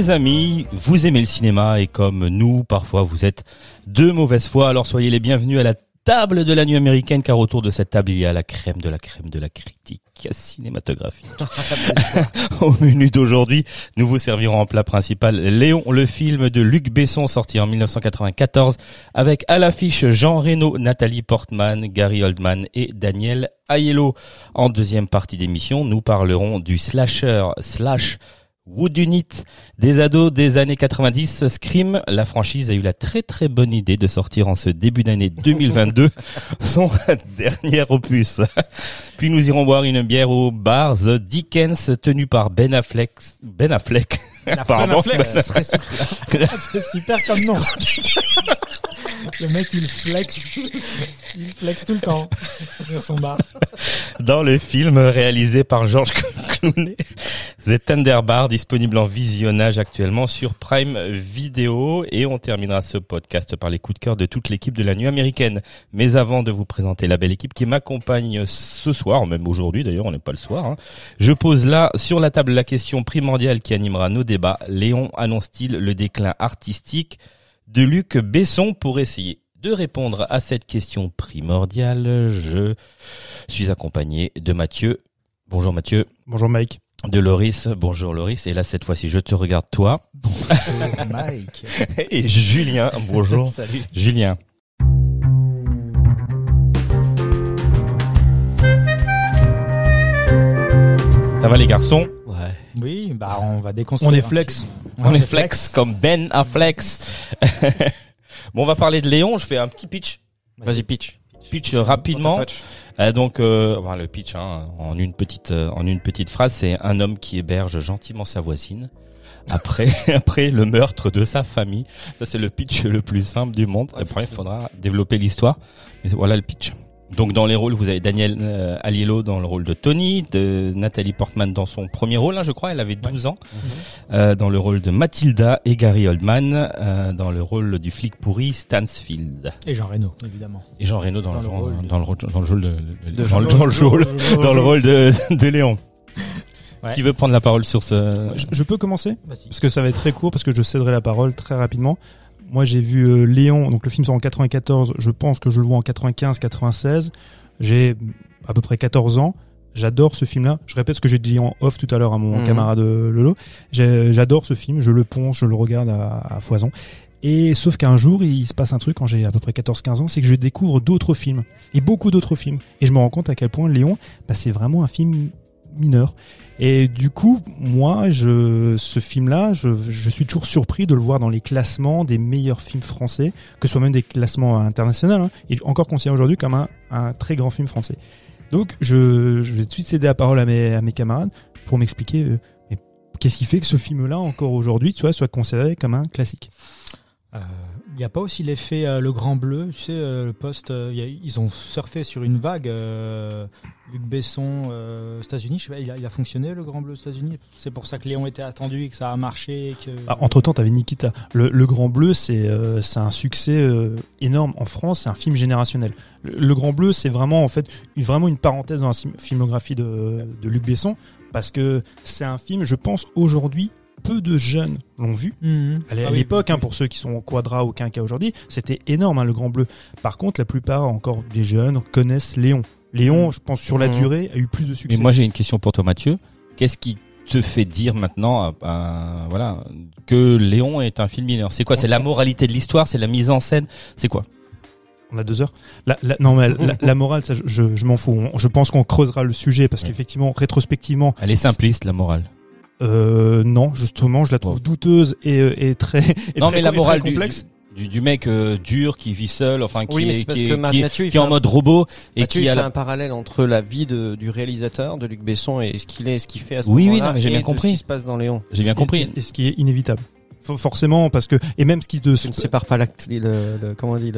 Les amis, vous aimez le cinéma et comme nous, parfois vous êtes de mauvaise foi, alors soyez les bienvenus à la table de la nuit américaine car autour de cette table il y a la crème de la crème de la critique cinématographique. Au menu d'aujourd'hui, nous vous servirons en plat principal Léon, le film de Luc Besson sorti en 1994 avec à l'affiche Jean Reno, Nathalie Portman, Gary Oldman et Daniel Aiello. En deuxième partie d'émission, nous parlerons du slasher slash Wood Unit, des ados des années 90, Scream, la franchise a eu la très très bonne idée de sortir en ce début d'année 2022 son dernier opus. Puis nous irons boire une bière au bar The Dickens tenu par Ben Affleck. Ben Affleck. Pardon. Ben C'est super comme nom. Le mec, il flex. Il flex tout le temps sur son bar. Dans le film réalisé par Georges Clooney, The Tender Bar, disponible en visionnage actuellement sur Prime Video. Et on terminera ce podcast par les coups de cœur de toute l'équipe de la nuit américaine. Mais avant de vous présenter la belle équipe qui m'accompagne ce soir, même aujourd'hui d'ailleurs, on n'est pas le soir, hein, je pose là sur la table la question primordiale qui animera nos débats. Léon annonce-t-il le déclin artistique de Luc Besson pour essayer de répondre à cette question primordiale. Je suis accompagné de Mathieu. Bonjour Mathieu. Bonjour Mike. De Loris. Bonjour Loris. Et là, cette fois-ci, je te regarde toi. Bonjour Mike. Et Julien. Bonjour. Salut. Julien. Ça va les garçons? Ouais. Oui, bah on va déconstruire. On est un flex. On est flex comme Ben à flex. bon, on va parler de Léon. Je fais un petit pitch. Vas-y pitch. Pitch rapidement. Euh, donc, euh, enfin, le pitch hein, en une petite euh, en une petite phrase, c'est un homme qui héberge gentiment sa voisine après après le meurtre de sa famille. Ça, c'est le pitch le plus simple du monde. Après, il faudra développer l'histoire. Voilà le pitch. Donc dans les rôles, vous avez Daniel euh, Aliello dans le rôle de Tony, de Nathalie Portman dans son premier rôle, hein, je crois, elle avait 12 ans, euh, dans le rôle de Mathilda et Gary Oldman euh, dans le rôle du flic pourri Stansfield Et Jean Reno, évidemment. et Jean Reno dans, Dans le, le rôle, dans le rôle dans le rôle de, de- De dans, le, dans le rôle dans le rôle de, de Léon. Ouais. Qui veut prendre la parole sur ce Je, je peux commencer parce que ça va être très court parce que je céderai la parole très rapidement. Moi j'ai vu euh, Léon, donc le film sort en 94. Je pense que je le vois en 95-96. J'ai à peu près 14 ans. J'adore ce film-là. Je répète ce que j'ai dit en off tout à l'heure à mon Mhm. camarade euh, Lolo. J'adore ce film. Je le ponce, je le regarde à, à foison. Et sauf qu'un jour, il se passe un truc quand j'ai à peu près 14-15 ans, c'est que je découvre d'autres films et beaucoup d'autres films. Et je me rends compte à quel point Léon, bah, c'est vraiment un film mineur. Et du coup, moi, ce film-là, je, suis toujours surpris de le voir dans les classements des meilleurs films français, que ce soit même des classements internationaux. Hein. Il est encore considéré aujourd'hui comme un, très grand film français. Donc, je, vais tout de suite céder la parole à mes, camarades pour m'expliquer euh, qu'est-ce qui fait que ce film-là, encore aujourd'hui, soit considéré comme un classique. Il n'y a pas aussi l'effet euh, Le Grand Bleu, tu sais, euh, le poste, euh, ils ont surfé sur une vague. Luc Besson, États-Unis, il a, fonctionné le Grand Bleu États-Unis? C'est pour ça que Léon était attendu et que ça a marché. Ah, entre temps, t'avais Nikita. Le, Grand Bleu, c'est c'est un succès énorme en France. C'est un film générationnel. Le, Le Grand Bleu, c'est vraiment en fait vraiment une parenthèse dans la filmographie de, de Luc Besson parce que c'est un film, je pense aujourd'hui, peu de jeunes l'ont vu. Mhm. À Ah oui, l'époque, oui. hein, pour ceux qui sont au Quadra ou Quinca aujourd'hui, c'était énorme hein, le Grand Bleu. Par contre, la plupart encore des jeunes connaissent Léon. Léon, je pense sur la Mhm. durée, a eu plus de succès. Mais moi j'ai une question pour toi Mathieu. Qu'est-ce qui te fait dire maintenant euh, euh, voilà que Léon est un film mineur? C'est quoi? C'est la moralité de l'histoire? C'est la mise en scène? C'est quoi? On a deux heures. La, la- non, mais la, la morale, ça, je, je, je m'en fous. On- je pense qu'on creusera le sujet parce Oui. qu'effectivement, rétrospectivement, Elle est simpliste la morale. Euh, non, justement, je la trouve douteuse et, euh, et très. et non très- mais la morale du- complexe. du, du mec euh, dur qui vit seul, enfin qui Oui, est, qui, qui Mathieu, qui en un- mode robot et Mathieu, qui il a fait la... un parallèle entre la vie de, du réalisateur, de Luc Besson, et ce qu'il est, ce qu'il fait à ce Oui, oui, moment-là, non, mais j'ai et bien compris. ce qui se passe dans Léon. J'ai bien Et- compris. Et, ce qui est inévitable. For- Forcément, parce que et même ce qui te Tu ne sépares pas l'acte, le, le- comment on dit,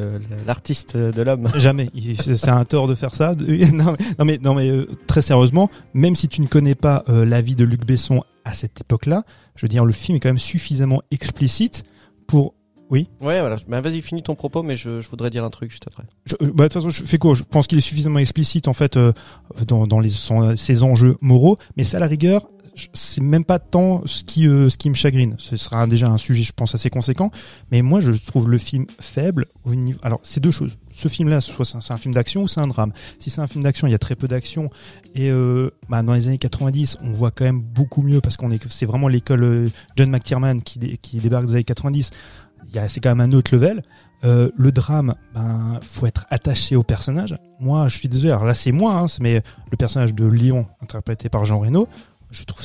l'artiste de l'homme. Jamais. C'est un tort de faire ça. Non mais, non mais, non, mais, euh, très sérieusement, même si tu ne connais pas euh, la vie de Luc Besson à cette époque-là, je veux dire, le film est quand même suffisamment explicite pour. Ouais, voilà. Ben, vas-y, finis ton propos, mais je, je voudrais dire un truc juste après. Je, euh, bah, de toute façon, je fais quoi? Je pense qu'il est suffisamment explicite en fait euh, dans, dans les, son- ses enjeux moraux, mais ça, à la rigueur, c'est même pas tant ce qui, euh, ce qui me chagrine. Ce sera déjà un sujet, je pense, assez conséquent. Mais moi, je trouve le film faible. Au niveau... Alors, c'est deux choses. Ce film-là, soit c'est un, film d'action ou c'est un drame. Si c'est un film d'action, il y a très peu d'action. Et euh, bah, dans les années 90, on voit quand même beaucoup mieux parce qu'on est, c'est vraiment l'école euh, John McTiernan qui, qui débarque des années 90. Il y a, c'est quand même un autre level. Euh, le drame, ben, faut être attaché au personnage. Moi, je suis désolé. Alors là, c'est moi, hein, mais le personnage de Léon, interprété par Jean Reno, je trouve,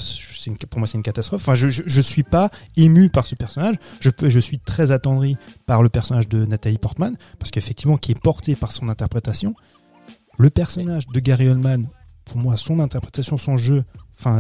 pour moi, c'est une catastrophe. Je, je, je suis pas ému par ce personnage. Je suis très attendri par le personnage de Nathalie Portman, parce qu'effectivement, qui est porté par son interprétation. Le personnage de Gary Oldman, pour moi, son interprétation, son jeu,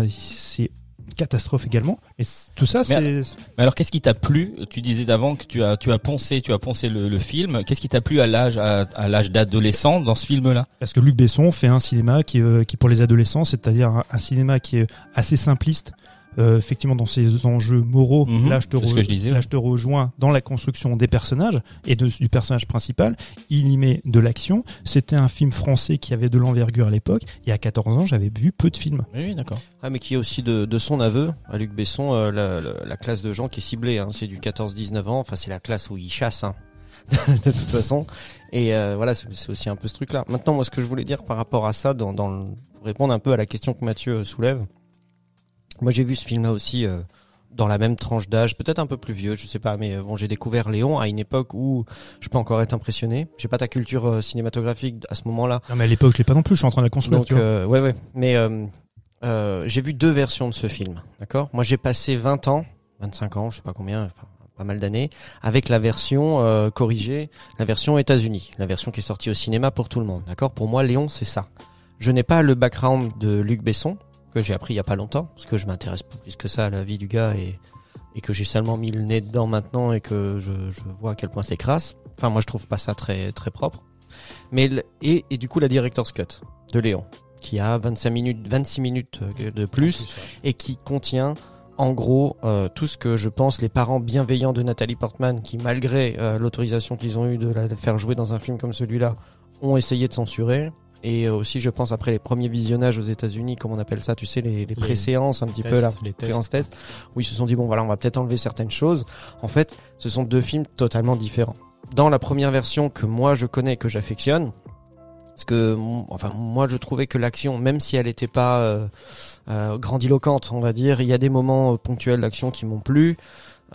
c'est catastrophe également. Et tout ça, c'est, Mais alors, qu'est-ce qui t'a plu? Tu disais d'avant que tu as tu as poncé, tu as poncé le, le film. Qu'est-ce qui t'a plu à l'âge à, à l'âge d'adolescent dans ce film-là? Parce que Luc Besson fait un cinéma qui, euh, qui pour les adolescents, c'est-à-dire un, un cinéma qui est assez simpliste. Euh, effectivement, dans ses enjeux moraux, Mhm, là, je te c'est ce que je disais, là, ouais. je te rejoins dans la construction des personnages et de, du personnage principal. Il y met de l'action. C'était un film français qui avait de l'envergure à l'époque. Et à 14 ans, j'avais vu peu de films. Oui, oui, d'accord. Ah, mais qui est aussi de, de son aveu, à Luc Besson, euh, la, la- la classe de gens qui est ciblée. Hein, c'est du 14-19 ans. Enfin, c'est la classe où il chasse. Hein, de toute façon. Et euh, voilà, c'est c'est aussi un peu ce truc-là. Maintenant, moi, ce que je voulais dire par rapport à ça, dans, dans le- pour répondre un peu à la question que Mathieu soulève, moi, j'ai vu ce film-là aussi euh, dans la même tranche d'âge, peut-être un peu plus vieux, je sais pas, mais euh, bon, j'ai découvert Léon à une époque où je peux encore être impressionné. J'ai pas ta culture euh, cinématographique à ce moment-là. Non, mais à l'époque, je l'ai pas non plus. Je suis en train de la construire. Donc, euh, ouais, ouais. Mais euh, euh, j'ai vu deux versions de ce film, d'accord? Moi, j'ai passé 20 ans, 25 ans, je sais pas combien, enfin, pas mal d'années, avec la version euh, corrigée, la version États-Unis, la version qui est sortie au cinéma pour tout le monde, d'accord? Pour moi, Léon, c'est ça. Je n'ai pas le background de Luc Besson, que j'ai appris il y a pas longtemps, parce que je m'intéresse pas plus que ça à la vie du gars et, et que j'ai seulement mis le nez dedans maintenant et que je, je vois à quel point c'est crasse. Enfin, moi, je trouve pas ça très très propre. Mais et, et du coup, la director's cut de Léon, qui a 25 minutes, 26 minutes de plus et qui contient en gros euh, tout ce que je pense les parents bienveillants de Nathalie Portman, qui malgré euh, l'autorisation qu'ils ont eue de la faire jouer dans un film comme celui-là, ont essayé de censurer. Et euh, aussi, je pense après les premiers visionnages aux États-Unis, comme on appelle ça, tu sais, les, les préséances un petit peu là, les tests. séances test, où ils se sont dit bon voilà, on va peut-être enlever certaines choses. En fait, ce sont deux films totalement différents. Dans la première version que moi je connais, que j'affectionne, parce que enfin moi je trouvais que l'action, même si elle n'était pas euh, euh, grandiloquente, on va dire, il y a des moments euh, ponctuels d'action qui m'ont plu.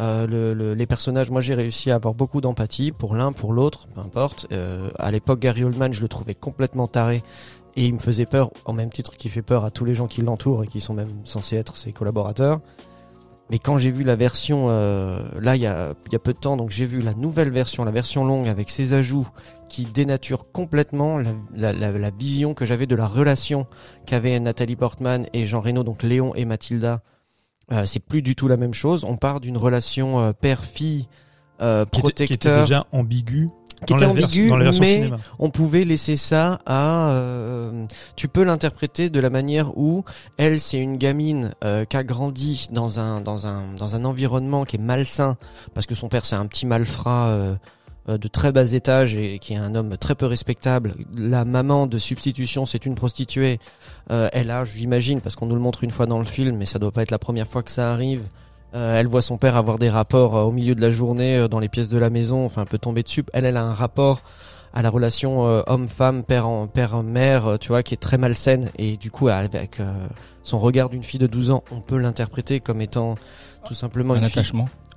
Euh, le, le- les personnages, moi j'ai réussi à avoir beaucoup d'empathie pour l'un, pour l'autre, peu importe. Euh, à l'époque, Gary Oldman, je le trouvais complètement taré et il me faisait peur, au même titre qu'il fait peur à tous les gens qui l'entourent et qui sont même censés être ses collaborateurs. Mais quand j'ai vu la version, euh, là il y a, y a peu de temps, donc j'ai vu la nouvelle version, la version longue avec ses ajouts qui dénaturent complètement la, la, la, la vision que j'avais de la relation qu'avaient Nathalie Portman et Jean Reno, donc Léon et Mathilda. Euh, c'est plus du tout la même chose. On part d'une relation euh, père-fille, euh, Qui était- qui était protecteur, déjà ambigu. qui était mais cinéma. on pouvait laisser ça à euh, tu peux l'interpréter de la manière où elle c'est une gamine euh, qui a grandi dans un dans un dans un environnement qui est malsain parce que son père c'est un petit malfrat de très bas étage et qui est un homme très peu respectable la maman de substitution c'est une prostituée Euh, elle a j'imagine parce qu'on nous le montre une fois dans le film mais ça doit pas être la première fois que ça arrive euh, elle voit son père avoir des rapports euh, au milieu de la journée euh, dans les pièces de la maison, enfin un peu tomber dessus. Elle, elle a un rapport à la relation euh, homme-femme, père en père-mère, euh, tu vois, qui est très malsaine. Et du coup, avec euh, son regard d'une fille de 12 ans, on peut l'interpréter comme étant tout simplement Un une fille.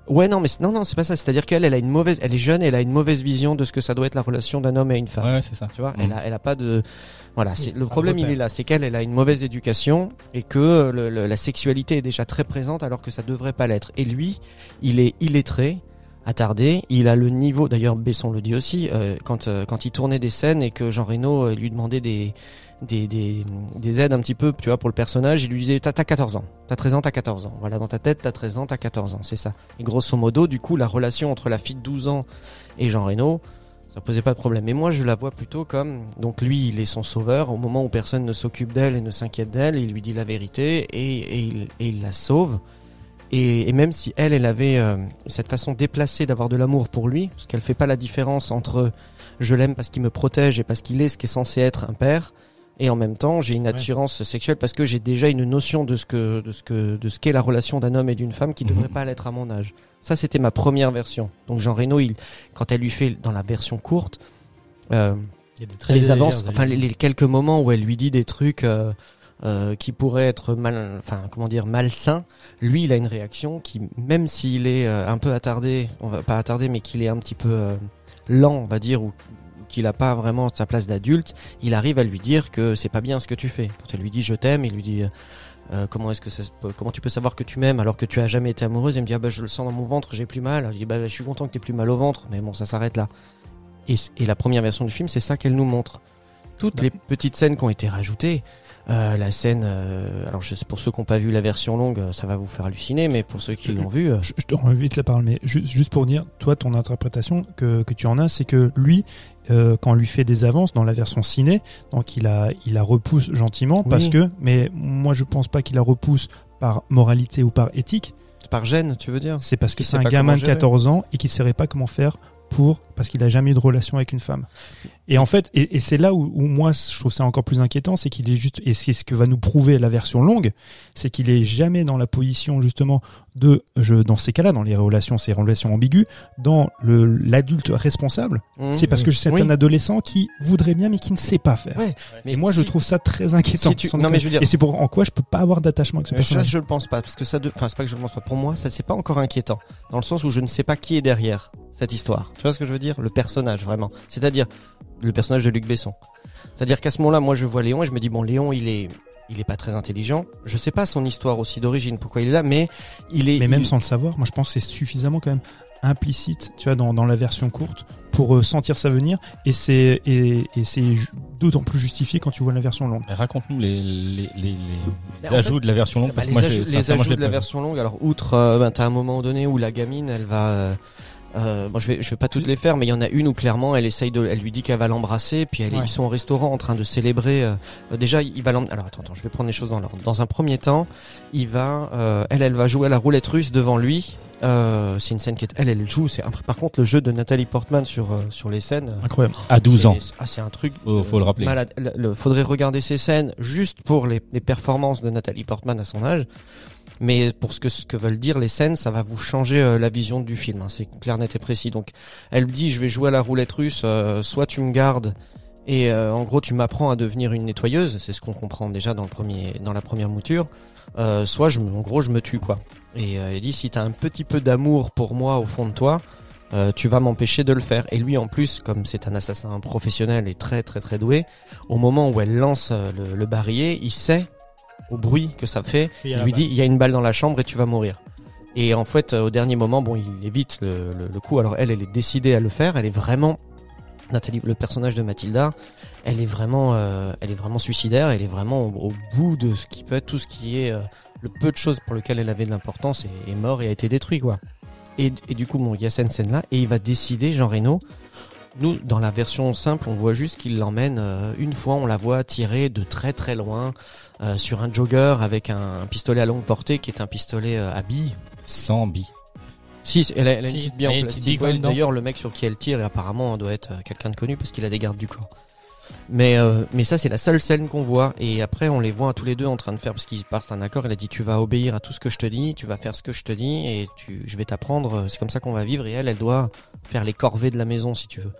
Ouais, non, mais c'est- non, non, c'est pas ça. C'est-à-dire qu'elle, elle a une mauvaise, elle est jeune, et elle a une mauvaise vision de ce que ça doit être la relation d'un homme et une femme. Ouais, ouais, c'est ça. Tu vois, Mhm. elle a, elle a pas de, voilà, c'est le problème, il est là, c'est qu'elle, elle a une mauvaise éducation et que le- le- la sexualité est déjà très présente alors que ça devrait pas l'être. Et lui, il est illettré. attardé. Il a le niveau, d'ailleurs Besson le dit aussi, euh, quand euh, quand il tournait des scènes et que Jean Reno euh, lui demandait des, des des des aides un petit peu, tu vois, pour le personnage, il lui disait t'as t'as 14 ans, t'as 13 ans, t'as 14 ans. Voilà, dans ta tête, t'as 13 ans, t'as 14 ans, c'est ça. Et grosso modo, du coup, la relation entre la fille de 12 ans et Jean Reno, ça posait pas de problème. Mais moi, je la vois plutôt comme donc lui, il est son sauveur au moment où personne ne s'occupe d'elle et ne s'inquiète d'elle. Il lui dit la vérité et, il, la sauve. Et, même si elle, elle avait euh, cette façon déplacée d'avoir de l'amour pour lui, parce qu'elle fait pas la différence entre je l'aime parce qu'il me protège et parce qu'il est ce qui est censé être un père, et en même temps j'ai une attirance sexuelle parce que j'ai déjà une notion de ce que de ce que de ce qu'est la relation d'un homme et d'une femme qui Mhm. devrait pas l'être à mon âge. Ça, c'était ma première version. Donc Jean Reno, il, quand elle lui fait dans la version courte. Euh, Il y a des très les avances, enfin les, les quelques moments où elle lui dit des trucs euh, euh, qui pourraient être mal, enfin comment dire malsains, lui il a une réaction qui, même s'il est euh, un peu attardé, on va pas attardé, mais qu'il est un petit peu euh, lent, on va dire, ou qu'il a pas vraiment sa place d'adulte, il arrive à lui dire que c'est pas bien ce que tu fais. Quand elle lui dit je t'aime, il lui dit euh, comment est-ce que ça comment tu peux savoir que tu m'aimes alors que tu as jamais été amoureuse? Elle me dit ah bah je le sens dans mon ventre, j'ai plus mal. Je dis bah je suis content que tu plus mal au ventre, mais bon ça s'arrête là. Et, et la première version du film, c'est ça qu'elle nous montre. Toutes les petites scènes qui ont été rajoutées, euh, la scène, euh, alors je sais pour ceux qui n'ont pas vu la version longue, euh, ça va vous faire halluciner, mais pour ceux qui l'ont vu, euh, Je, je te rends vite la parole, mais ju- juste pour dire, toi, ton interprétation que, que tu en as, c'est que lui, euh, quand on lui fait des avances dans la version ciné, donc il a, il la repousse gentiment parce que, mais moi je pense pas qu'il la repousse par moralité ou par éthique, par gêne, tu veux dire? C'est parce que c'est un gamin de gérer. 14 ans et qu'il saurait pas comment faire pour parce qu'il a jamais eu de relation avec une femme. Et en fait, et, et c'est là où, où moi je trouve ça encore plus inquiétant, c'est qu'il est juste et c'est ce que va nous prouver la version longue, c'est qu'il est jamais dans la position justement de je dans ces cas-là, dans les relations, ces relations ambiguës, dans le l'adulte responsable. Mmh. c'est parce que c'est Oui. un adolescent qui voudrait bien mais qui ne sait pas faire. Ouais, Et moi je trouve ça très inquiétant. si tu- non, mais je veux dire- Et c'est pour en quoi je peux pas avoir d'attachement avec ce Mais ça, personnage. je le pense pas, parce que ça, enfin, c'est pas que je le pense pas. Pour moi, ça, c'est pas encore inquiétant, dans le sens où je ne sais pas qui est derrière cette histoire. Tu vois ce que je veux dire? Le personnage, vraiment. C'est-à-dire le personnage de Luc Besson. C'est-à-dire qu'à ce moment-là, moi, je vois Léon et je me dis bon, Léon, il est, il est pas très intelligent. Je sais pas son histoire aussi d'origine, pourquoi il est là, mais il est. Mais même il- sans le savoir, moi je pense que c'est suffisamment quand même implicite, tu vois, dans, dans la version courte pour euh, sentir ça venir et c'est et, et c'est d'autant plus justifié quand tu vois la version longue. Raconte-nous les, les, les, les en ajouts de la version longue. Bah, parce les que moi, ajouts, j'ai- les ajouts de la vu. version longue. Alors outre, euh, ben, t'as un moment donné où la gamine, elle va. Euh, euh, bon, je vais, je vais pas toutes les faire, mais il y en a une où clairement, elle essaye de, elle lui dit qu'elle va l'embrasser, puis elle, est- Ouais. ils sont au restaurant en train de célébrer. euh, euh, déjà, il va l'em- Alors attends, attends, je vais prendre les choses dans l'ordre. Dans un premier temps, il va, euh, elle, elle va jouer à la roulette russe devant lui. Euh, c'est une scène qui est, elle, elle joue. C'est un- par contre le jeu de Nathalie Portman sur euh, sur les scènes. Incroyable. À 12 ans. c'est- Ah, c'est un truc. Faut- faut le rappeler. Malade. Le- le- faudrait regarder ces scènes juste pour les, les performances de Nathalie Portman à son âge. Mais pour ce que, ce que veulent dire les scènes, ça va vous changer euh, la vision du film. hein. C'est clair, net et précis. Donc, elle dit, je vais jouer à la roulette russe. euh, soit tu me gardes et euh, en gros tu m'apprends à devenir une nettoyeuse. C'est ce qu'on comprend déjà dans le premier, dans la première mouture. Euh, soit je, en gros, je me tue quoi. Et euh, elle dit, si t'as un petit peu d'amour pour moi au fond de toi, euh, tu vas m'empêcher de le faire. Et lui, en plus, comme c'est un assassin professionnel et très très très doué, au moment où elle lance euh, le, le barillet, il sait au bruit que ça fait. Il lui balle. dit, il y a une balle dans la chambre et tu vas mourir. Et en fait, euh, au dernier moment, bon, il évite le, le- le coup. Alors elle, elle est décidée à le faire. Elle est vraiment Nathalie, le personnage de Mathilda, elle est vraiment, euh, elle est vraiment suicidaire. Elle est vraiment au, au bout de ce qui peut être tout ce qui est euh, le peu de choses pour lequel elle avait de l'importance est, est mort et a été détruit quoi. Et, et du coup, bon, il y a cette scène là et il va décider, Jean Reno. Nous, dans la version simple, on voit juste qu'il l'emmène euh, une fois, on la voit tirer de très très loin euh, sur un jogger avec un, un pistolet à longue portée qui est un pistolet euh, à billes. Sans bi. Si, elle a, elle a une Si, petite bille en une petite plastique. bille Ouais, dedans. D'ailleurs, le mec sur qui elle tire, apparemment, doit être euh, quelqu'un de connu parce qu'il a des gardes du corps. Mais euh, mais ça, c'est la seule scène qu'on voit. Et après, on les voit tous les deux en train de faire parce qu'ils partent un accord. Elle a dit, tu vas obéir à tout ce que je te dis, tu vas faire ce que je te dis, et tu, je vais t'apprendre. C'est comme ça qu'on va vivre. Et elle, elle doit faire les corvées de la maison, si tu veux.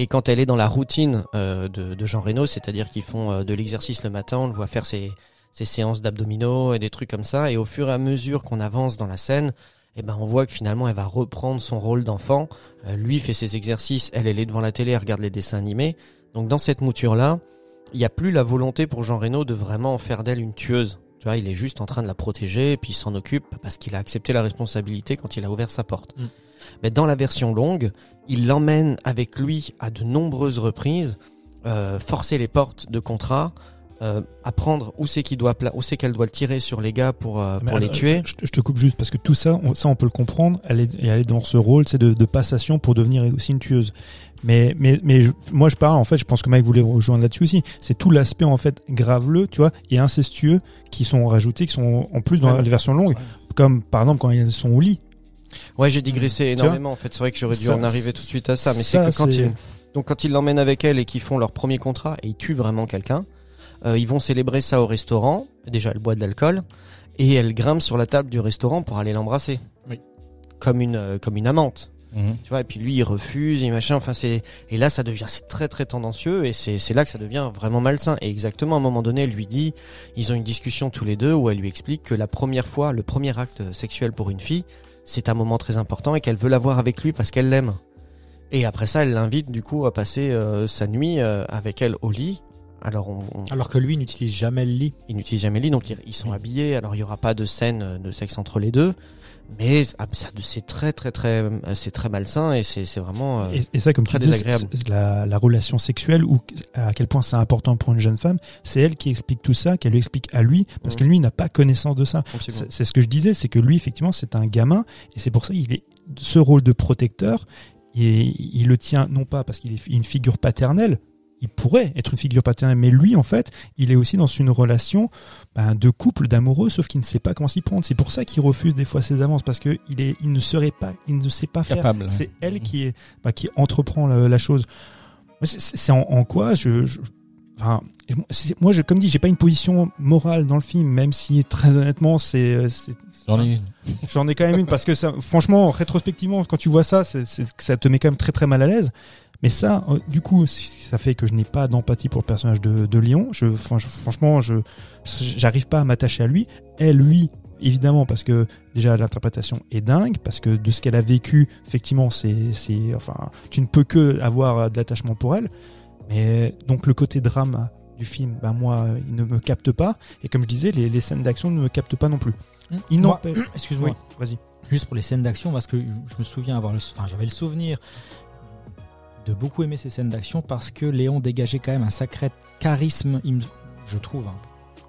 Et quand elle est dans la routine euh, de, de Jean Reno, c'est-à-dire qu'ils font euh, de l'exercice le matin, on le voit faire ses, ses séances d'abdominaux et des trucs comme ça. Et au fur et à mesure qu'on avance dans la scène, eh ben on voit que finalement elle va reprendre son rôle d'enfant. Euh, lui fait ses exercices, elle elle est devant la télé, elle regarde les dessins animés. Donc dans cette mouture là, il n'y a plus la volonté pour Jean Reno de vraiment faire d'elle une tueuse. Tu vois, il est juste en train de la protéger et puis il s'en occupe parce qu'il a accepté la responsabilité quand il a ouvert sa porte. Mm. Mais dans la version longue, il l'emmène avec lui à de nombreuses reprises, euh, forcer les portes de contrat, euh, apprendre où c'est qu'il doit où c'est qu'elle doit le tirer sur les gars pour euh, les tuer. Je, te coupe juste parce que tout ça, on, ça on peut le comprendre. Elle est, elle est dans ce rôle, c'est de, de passation pour devenir aussi une tueuse. Mais mais mais je- moi je parle en fait, je pense que Mike voulait rejoindre là-dessus aussi. C'est tout l'aspect en fait graveleux, tu vois, et incestueux qui sont rajoutés, qui sont en plus dans Ouais. la version longue, comme par exemple quand elles sont au lit. Ouais, j'ai digressé énormément. En fait, c'est vrai que j'aurais dû Ça, en arriver tout de suite à ça, mais c'est que quand c'est- il donc quand il l'emmène avec elle et qu'ils font leur premier contrat et ils tuent vraiment quelqu'un, euh, ils vont célébrer ça au restaurant. Déjà, elle boit de l'alcool et elle grimpe sur la table du restaurant pour aller l'embrasser. Oui. Comme une euh, comme une amante. Mhm. Tu vois, et puis lui il refuse et machin. Enfin c'est et là ça devient c'est très très tendancieux et c'est c'est là que ça devient vraiment malsain. Et exactement à un moment donné, elle lui dit, ils ont une discussion tous les deux où elle lui explique que la première fois, le premier acte sexuel pour une fille, c'est un moment très important et qu'elle veut l'avoir avec lui parce qu'elle l'aime. Et après ça, elle l'invite du coup à passer euh, sa nuit euh, avec elle au lit. Alors on, on- Alors que lui n'utilise jamais le lit. ils n'utilisent jamais le lit, donc ils, ils sont Oui. habillés. Alors il y aura pas de scène euh, de sexe entre les deux, mais ah, ça c'est très très très euh, c'est très malsain et c'est c'est vraiment euh, Et, et ça, comme tu très dis, désagréable. la, la relation sexuelle ou à quel point c'est important pour une jeune femme, c'est elle qui explique tout ça, qu'elle lui explique à lui, parce Mhm. que lui il n'a pas connaissance de ça. C'est ce que je disais, c'est que lui, effectivement, c'est un gamin, et c'est pour ça qu'il est ce rôle de protecteur, et il le tient non pas parce qu'il est une figure paternelle, il pourrait être une figure paternelle, mais lui, en fait, il est aussi dans une relation ben, de couple, d'amoureux, sauf qu'il ne sait pas comment s'y prendre. C'est pour ça qu'il refuse des fois ses avances, parce que il est, il ne serait pas, il ne sait pas faire. Capable. C'est elle Mhm. qui est, bah, qui entreprend la, la chose. C'est- en, en quoi je, je- enfin, moi, je, comme dit, j'ai pas une position morale dans le film, même si très honnêtement, c'est, J'en ai une. j'en ai quand même une parce que ça, franchement, rétrospectivement, quand tu vois ça, c'est- ça te met quand même très très mal à l'aise. Mais ça, euh, du coup, ça fait que je n'ai pas d'empathie pour le personnage de, de Léon. Je, franchement, je, j'arrive pas à m'attacher à lui. Elle, lui, évidemment, parce que déjà l'interprétation est dingue, parce que de ce qu'elle a vécu, effectivement, c'est, c'est, enfin, tu ne peux que avoir euh, de l'attachement pour elle. Mais donc le côté drame du film, ben moi, il ne me capte pas. Et comme je disais, les, les scènes d'action ne me captent pas non plus. Il Moi- n'empêche. Excuse-moi. Oui, vas-y. Juste pour les scènes d'action, parce que je me souviens avoir le, enfin, j'avais le souvenir de beaucoup aimer ces scènes d'action parce que Léon dégageait quand même un sacré charisme, je trouve, hein,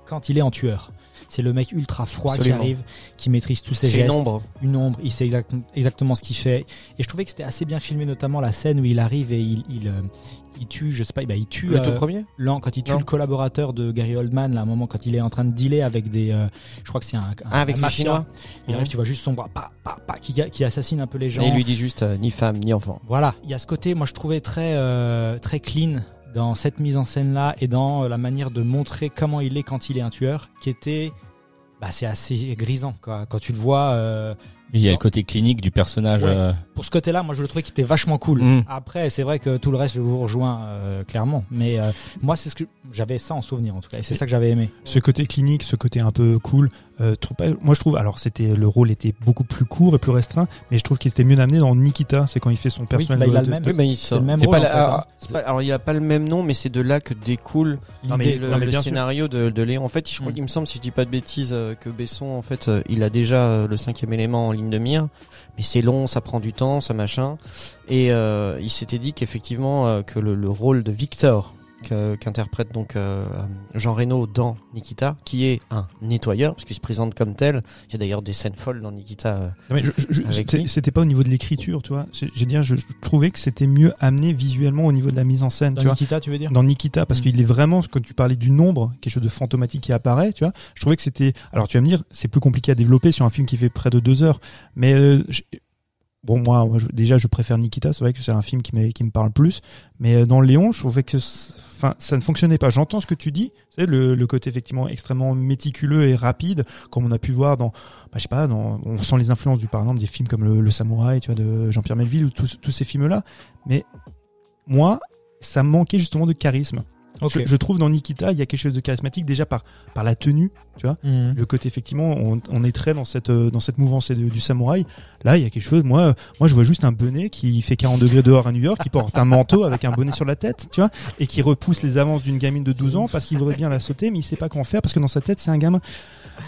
quand il est en tueur. C'est le mec ultra froid Absolument. qui arrive, qui maîtrise tous ses gestes. une ombre. une ombre, il sait exact- exactement ce qu'il fait. Et je trouvais que c'était assez bien filmé, notamment la scène où il arrive et il, il, euh, il tue, je sais pas, bah, il tue Le tout euh, premier Lan, quand il tue Non. le collaborateur de Gary Oldman, là, à un moment, quand il est en train de dealer avec des, euh, je crois que c'est un, un- Ah, avec un mafia. Chinois Il arrive, tu vois juste son bras, pa, pa, pa, qui, qui assassine un peu les gens. Et il lui dit juste euh, ni femme ni enfant. Voilà, il y a ce côté, moi je trouvais très très clean dans cette mise en scène là et dans euh, la manière de montrer comment il est quand il est un tueur, qui était, bah c'est assez grisant quoi. Quand tu le vois, euh, Il y a le côté clinique du personnage. Ouais. euh, pour ce côté-là, moi je le trouvais qu'il était vachement cool. Mm. Après, c'est vrai que tout le reste, je vous rejoins euh, clairement, mais euh, moi c'est ce que j'avais ça en souvenir en tout cas, et c'est ça que j'avais aimé. Ce côté clinique, ce côté un peu cool, euh, moi je trouve, alors c'était le rôle était beaucoup plus court et plus restreint, mais je trouve qu'il était mieux amené dans Nikita, c'est quand il fait son personnage. bah, il a de- le même. Oui, bah, il C'est sort. le même rôle. pas en la- fait, hein. C'est pas- alors il a pas le même nom, mais c'est de là que découle Non, mais- le, non, mais le bien sûr. scénario de, de Léon. En fait, je crois Mm. qu'il me semble, si je dis pas de bêtises, euh, que Besson, en fait, euh, il a déjà euh, le cinquième élément en ligne de mire, mais c'est long, ça prend du temps, ça machin. Et euh, il s'était dit qu'effectivement euh, que le, le rôle de Victor qu'interprète donc euh, Jean Reno dans Nikita, qui est un nettoyeur, parce qu'il se présente comme tel. Il y a d'ailleurs des scènes folles dans Nikita. euh, c'était- pas au niveau de l'écriture, tu vois. J'ai dire, je, je trouvais que c'était mieux amené visuellement au niveau de la mise en scène, Dans tu vois. Nikita, tu veux dire? Dans Nikita, parce Mm. qu'il est vraiment, quand tu parlais du nombre, quelque chose de fantomatique qui apparaît, tu vois. Je trouvais que c'était. Alors tu vas me dire, c'est plus compliqué à développer sur un film qui fait près de deux heures, mais euh, bon moi, moi, je- déjà je préfère Nikita. C'est vrai que c'est un film qui, qui me parle plus, mais dans Léon, je trouvais que, enfin, ça ne fonctionnait pas. J'entends ce que tu dis, c'est le, le côté effectivement extrêmement méticuleux et rapide, comme on a pu voir dans, bah, je sais pas, dans, on sent les influences du par exemple des films comme le, le Samouraï, tu vois, de Jean-Pierre Melville ou tous, tous ces films-là. Mais moi, ça manquait justement de charisme. Je, je trouve dans Nikita, il y a quelque chose de charismatique déjà par par la tenue, tu vois. Mhm. Le côté effectivement, on, on est très dans cette euh, dans cette mouvance de- du samouraï. Là, il y a quelque chose. Moi, euh, moi, je vois juste un bonnet qui fait 40 degrés dehors à New York, qui porte un manteau avec un bonnet sur la tête, tu vois, et qui repousse les avances d'une gamine de 12 ans parce qu'il voudrait bien la sauter, mais il sait pas comment faire parce que dans sa tête, c'est un gamin.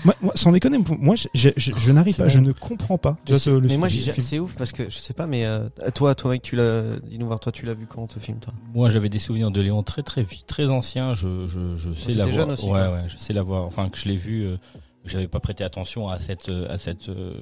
Moi, moi sans déconner, moi, je, je, je, je n'arrive pas, je ne comprends pas. Mais, tu vois, ce- le- mais moi, c'est ouf parce que je sais pas, mais euh, toi, toi, mec, tu l'as, dis-nous voir, toi, tu l'as vu quand ce film, toi? Moi, j'avais des souvenirs de Léon très très vite, très ancien. Je je je sais jeune aussi, ouais, ouais. ouais, je sais l'avoir. Enfin, que je l'ai vu. Euh, j'avais pas prêté attention à cette euh, à cette euh,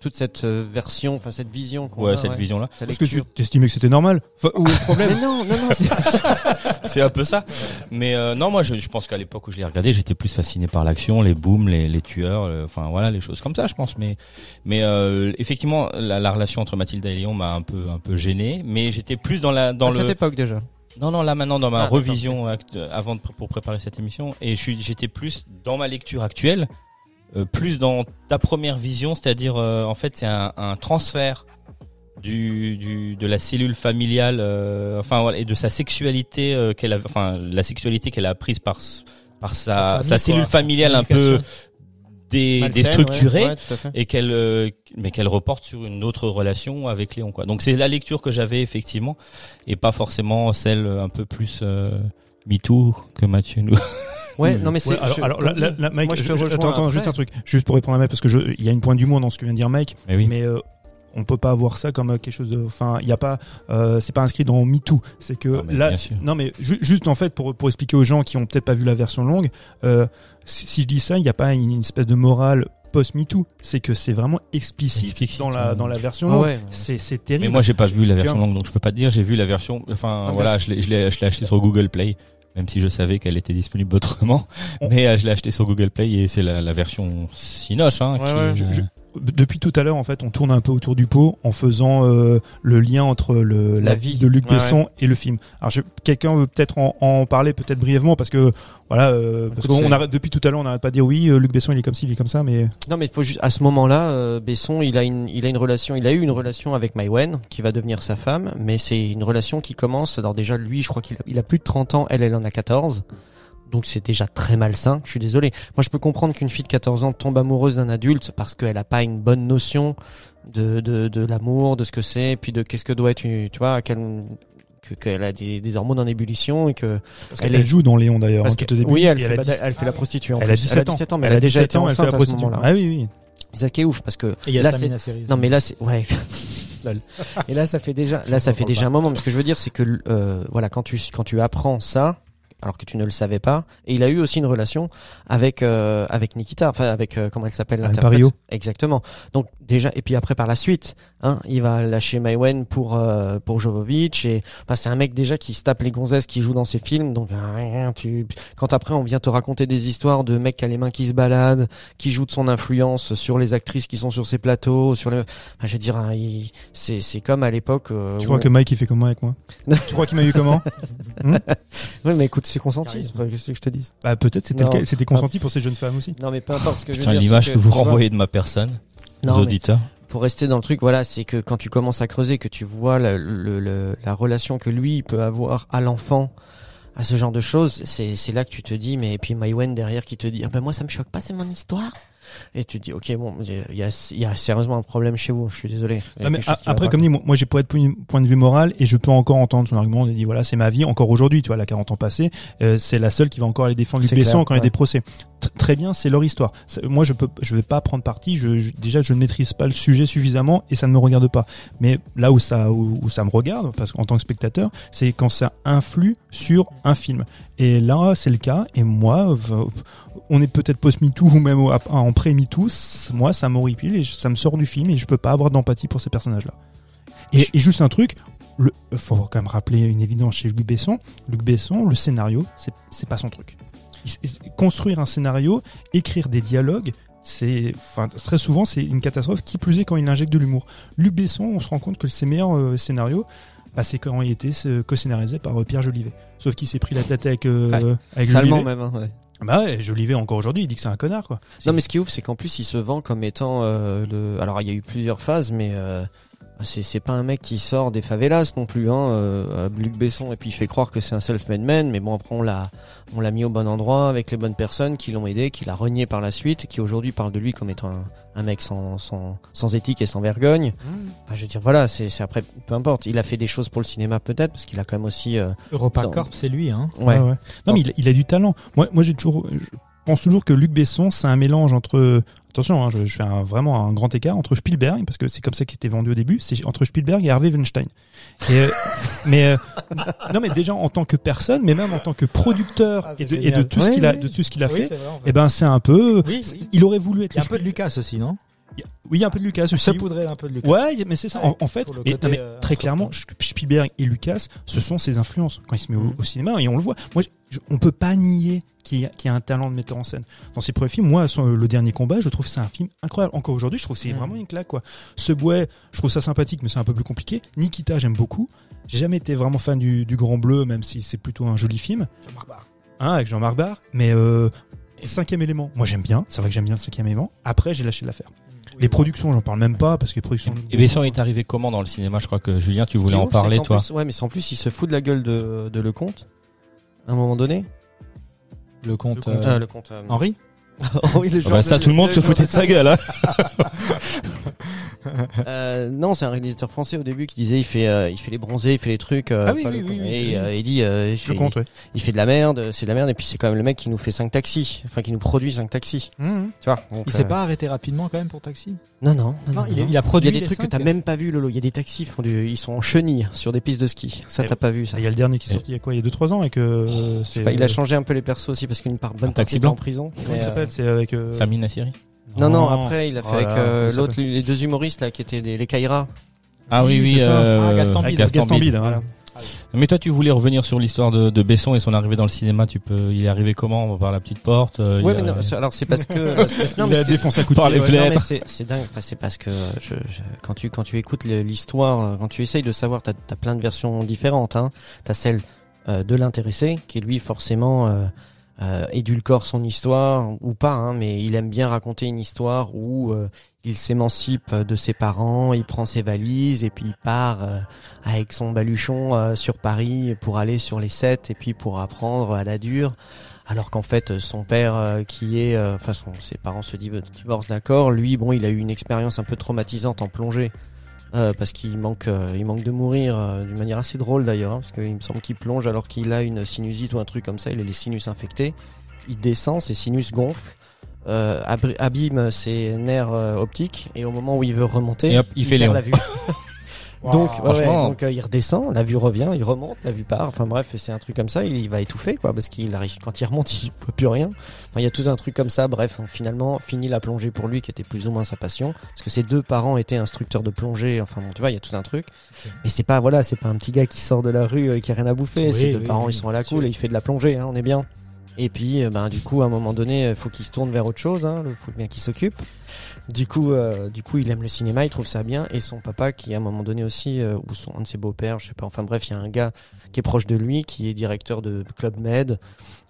Toute cette euh, version, enfin cette vision qu'on ouais a, cette ouais. vision là. Ta Parce que tu lecture. t'estimais que c'était normal. Enfin, où est le problème Mais non, non, non, c'est- un peu ça. Mais euh, non, moi, je, je pense qu'à l'époque où je l'ai regardé, j'étais plus fasciné par l'action, les booms, les, les tueurs, enfin voilà, les choses comme ça, je pense. Mais mais euh, effectivement, la, la relation entre Mathilda et Léon m'a un peu un peu gêné. Mais j'étais plus dans la dans à le cette époque déjà. Non, non, là maintenant dans ma Ah, revision act- avant de, pour préparer cette émission, et j'étais plus dans ma lecture actuelle, euh, plus dans ta première vision, c'est-à-dire euh, en fait c'est un, un transfert du, du de la cellule familiale, euh, enfin voilà, et de sa sexualité euh, qu'elle a, enfin la sexualité qu'elle a apprise par par sa Sa cellule quoi. familiale un peu. Dé- Malsaine, déstructurée ouais, ouais, et qu'elle euh, mais qu'elle reporte sur une autre relation avec Léon quoi. Donc c'est la lecture que j'avais effectivement et pas forcément celle un peu plus euh, MeToo que Mathieu nous. Ouais, non mais c'est. Ouais, alors, je- alors comme là, là, dit, là, Mike, moi, je te je- je- rejoins attends, attends, après. juste un truc, juste pour répondre à Mike, parce que il y a une pointe d'humour dans ce que vient de dire Mike, Mais oui. mais euh, on peut pas voir ça comme quelque chose de, enfin, il y a pas, euh, c'est pas inscrit dans MeToo, c'est que Non, mais là, non mais ju- juste en fait pour pour expliquer aux gens qui ont peut-être pas vu la version longue, euh, si, si je dis ça, il y a pas une, une espèce de morale post MeToo, c'est que c'est vraiment explicite, Explicite, dans la dans la version Ah longue. ouais. C'est c'est terrible. Mais moi j'ai pas vu la version longue donc je peux pas te dire. J'ai vu la version. Enfin Ah, voilà, je l'ai je acheté sur Google Play. Même si je savais qu'elle était disponible autrement, On- mais euh, je l'ai acheté sur Google Play et c'est la, la version Cinoche. Hein, Ouais, qui, ouais, euh, je- je- depuis tout à l'heure, en fait, on tourne un peu autour du pot en faisant euh, le lien entre le, la, La vie de Luc Ouais, Besson et le film. Alors, quelqu'un veut peut-être en, en parler, peut-être brièvement, parce que voilà, euh, parce qu'on arrête depuis tout à l'heure, on n'arrête pas de dire oui, euh, Luc Besson, il est comme ci, il est comme ça, mais Non mais il faut juste à ce moment-là, euh, Besson, il a une, il a une relation, il a eu une relation avec Maïwen qui va devenir sa femme, mais c'est une relation qui commence. Alors déjà lui, je crois qu'il a, il a plus de 30 ans, elle, elle en a 14. Donc c'est déjà très malsain. Je suis désolé. Moi, je peux comprendre qu'une fille de 14 ans tombe amoureuse d'un adulte parce qu'elle a pas une bonne notion de de, de l'amour, de ce que c'est, puis de qu'est-ce que doit être, une- tu vois, à quel que- qu'elle a des, des hormones en ébullition et que parce Elle qu'elle est- joue dans Léon d'ailleurs, parce hein, que- tout début. oui, elle fait, 10 elle fait la prostituée. En elle a plus. 17 ans. mais elle, a déjà été ans, elle fait enceinte à ce moment-là. Ah oui, oui. C'est ça qui est ouf parce que Et il y a là, Seri. Non mais là c'est ouais. Lol. Et là ça fait déjà là ça fait déjà un moment mais ce que je veux dire c'est que euh, voilà quand tu quand tu apprends ça alors que tu ne le savais pas. Et il a eu aussi une relation avec euh, avec Nikita enfin avec euh, comment elle s'appelle l'interprète exactement. Donc déjà et puis après par la suite hein il va lâcher Maïwen pour euh, pour Jovovic et enfin c'est un mec déjà qui se tape les gonzesses qui joue dans ses films donc rien tu quand après on vient te raconter des histoires de mecs qui a les mains qui se baladent qui joue de son influence sur les actrices qui sont sur ses plateaux sur les Enfin, je veux dire, hein, il- c'est c'est comme à l'époque. euh, Tu crois on- que Mike il fait comment avec moi? Tu crois qu'il m'a eu comment? Oui, mais écoute, c'est consenti. c'est pas- Qu'est-ce que je te dis? Bah peut-être c'était le Non. cas- c'était consenti pour ces jeunes femmes aussi. Non, mais peu importe. Ce que je veux Putain, dire, l'image que vous renvoyez de ma personne Non, auditeurs. pour rester dans le truc, voilà, c'est que quand tu commences à creuser, que tu vois la, le- le- la relation que lui peut avoir à l'enfant, à ce genre de choses, c'est c'est là que tu te dis, mais et puis Maïwen derrière qui te dit, ah ben moi ça me choque pas, c'est mon histoire. Et tu te dis, ok, bon, il y a, il y a sérieusement un problème chez vous. Je suis désolé. Mais a- après, comme dit, moi moi, j'ai pas de point de vue moral et je peux encore entendre son argument. Il dit voilà, c'est ma vie. Encore aujourd'hui, tu vois, elle a 40 ans passés, euh, c'est la seule qui va encore aller défendre Luc Besson clair, quand il y a des procès. Tr- très bien, c'est leur histoire. Moi, je peux, je vais pas prendre parti. Je, je- déjà, je ne maîtrise pas le sujet suffisamment et ça ne me regarde pas. Mais là où ça, où, où ça me regarde, parce qu'en tant que spectateur, c'est quand ça influe sur un film. Et là, c'est le cas. Et moi, on est peut-être post-MeToo ou même en pré-MeToo. Moi, ça m'horripile et ça me sort du film et je peux pas avoir d'empathie pour ces personnages-là. Et, et juste un truc, le, faut quand même rappeler une évidence chez Luc Besson. Luc Besson, le scénario, c'est pas son truc. Construire un scénario, écrire des dialogues, c'est, enfin, très souvent, c'est une catastrophe. Qui plus est quand il injecte de l'humour. Luc Besson, on se rend compte que ses meilleurs euh, scénarios, bah, c'est quand il était co-scénarisé par euh, Pierre Jolivet. Sauf qu'il s'est pris la tête avec, euh, avec Jolivet. même. hein, ouais. Bah ouais, Jolivet encore aujourd'hui, il dit que c'est un connard quoi. Non mais ce qui est ouf c'est qu'en plus il se vend comme étant euh, le alors il y a eu plusieurs phases mais euh, c'est c'est pas un mec qui sort des favelas non plus, hein, euh, Luc Besson, et puis il fait croire que c'est un self-made man, mais bon après on l'a on l'a mis au bon endroit avec les bonnes personnes qui l'ont aidé, qui l'a renié par la suite, qui aujourd'hui parle de lui comme étant un, un mec sans, sans sans éthique et sans vergogne. Enfin, je veux dire voilà, c'est c'est après peu importe. Il a fait des choses pour le cinéma peut-être parce qu'il a quand même aussi euh, EuropaCorp, c'est lui, hein. ouais. Non, mais il, il a du talent. Moi, moi, j'ai toujours, je pense toujours que Luc Besson, c'est un mélange entre, attention, hein, je, je fais un- vraiment un grand écart entre Spielberg, parce que c'est comme ça qu'il était vendu au début, c'est entre Spielberg et Harvey Weinstein. Et, euh, mais euh, non, mais déjà en tant que personne, mais même en tant que producteur Ah, et, de, et de génial. tout ce qu'il a, de tout ce qu'il a Oui, fait. vrai, en fait. Eh ben, c'est un peu. Oui, oui. Il aurait voulu être. Il y a un peu de Lucas aussi, non? Oui, il y a un peu de Lucas aussi. Se poudrer un peu de Lucas. Ouais, mais c'est ça. En, en fait, non, mais euh, très clairement. Spielberg et Lucas, ce sont ses influences quand il se met au, Mhm. au cinéma et on le voit. Moi, je- on peut pas nier qu'il y, y a un talent de metteur en scène. Dans ses premiers films, moi, son- le dernier combat, je trouve que c'est un film incroyable. Encore aujourd'hui, je trouve que c'est Mhm. vraiment une claque, quoi. Ce bouet, je trouve ça sympathique, mais c'est un peu plus compliqué. Nikita, j'aime beaucoup. J'ai jamais été vraiment fan du, du Grand Bleu, même si c'est plutôt un joli film. Hein, avec Jean-Marc Barr. Mais euh, cinquième élément, moi j'aime bien. C'est vrai que j'aime bien le cinquième élément. Après, j'ai lâché l'affaire. Les productions, j'en parle même pas parce que les productions. Et Besson est arrivé comment dans le cinéma? Je crois que Julien, tu voulais en parler, toi. plus- ouais, mais c'est en plus il se fout de la gueule de de Lecomte à un moment donné. Le compte. Le compte. Euh, euh, Lecomte. euh, Henri? oh oui, le Ah joueur bah, de- ça, tout le monde se foutait de sa gueule. Hein. Euh, non, c'est un réalisateur français au début qui disait il fait euh, il fait les bronzés, il fait les trucs. euh, Ah oui, oui, le- oui, oui, et oui. euh, il dit euh, il, fait, le compte, ouais. il fait de la merde, c'est de la merde et puis c'est quand même le mec qui nous fait cinq taxis, enfin qui nous produit cinq taxis. Mhm. Tu vois donc, Il euh, s'est pas arrêté rapidement quand même pour Taxi? Non non, non, Non, non, il, est- non. il a Il y produit a des trucs que cinq. t'as même pas vu Lolo. Il y a des taxis ils font du, ils sont en chenille sur des pistes de ski. Ça t'as pas vu ça. Il y a le dernier qui est sorti il y a quoi? Il y a 2-3 ans et que euh, il a changé un peu les persos aussi parce qu'une part bonne taxi était en blanc. prison. C'est avec. euh, Sami Nassiri Non, non, après, il a fait Oh avec euh, l'autre, les deux humoristes là, qui étaient des, les Kaira. Ah oui, Oui, oui. euh, Ah, Gaston Bide. Gaston Bide, voilà. Mais toi, tu voulais revenir sur l'histoire de, de Besson et son arrivée dans le cinéma. Tu peux, il est arrivé comment Par la petite porte euh, Ouais, il mais non, c'est- alors c'est parce que, parce que- non, il mais a c'est- défoncé coup de Par les fenêtres. c'est dingue. Enfin, c'est parce que je, je- quand tu quand tu écoutes l'histoire, quand tu essayes de savoir, t'as as plein de versions différentes. Hein. T'as celle euh, de l'intéressé qui lui forcément euh, euh, édulcore son histoire ou pas, hein, mais il aime bien raconter une histoire où euh, il s'émancipe de ses parents, il prend ses valises et puis il part euh, avec son baluchon euh, sur Paris pour aller sur les sets et puis pour apprendre à la dure. Alors qu'en fait, son père, euh, qui est, euh, enfin, son- ses parents se div- divorcent, d'accord. Lui, bon, il a eu une expérience un peu traumatisante en plongée, euh, parce qu'il manque, euh, il manque de mourir euh, d'une manière assez drôle d'ailleurs, hein, parce qu'il me semble qu'il plonge alors qu'il a une sinusite ou un truc comme ça. Il a les sinus infectés. Il descend, ses sinus gonflent, euh, abîme ses nerfs optiques, et au moment où il veut remonter, hop, il fait perd la vue. Donc, ouais, franchement. donc euh, il redescend, la vue revient, il remonte, la vue part. Enfin bref, c'est un truc comme ça. Il, il va étouffer quoi, parce qu'il arrive quand il remonte, il voit plus rien. Enfin, il y a tout un truc comme ça. Bref, on, finalement, fini la plongée pour lui, qui était plus ou moins sa passion, parce que ses deux parents étaient instructeurs de plongée. Enfin bon, tu vois, il y a tout un truc. Mais c'est pas voilà, c'est pas un petit gars qui sort de la rue euh, qui a rien à bouffer. Oui, ses deux oui, parents, oui, ils sont à la cool et il fait de la plongée. Hein, on est bien. Et puis, euh, ben du coup, à un moment donné, il faut qu'il se tourne vers autre chose. Hein, faut bien qu'il s'occupe. Du coup, euh, du coup, il aime le cinéma, il trouve ça bien, et son papa, qui à un moment donné aussi, euh, ou son un de ses beaux-pères, je sais pas. Enfin bref, il y a un gars qui est proche de lui, qui est directeur de Club Med,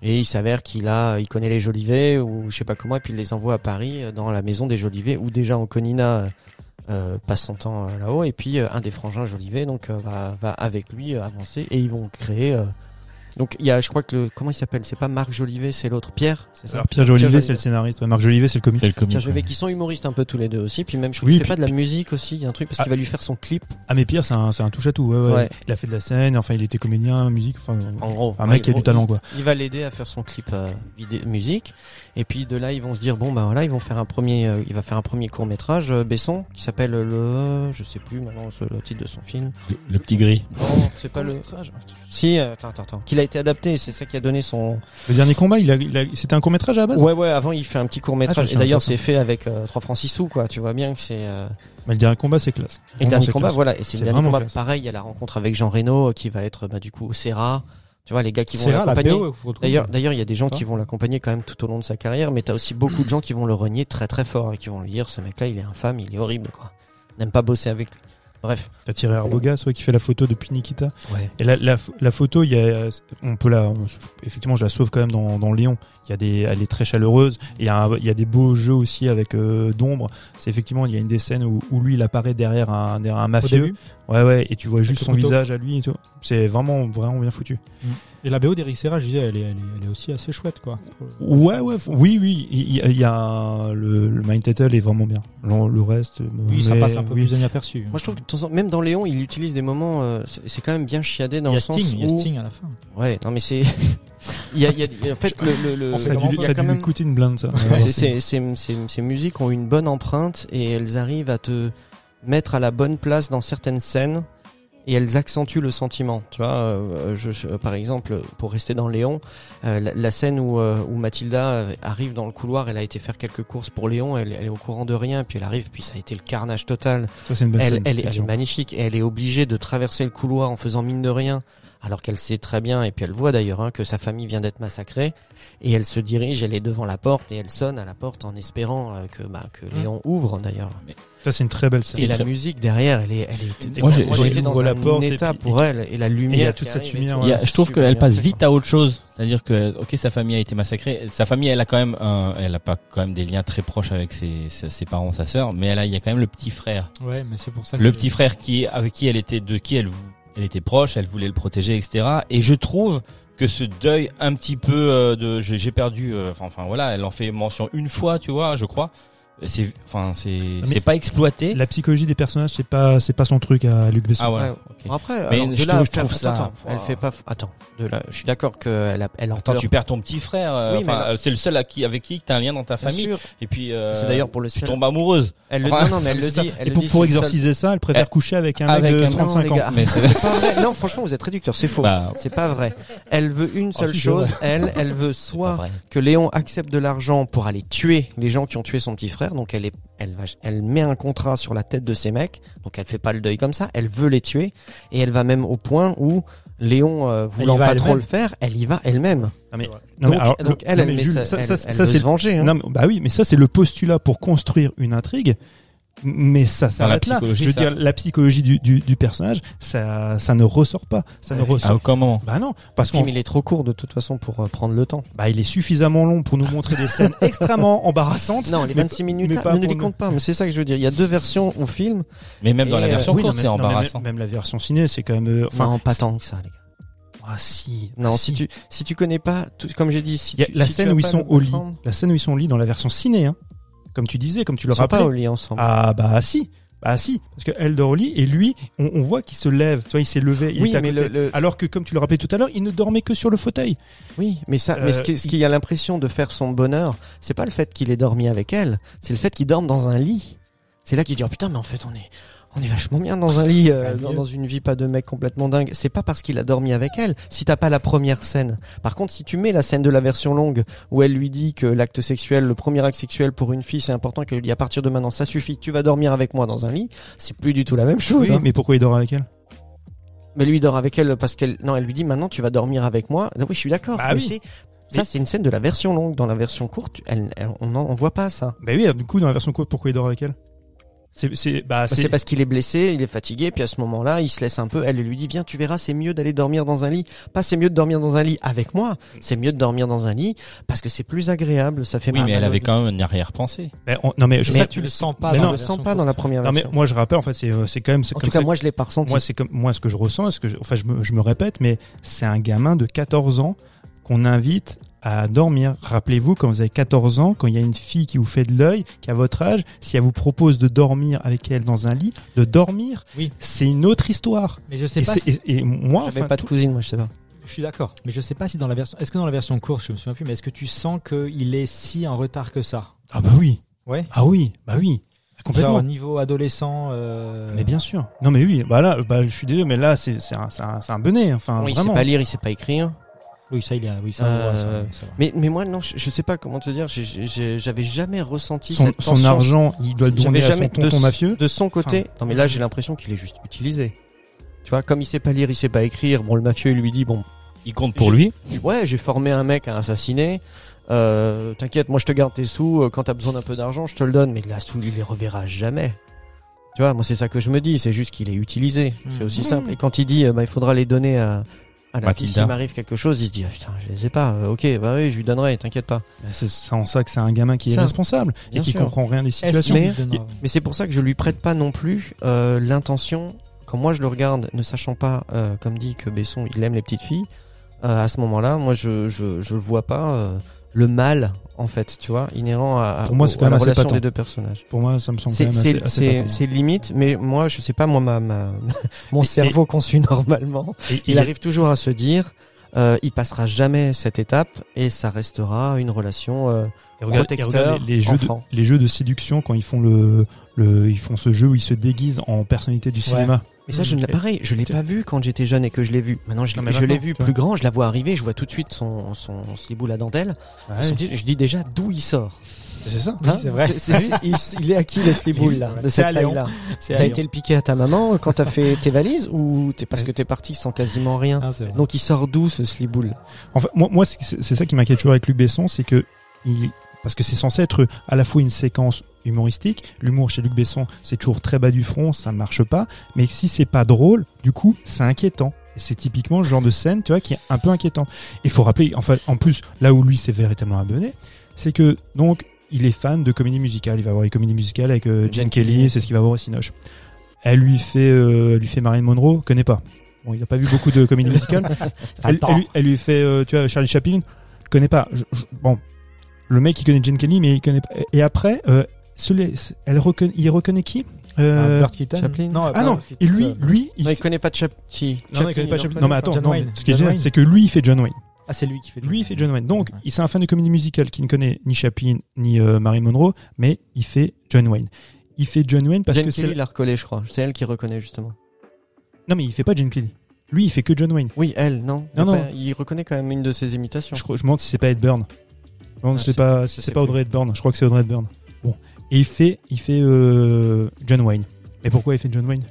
et il s'avère qu'il a, il connaît les Jolivet ou je sais pas comment, et puis il les envoie à Paris euh, dans la maison des Jolivet, où déjà Anconina euh, euh, passe son temps euh, là-haut, et puis euh, un des frangins Jolivet donc euh, va, va avec lui euh, avancer, et ils vont créer. Donc il y a, je crois que le, comment il s'appelle? C'est pas Marc Jolivet, c'est l'autre Pierre, c'est ça? Alors, Pierre Jolivet, Jolivet. c'est le scénariste. ouais, Marc Jolivet, c'est le comique. Pierre Jolivet ouais. qui sont humoristes un peu tous les deux aussi puis même je crois Oui, qu'il fait pas de la musique aussi il y a un truc parce Ah. qu'il va lui faire son clip Ah, mais Pierre, c'est un, c'est un touche à tout. Ouais, ouais. Ouais. Il a fait de la scène. Enfin, il était comédien, musique. Enfin, en gros un mec qui a du talent, il- quoi. il va l'aider à faire son clip euh, vidéo musique et puis de là ils vont se dire bon bah voilà ils vont faire un premier euh, il va faire un premier court métrage Besson qui s'appelle le je sais plus maintenant ce- le titre de son film Le, le petit gris. non c'est pas le si euh, attends attends attends qu'il a été adapté c'est ça qui a donné son Le dernier combat, il a, il a- c'était un court métrage à la base? ouais ouais avant il fait un petit court Ah, métrage me et d'ailleurs c'est fait avec euh, 3 francs 6 sous quoi tu vois bien que c'est euh, Mais le dernier combat, c'est classe. Et le dernier combat, classe. voilà. Et c'est le dernier combat. classe. Pareil, il y a la rencontre avec Jean Reno euh, qui va être, bah, du coup, au Serra. Tu vois, les gars qui vont l'accompagner. D'ailleurs, d'ailleurs, il y a des gens qui vont l'accompagner quand même tout au long de sa carrière, mais t'as aussi beaucoup de gens qui vont le renier très très fort et qui vont lui dire, ce mec-là, il est infâme, il est horrible, quoi. N'aime pas bosser avec lui. Bref. T'as tiré Arbogas, ouais, qui fait la photo depuis Nikita. Ouais. Et la, la, la photo, il y a, on peut la, effectivement, je la sauve quand même dans, dans Léon. Il y a des, elle est très chaleureuse. Il y a, un- il y a des beaux jeux aussi avec euh, d'ombre. C'est effectivement, il y a une des scènes où, où lui, il apparaît derrière un, derrière un mafieux. Ouais, ouais, et tu vois juste son couteau. visage à lui et tout. C'est vraiment, vraiment bien foutu. Et la BO d'Eric Serra, je disais, elle est, elle, est, elle est aussi assez chouette, quoi. Ouais, ouais, oui, oui. Il y, a- y le, le Mind Title est vraiment bien. Le, le reste, Oui, ça passe un peu oui. plus inaperçu. Moi, je trouve que même dans Léon, il utilise des moments. euh, c'est quand même bien chiadé dans le a sens Sting, il y a où. Sting à la fin. Ouais, non mais c'est. il y a, il y en fait le, le, le- On Ça a dû, y a ça a quand dû lui même. coûter une blinde, ça. Ces musiques ont une bonne empreinte et elles arrivent à te mettre à la bonne place dans certaines scènes et elles accentuent le sentiment. Tu vois, euh, je, je- par exemple, pour rester dans Léon, euh, la, la scène où, euh, où Mathilda euh, arrive dans le couloir, elle a été faire quelques courses pour Léon, elle, elle est au courant de rien, puis elle arrive, puis ça a été le carnage total. Ça, c'est une bonne Elle, scène, elle, est- elle est magnifique et elle est obligée de traverser le couloir en faisant mine de rien, alors qu'elle sait très bien, et puis elle voit d'ailleurs hein, que sa famille vient d'être massacrée, et elle se dirige, elle est devant la porte et elle sonne à la porte en espérant euh, que, bah, que Léon ouvre d'ailleurs. Ça, c'est une très belle scène. Et la très- musique derrière, elle est, elle est. Moi, j'étais dans la un porte et état puis- pour elle et la lumière. il y a toute cette arrive et lumière, y a- ouais, je trouve qu'elle passe vite quoi. à autre chose. C'est-à-dire que, ok, sa famille a été massacrée. Sa famille, elle a quand même, un, elle a pas quand même des liens très proches avec ses, ses, ses parents, sa sœur, mais elle a, il y a quand même le petit frère. Ouais, mais c'est pour ça que. Le petit frère qui, avec qui elle était, de qui elle, elle était proche, elle voulait le protéger, etc. Et je trouve que ce deuil un petit peu euh, de, j'ai perdu, euh, enfin voilà, elle en fait mention une fois, tu vois, je crois. C'est, enfin, c'est, Mais- c'est pas exploité. La psychologie des personnages, c'est pas, c'est pas son truc à Luc Besson. Ah ouais. Ouais. ok. Bon, Après, Mais alors, de je là, trouve- je trouve ça- attends, elle fait pas. Attends, de là, je suis d'accord qu'elle a, elle en Attends, tu perds ton petit frère. euh, Oui, là- euh, c'est le seul à qui, avec qui t'as un lien dans ta Bien famille. sûr. Et puis, euh, C'est d'ailleurs pour le tu seul- tombes amoureuse. Elle le Enfin, dit, non, mais elle le dit. Elle Et pour, dit, pour exorciser ça, elle préfère Eh, coucher avec un avec mec de un- Non, 35 les ans. gars, Mais c'est c'est- pas vrai. Non, franchement, vous êtes réducteur, c'est faux. Bah, C'est pas vrai. Elle veut une seule si, c'est chose. Elle, elle veut soit que Léon accepte de l'argent pour aller tuer les gens qui ont tué son petit frère. Donc elle est, elle va, elle met un contrat sur la tête de ces mecs. Donc elle fait pas le deuil comme ça. Elle veut les tuer et elle va même au point où Léon, euh, voulant pas trop le faire, elle y va elle-même. Non, mais, non, Donc, mais alors, donc le- elle, non, elle, mais met Jules, ça, ça, elle, ça, elle ça, veut c'est se venger. hein. Non, mais- bah oui, mais ça c'est le postulat pour construire une intrigue. Mais ça s'arrête là. Je veux ça- dire, la psychologie du, du, du personnage, ça, ça ne ressort pas. Ça ne ressort. Ah, comment Bah non, parce film, il est trop court de toute façon pour euh, prendre le temps. bah, il est suffisamment long pour nous montrer des scènes extrêmement embarrassantes. Non, les mais- 26 minutes, mais là, pas ne pour les compte pas. Mais c'est ça que je veux dire. Il y a deux versions au film. Mais même dans la euh, version non, courte, mais- c'est mais embarrassant. même, même la version ciné, c'est quand même. euh, Enfin, pas tant que ça, les gars. ah si. Non, ah, si tu si tu connais pas, tout, comme j'ai dit, si Il y a tu, la si scène où ils sont au lit. La scène où ils sont au lit dans la version ciné, hein. Comme tu disais, comme tu le Ils sont rappelais. pas au lit ensemble. Ah bah si, bah si, parce que elle dort au lit et lui, on, on voit qu'il se lève. Tu vois, il s'est levé. Il oui, était à mais côté. le, le- Alors que comme tu le rappelais tout à l'heure, il ne dormait que sur le fauteuil. oui, mais ça, Euh, mais ce qui, ce qui a l'impression de faire son bonheur, c'est pas le fait qu'il ait dormi avec elle, c'est le fait qu'il dorme dans un lit. C'est là qu'il dit oh putain, mais en fait on est on est vachement bien dans un lit, euh, dans, une vie pas de mec complètement dingue. C'est pas parce qu'il a dormi avec elle. Si t'as pas la première scène. Par contre, si tu mets la scène de la version longue où elle lui dit que l'acte sexuel, le premier acte sexuel pour une fille, c'est important qu'elle lui dit à partir de maintenant ça suffit, tu vas dormir avec moi dans un lit, c'est plus du tout la même chose. Oui, hein. mais pourquoi il dort avec elle? Mais lui il dort avec elle parce qu'elle non, elle lui dit maintenant tu vas dormir avec moi. Ah Oui, je suis d'accord. Bah mais oui. c'est ça c'est une scène de la version longue. Dans la version courte, elle, elle- on en, on voit pas ça. Bah oui, du coup dans la version courte, pourquoi il dort avec elle? C'est bah Bah, c'est parce qu'il est blessé, il est fatigué, puis à ce moment-là, il se laisse un peu. Elle lui dit viens, tu verras, c'est mieux d'aller dormir dans un lit. Pas c'est mieux de dormir dans un lit avec moi. C'est mieux de dormir dans un lit parce que c'est plus agréable. Ça fait Oui, mal mais elle avait quand même une arrière-pensée. Non mais je Mais ça, tu le sens pas. mais dans non, le sent version pas dans la première non mais version. moi je rappelle en fait c'est euh, c'est quand même c'est en comme tout cas, ça- moi je l'ai pas ressenti. moi c'est comme moi ce que je ressens, ce que je, enfin je me, je me répète, mais c'est un gamin de 14 ans qu'on invite à dormir. Rappelez-vous quand vous avez 14 ans, quand il y a une fille qui vous fait de l'œil, qui a votre âge, si elle vous propose de dormir avec elle dans un lit, de dormir, Oui. c'est une autre histoire. Mais je sais Et, pas. si- et- et moi, J'avais enfin, pas de tout- cousine, moi je sais pas. Je suis d'accord. Mais je sais pas si dans la version. Est-ce que dans la version courte, je me souviens plus, mais est-ce que tu sens qu'il est si en retard que ça? Ah bah oui, Ouais. ah oui, bah oui, complètement. Genre niveau adolescent. euh, Mais bien sûr. Non mais oui, bah là, bah, je suis désolé, mais là c'est un, c'est un, c'est un benet, enfin oui, il sait pas lire, il sait pas écrire. Oui, ça il est. Oui, ça. ça, Euh, ça va. Mais mais moi non, je, je sais pas comment te dire. j'ai- j'ai- J'avais jamais ressenti Son, cette son argent, il doit le donner à son tonton de- mafieux. de son côté. non mais là j'ai l'impression qu'il est juste utilisé. Tu vois, comme il sait pas lire, il sait pas écrire. Bon, le mafieux il lui dit bon, Il compte pour lui. ouais, j'ai formé un mec à assassiner. Euh, T'inquiète, moi je te garde tes sous. euh, Quand t'as besoin d'un peu d'argent, je te le donne. Mais là, sous, il les reverra jamais. Tu vois, moi c'est ça que je me dis, c'est juste qu'il est utilisé, c'est Mhm. aussi simple. Et quand il dit, euh, bah, il faudra les donner à, à la fille Mathilda. s'il m'arrive quelque chose, il se dit, ah, putain, je les ai pas, Euh, ok, bah oui, je lui donnerai, t'inquiète pas. C'est c'est en ça que c'est un gamin qui est responsable et qui sûr. comprend rien des situations. Mais- c'est pour ça que je lui prête pas non plus euh, l'intention, quand moi je le regarde, ne sachant pas, euh, comme dit que Besson, il aime les petites filles, euh, à ce moment-là, moi je, je, je vois pas euh, le mal, en fait, tu vois, inhérent à, Pour moi, c'est quand la relation patent. des deux personnages. Pour moi, ça me semble quand C'est même assez, c'est- limite, mais moi, je sais pas, moi, ma, ma- mon cerveau conçu normalement, Et- il arrive toujours à se dire, euh, il passera jamais cette étape et ça restera une relation. euh, regarde, protecteur, les, les jeux de, enfant. les jeux de séduction quand ils font le, le ils font ce jeu où ils se déguisent en personnalité du cinéma. Mais ça, je ne l'ai Et- pareil, je l'ai pas vu quand j'étais jeune et que je l'ai vu. Maintenant, je, l'ai- je l'ai vu plus grand, je la vois arriver, je vois tout de suite son, son slibou la dentelle. Ouais, Son petit- Je dis déjà d'où il sort? c'est ça. Oui, c'est vrai. C'est- c'est- il, il est à qui le sliboule là, de C'est à cette taille-là. C'est T'as été le piquer à ta maman quand t'as fait tes valises ou t'es parce que t'es parti sans quasiment rien? Ah. Donc il sort d'où ce sliboule Enfin, moi, moi c'est c'est ça qui m'inquiète toujours avec Luc Besson, c'est que il, parce que c'est censé être à la fois une séquence humoristique. L'humour chez Luc Besson, c'est toujours très bas du front, ça marche pas. Mais si c'est pas drôle, du coup, c'est inquiétant. C'est typiquement le genre de scène, tu vois, qui est un peu inquiétant. Il faut rappeler, enfin, en plus, là où lui s'est véritablement abonné, c'est que donc il est fan de comédie musicale. Il va voir les comédies musicales avec euh, Jane Jane Kelly, c'est ce qu'il va voir au Cinoche. Elle lui fait, euh, lui fait Marilyn Monroe, connaît pas. Bon, il a pas vu beaucoup de comédies musicales. elle, elle lui, elle lui fait, euh, tu vois, Charlie Chaplin, connaît pas. Je- je- bon, le mec il connaît Jane Kelly, mais il connaît pas. Et après, euh, celui- elle reconnaît, il reconnaît qui? Euh, Ah, Keaton Chaplin. Non, Ah non, et lui, lui, il Non, il connaît pas de Chap... Si. non, non, il connaît pas Chaplin. Non, mais attends, John non, Wayne. ce qui est John génial, Wayne. c'est que lui, il fait John Wayne. Ah, c'est lui qui fait. Lui, il fait John Wayne. Donc, Ouais. il c'est un fan de comédie musicale qui ne connaît ni Chaplin ni euh, Marie Monroe, mais il fait John Wayne. Il fait John Wayne parce Jane que Kelly c'est. l'a recollé, je crois. C'est elle qui reconnaît justement. Non, mais il fait pas Jane Kelly. Lui, il fait que John Wayne. Oui, elle, non. Non, Il non. pas- Il reconnaît quand même une de ses imitations. Je, crois- je me demande si c'est pas Ed Burn. Je me demande Ah, si c'est pas, c'est pas. Audrey Hepburn. Je crois que c'est Audrey Hepburn. Bon. Et il fait, il fait euh, John Wayne. Et pourquoi il fait John Wayne?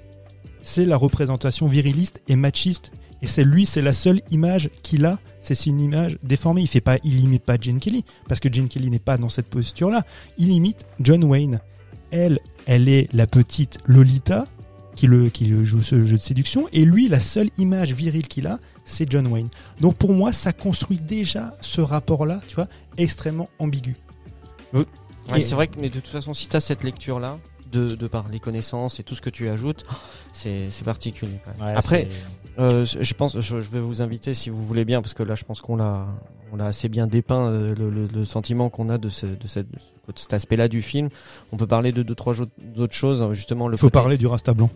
C'est la représentation viriliste et machiste. Et c'est lui, c'est la seule image qu'il a. C'est une image déformée. Il fait pas, il imite pas Jane Kelly parce que Jane Kelly n'est pas dans cette posture-là. Il imite John Wayne. Elle, elle est la petite Lolita qui le, qui joue ce jeu de séduction. Et lui, la seule image virile qu'il a, c'est John Wayne. Donc pour moi, ça construit déjà ce rapport-là, tu vois, extrêmement ambigu. Ouais, c'est vrai que, mais de toute façon, si t'as cette lecture-là, de, de par les connaissances et tout ce que tu ajoutes, c'est c'est particulier. Ouais, Après, euh, je pense, je, je vais vous inviter si vous voulez bien, parce que là, je pense qu'on l'a, on l'a assez bien dépeint euh, le, le- le sentiment qu'on a de, ce, de, cette, de ce- de cet aspect-là du film. On peut parler de deux trois d'autres choses, justement le Il faut côté- parler du Rasta blanc.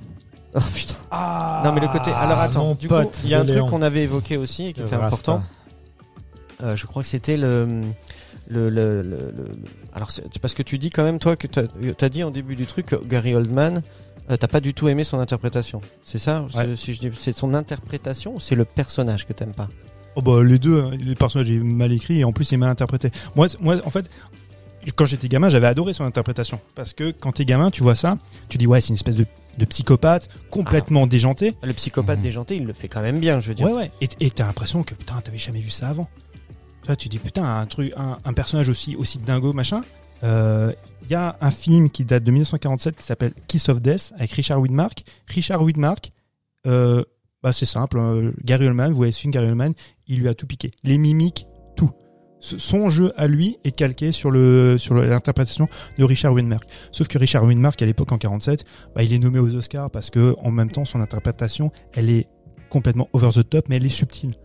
Oh, putain. Ah, Non mais le côté. Alors attends, du coup, pote il y a un truc qu'on avait évoqué aussi et qui Le était Rasta. important. Euh, je crois que c'était le, le, le, le- le- alors c'est parce que tu dis quand même toi que t'as as dit en début du truc que Gary Oldman, euh, t'as pas du tout aimé son interprétation. C'est ça Ouais. C'est- Si je dis, c'est son interprétation ou c'est le personnage que t'aimes pas? Oh bah les deux, hein. les personnages est mal écrit et en plus il est mal interprété. Moi, moi en fait, quand j'étais gamin, j'avais adoré son interprétation parce que quand t'es gamin, tu vois ça, tu dis ouais c'est une espèce de, de psychopathe complètement déjanté. Le psychopathe Mhm. déjanté, il le fait quand même bien, je veux dire. Ouais ouais. Et et t'as l'impression que putain t'avais jamais vu ça avant. Tu dis putain un truc, un, personnage aussi aussi dingo machin. Euh, Il y a un film qui date de 1947 qui s'appelle Kiss of Death avec Richard Widmark. Richard Widmark, euh, bah c'est simple. euh, Gary Oldman, vous voyez ce film Gary Oldman, il lui a tout piqué. Les mimiques, tout. Son jeu à lui est calqué sur l'interprétation de Richard Widmark. Sauf que Richard Widmark à l'époque en 47, bah, il est nommé aux Oscars parce que en même temps son interprétation, elle est complètement over the top, mais elle est subtile.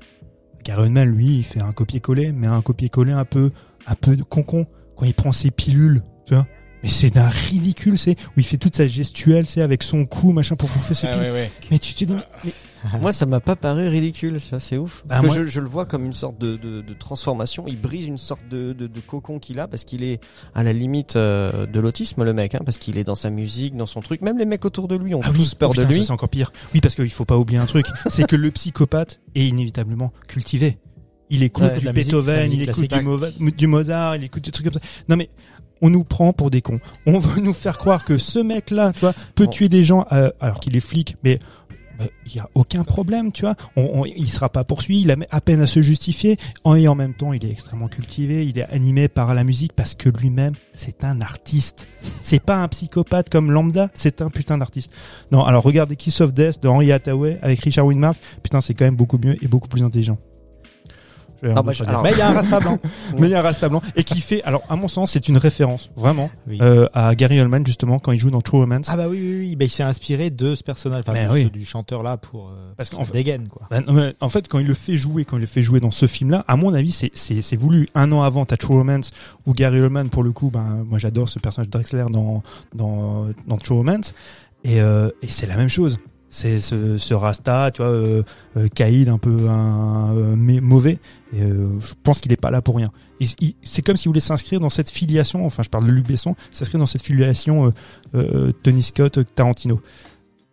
Gary Oldman, lui, il fait un copier-coller, mais un copier-coller un peu un peu de concon quand il prend ses pilules, tu vois. Mais c'est d'un ridicule, c'est où il fait toute sa gestuelle, c'est avec son cou, machin, pour bouffer ses pilules. Mais tu te dis, mais- Moi, ça m'a pas paru ridicule, ça, c'est ouf. Bah, Parce que moi- je, je le vois comme une sorte de, de, de transformation. Il brise une sorte de, de, de cocon qu'il a parce qu'il est à la limite euh, de l'autisme, le mec, hein, parce qu'il est dans sa musique, dans son truc. Même les mecs autour de lui ont Ah oui, tous peur oh de putain, lui. ça, C'est encore pire. Oui, parce qu'il faut pas oublier un truc, c'est que le psychopathe est inévitablement cultivé. Il écoute Ouais, du Beethoven, musique il écoute du Mozart, il écoute des trucs comme ça. Non mais on nous prend pour des cons. On veut nous faire croire que ce mec-là, tu vois, peut Bon. tuer des gens euh, alors qu'il est flic, mais bah, il y a aucun problème, tu vois. On, on- il sera pas poursuivi, il a à peine à se justifier. En, et en même temps, il est extrêmement cultivé, il est animé par la musique parce que lui-même, c'est un artiste. C'est pas un psychopathe comme Lambda, c'est un putain d'artiste. Non, alors regardez Kiss of Death de Henry Hathaway avec Richard Widmark. Putain, c'est quand même beaucoup mieux et beaucoup plus intelligent. Un bah, je- alors- Mais il y a un rasta blanc. Mais il y a un Rasta blanc et qui fait, alors à mon sens, c'est une référence vraiment Oui. euh, à Gary Oldman justement quand il joue dans True Romance. Ah bah oui, oui, oui. Bah, il s'est inspiré de ce personnage, enfin, Mais du, oui. du chanteur là pour, euh, Parce fait- dégaine, quoi. Bah, non, mais en fait, quand il le fait jouer, quand il le fait jouer dans ce film-là, à mon avis, c'est c'est c'est voulu. Un an avant, t'as True Romance où Gary Oldman, pour le coup, ben moi j'adore ce personnage de Drexler dans dans dans True Romance, et euh, et c'est la même chose. C'est ce, ce Rasta, tu vois, euh, euh, caïd, un peu un, euh, mais mauvais. Et euh, je pense qu'il est pas là pour rien. C'est comme s'il voulait s'inscrire dans cette filiation. Enfin, je parle de Luc Besson, s'inscrire dans cette filiation euh, euh, Tony Scott, Tarantino.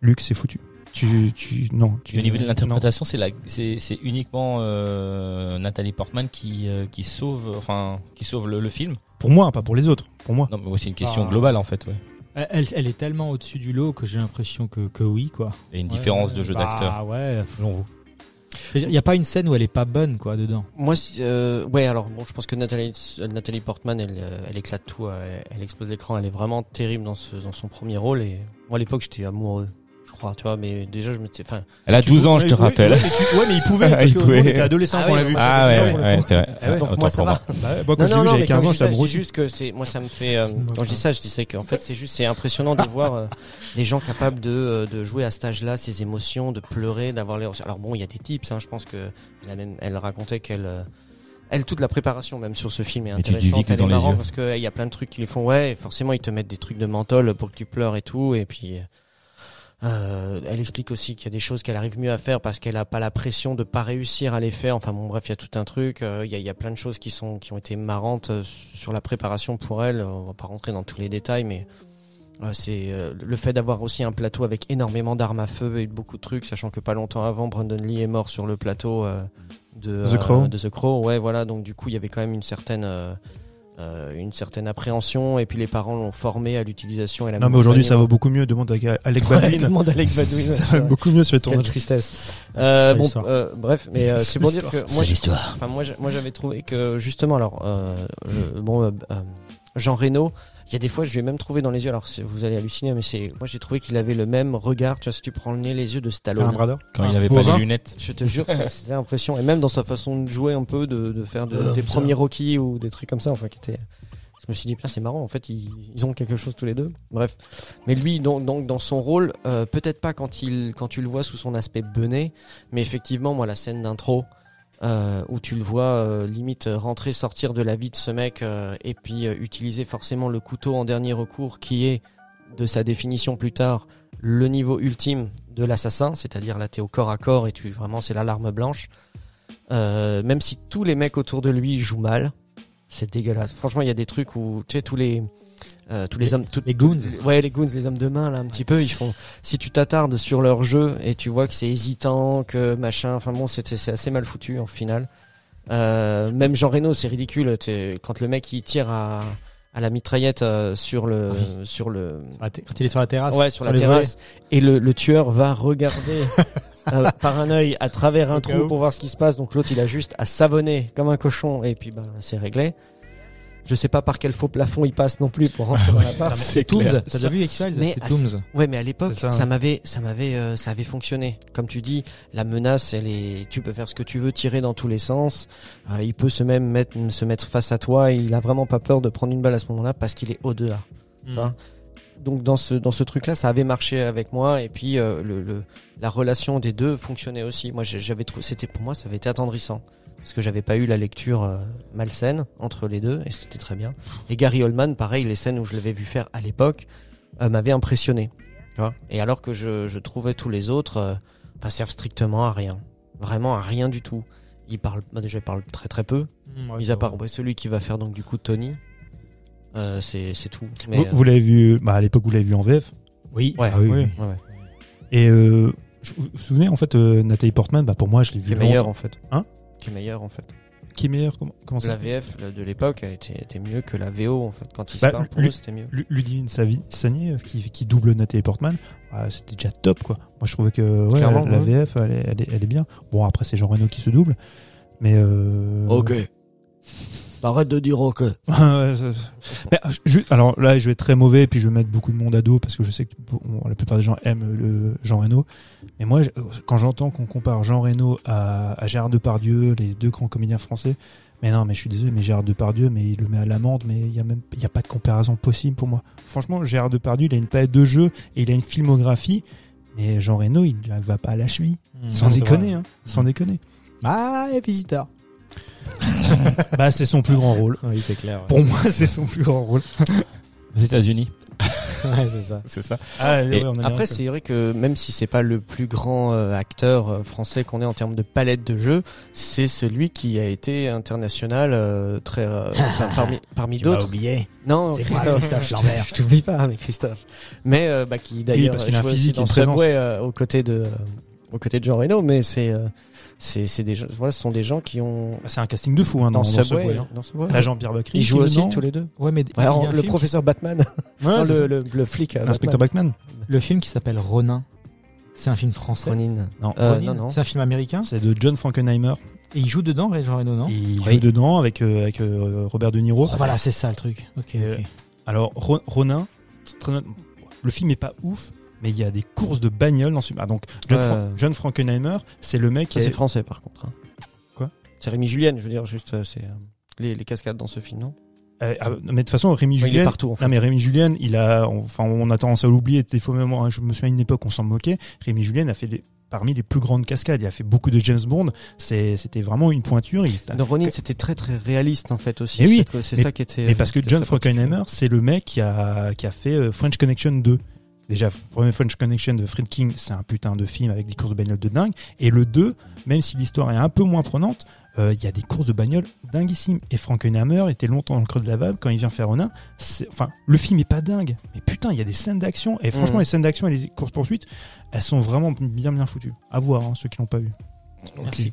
Luc, c'est foutu. Tu, tu, non. Tu, au niveau de l'interprétation, c'est la, c'est, c'est uniquement euh, Nathalie Portman qui, euh, qui sauve, enfin, qui sauve le, le film. Pour moi, pas pour les autres. Pour moi. Non, mais c'est une question Ah. globale en fait. Ouais. Elle, est tellement au-dessus du lot que j'ai l'impression que, que oui, quoi. Il y a une différence Ouais, de jeu bah, d'acteur. ouais, selon vous. Il n'y a pas une scène où elle est pas bonne, quoi, dedans. Moi, euh, ouais, alors bon, je pense que Nathalie, Nathalie Portman, elle, euh, elle éclate tout, euh, elle, elle explose l'écran, elle est vraiment terrible dans, ce, dans son premier rôle. Et moi, à l'époque, j'étais amoureux, crois, tu vois, mais déjà, je m'étais, enfin, Elle a 12 ans, je te rappelle. Ouais, mais, il pouvait, parce Il que pouvait. on était adolescent Ah quand on l'a vu. donc- Ah ouais, c'est vrai. Ah donc moi, ça va. Bah moi, quand non, je l'ai non, vu, non, j'avais mais 15 quand ans, je dis juste que c'est, moi, ça me fait, euh, quand je dis ça, je disais qu'en fait, c'est juste, c'est impressionnant de voir euh, les gens capables de, euh, de jouer à cet âge-là, ces émotions, de pleurer, d'avoir les. Alors bon, il y a des tips, hein, je pense que elle, racontait qu'elle. elle, toute la préparation même sur ce film est intéressante. Elle est yeux. parce qu'il y a plein de trucs qui les font. Ouais, forcément, ils te mettent des trucs de menthol pour que tu pleures et tout. Et puis, euh, elle explique aussi qu'il y a des choses qu'elle arrive mieux à faire parce qu'elle a pas la pression de pas réussir à les faire. Enfin bon, bref, il y a tout un truc. Euh, Il y, a, y a plein de choses qui sont qui ont été marrantes euh, sur la préparation pour elle. On va pas rentrer dans tous les détails, mais c'est le fait d'avoir aussi un plateau avec énormément d'armes à feu et beaucoup de trucs, sachant que pas longtemps avant, Brandon Lee est mort sur le plateau de The Crow. de The Crow. Ouais, voilà. Donc du coup, il y avait quand même une certaine euh, une certaine appréhension et puis les parents l'ont formé à l'utilisation et la Non, mais aujourd'hui, ça va beaucoup mieux. Demande à Alex Ouais, demande à ouais, Ça va beaucoup mieux sur les Quelle tournages. tristesse. Euh, bon, euh, bref, mais euh, c'est pour dire que moi, moi, moi j'avais trouvé que justement, alors, euh, bon, euh, euh, Jean Reno, il y a des fois, je l'ai même trouvé dans les yeux. Alors, vous allez halluciner, mais c'est, moi, j'ai trouvé qu'il avait le même regard. Tu vois, si tu prends le nez, les yeux de Stallone. Quand il avait Borin. pas les lunettes. Je te jure, c'était l'impression, et même dans sa façon de jouer un peu, de, de faire de- Euh, des premiers Rocky ou des trucs comme ça, enfin, qui étaient. Je me suis dit, putain, c'est marrant, en fait, ils, ils ont quelque chose tous les deux. Bref. Mais lui, donc, donc dans son rôle, euh, peut-être pas quand, il, quand tu le vois sous son aspect bené, mais effectivement, moi, la scène d'intro, euh, où tu le vois euh, limite euh, rentrer, sortir de la vie de ce mec, et puis utiliser forcément le couteau en dernier recours, qui est, de sa définition plus tard, le niveau ultime de l'assassin, c'est-à-dire là, t'es au corps à corps et tu vraiment c'est l'alarme blanche. Même si tous les mecs autour de lui jouent mal, c'est dégueulasse. Franchement, il y a des trucs où tu sais tous les euh, tous les, hommes, tout- les goons. ouais les goons, les hommes de main là un petit peu, ils font. Si tu t'attardes sur leur jeu et tu vois que c'est hésitant, que machin, enfin bon, c'est c'est assez mal foutu en final. Euh, même Jean Reno, c'est ridicule. Quand le mec il tire à à la mitraillette euh, sur le sur le Ah, Quand il est sur la terrasse. Ouais, sur, la les terrasse. Et le, le tueur va regarder euh, par un œil à travers un trou pour voir ce qui se passe. Donc l'autre, il a juste à savonner comme un cochon et puis bah c'est réglé. Je sais pas par quel faux plafond il passe non plus pour rentrer dans l'appart. C'est Tooms. T'as déjà vu X-Files Mais C'est à- Tooms. Ouais, mais à l'époque, ça, m'avait, ça m'avait, euh, ça avait fonctionné. Comme tu dis, la menace, elle est, tu peux faire ce que tu veux, tirer dans tous les sens. Euh, il peut se même mettre, se mettre face à toi. Et il a vraiment pas peur de prendre une balle à ce moment-là parce qu'il est au-delà. Hmm. Donc dans ce dans ce truc là ça avait marché avec moi et puis euh, le, le la relation des deux fonctionnait aussi moi j'avais trouvé c'était pour moi ça avait été attendrissant parce que j'avais pas eu la lecture euh, malsaine entre les deux et c'était très bien et Gary Oldman pareil les scènes où je l'avais vu faire à l'époque euh, m'avaient impressionné tu vois et alors que je, je trouvais tous les autres euh, enfin, servent strictement à rien vraiment à rien du tout ils parlent bah, déjà ils parlent très très peu Hmm, mis à part ouais, celui qui va faire donc du coup Tony euh, c'est c'est tout mais Vous, euh, vous l'avez vu, bah, à l'époque, vous l'avez vu en VF. Oui. Ouais, Ah oui, oui. oui. ouais, ouais. Et euh, je- vous vous souvenez, en fait, euh, Nathalie Portman, bah, pour moi, je l'ai vu. qui est meilleur en fait. Hein? Qui est meilleur en fait. qui est meilleur Comment, La VF de l'époque été, était mieux que la VO en fait. Quand ils se Bah, parlent, pour eux, c'était mieux. Lu- Ludivine Sagné euh, qui, qui double Nathalie Portman, ah, c'était déjà top quoi. Moi je trouvais que ouais, la. VF elle est, elle, est, elle est bien. Bon après c'est Jean Reno qui se double, mais euh... Arrête de dire ok. Mais, euh, je- alors là, je vais être très mauvais, puis je vais mettre beaucoup de monde à dos parce que je sais que bon, la plupart des gens aiment le Jean Reno. Mais moi, quand j'entends qu'on compare Jean Reno à, à Gérard Depardieu, les deux grands comédiens français, mais non, mais je suis désolé, mais Gérard Depardieu, mais il le met à l'amende, mais il y a même, il y a pas de comparaison possible pour moi. Franchement, Gérard Depardieu, il a une palette de jeux et il a une filmographie, mais Jean Reno, il ne va pas à la cheville. Sans Non, c'est déconner, hein. Sans déconner. Ah, et visiteur. bah, c'est son plus grand rôle. Oui, c'est clair. Pour moi, c'est son plus grand rôle. Aux États-Unis. Ouais, c'est ça. C'est ça. Ah, ouais, on Après, c'est vrai que même si c'est pas le plus grand euh, acteur euh, français qu'on ait en termes de palette de jeux, c'est celui qui a été international euh, très euh, enfin, parmi parmi d'autres. oublié. Non, C'est Christophe, Christophe Lambert. Je t'oublie pas, mais Christophe. Mais euh, bah, qui d'ailleurs parce qu'il a un joue aussi physique dans une présence. Subway euh, aux côtés de aux côtés de Jean Reno, mais c'est euh, c'est c'est des gens, voilà, ce sont des gens qui ont Bah, c'est un casting de fou hein, dans, dans, Subway, Subway, hein. dans Subway. Là, Jean-Pierre Bacry. Ils jouent aussi tous les deux. Ouais, mais Ouais, il y a en- un le film professeur Batman, Ouais, Non, le, le, le flic. euh, L'inspecteur Batman. Batman. qui- le film qui s'appelle Ronin. C'est un film français. Ronin. Non. Euh, Ronin. non, non. C'est un film américain. C'est de John Frankenheimer. Et il joue dedans, Jean Reno, non? Il Oui. joue dedans avec, euh, avec euh, Robert De Niro. Oh, Voilà, c'est ça le truc. Ok, Euh, ok. Alors, Ro- Ronin, le film est pas ouf, mais il y a des courses de bagnole dans ce film. Ah, donc, John, Ouais. Fra- John Frankenheimer, c'est le mec qui est... français par contre. hein. Quoi? C'est Rémi Julienne, je veux dire, juste, euh, c'est euh, les, les cascades dans ce film, non? Euh, ah, mais de toute façon, Rémi est Julien. partout en fait. Non mais Rémi Julien, il a, enfin, on a tendance à l'oublier. Des fois même, je me souviens à une époque, on s'en moquait. Rémi Julien a fait des- parmi les plus grandes cascades. Il a fait beaucoup de James Bond. C'était vraiment une pointure. Il, Dans Ronin, c'était très très réaliste en fait aussi. Eh oui, C'est- ça qui était. Mais parce que John. Frankenheimer, c'est le mec qui a, qui a fait French Connection 2. Déjà, premier French Connection de Fred King, c'est un putain de film avec des courses de bagnole de dingue. Et le 2, même si l'histoire est un peu moins prenante, euh, il y a des courses de bagnole dinguissimes. Et Frankenheimer était longtemps dans le creux de la vague quand il vient faire Ronin. Enfin, le film est pas dingue. Mais putain, il y a des scènes d'action. Et franchement, Mhm. les scènes d'action et les courses poursuites, elles sont vraiment bien bien foutues. À voir, hein, ceux qui l'ont pas vu. Merci.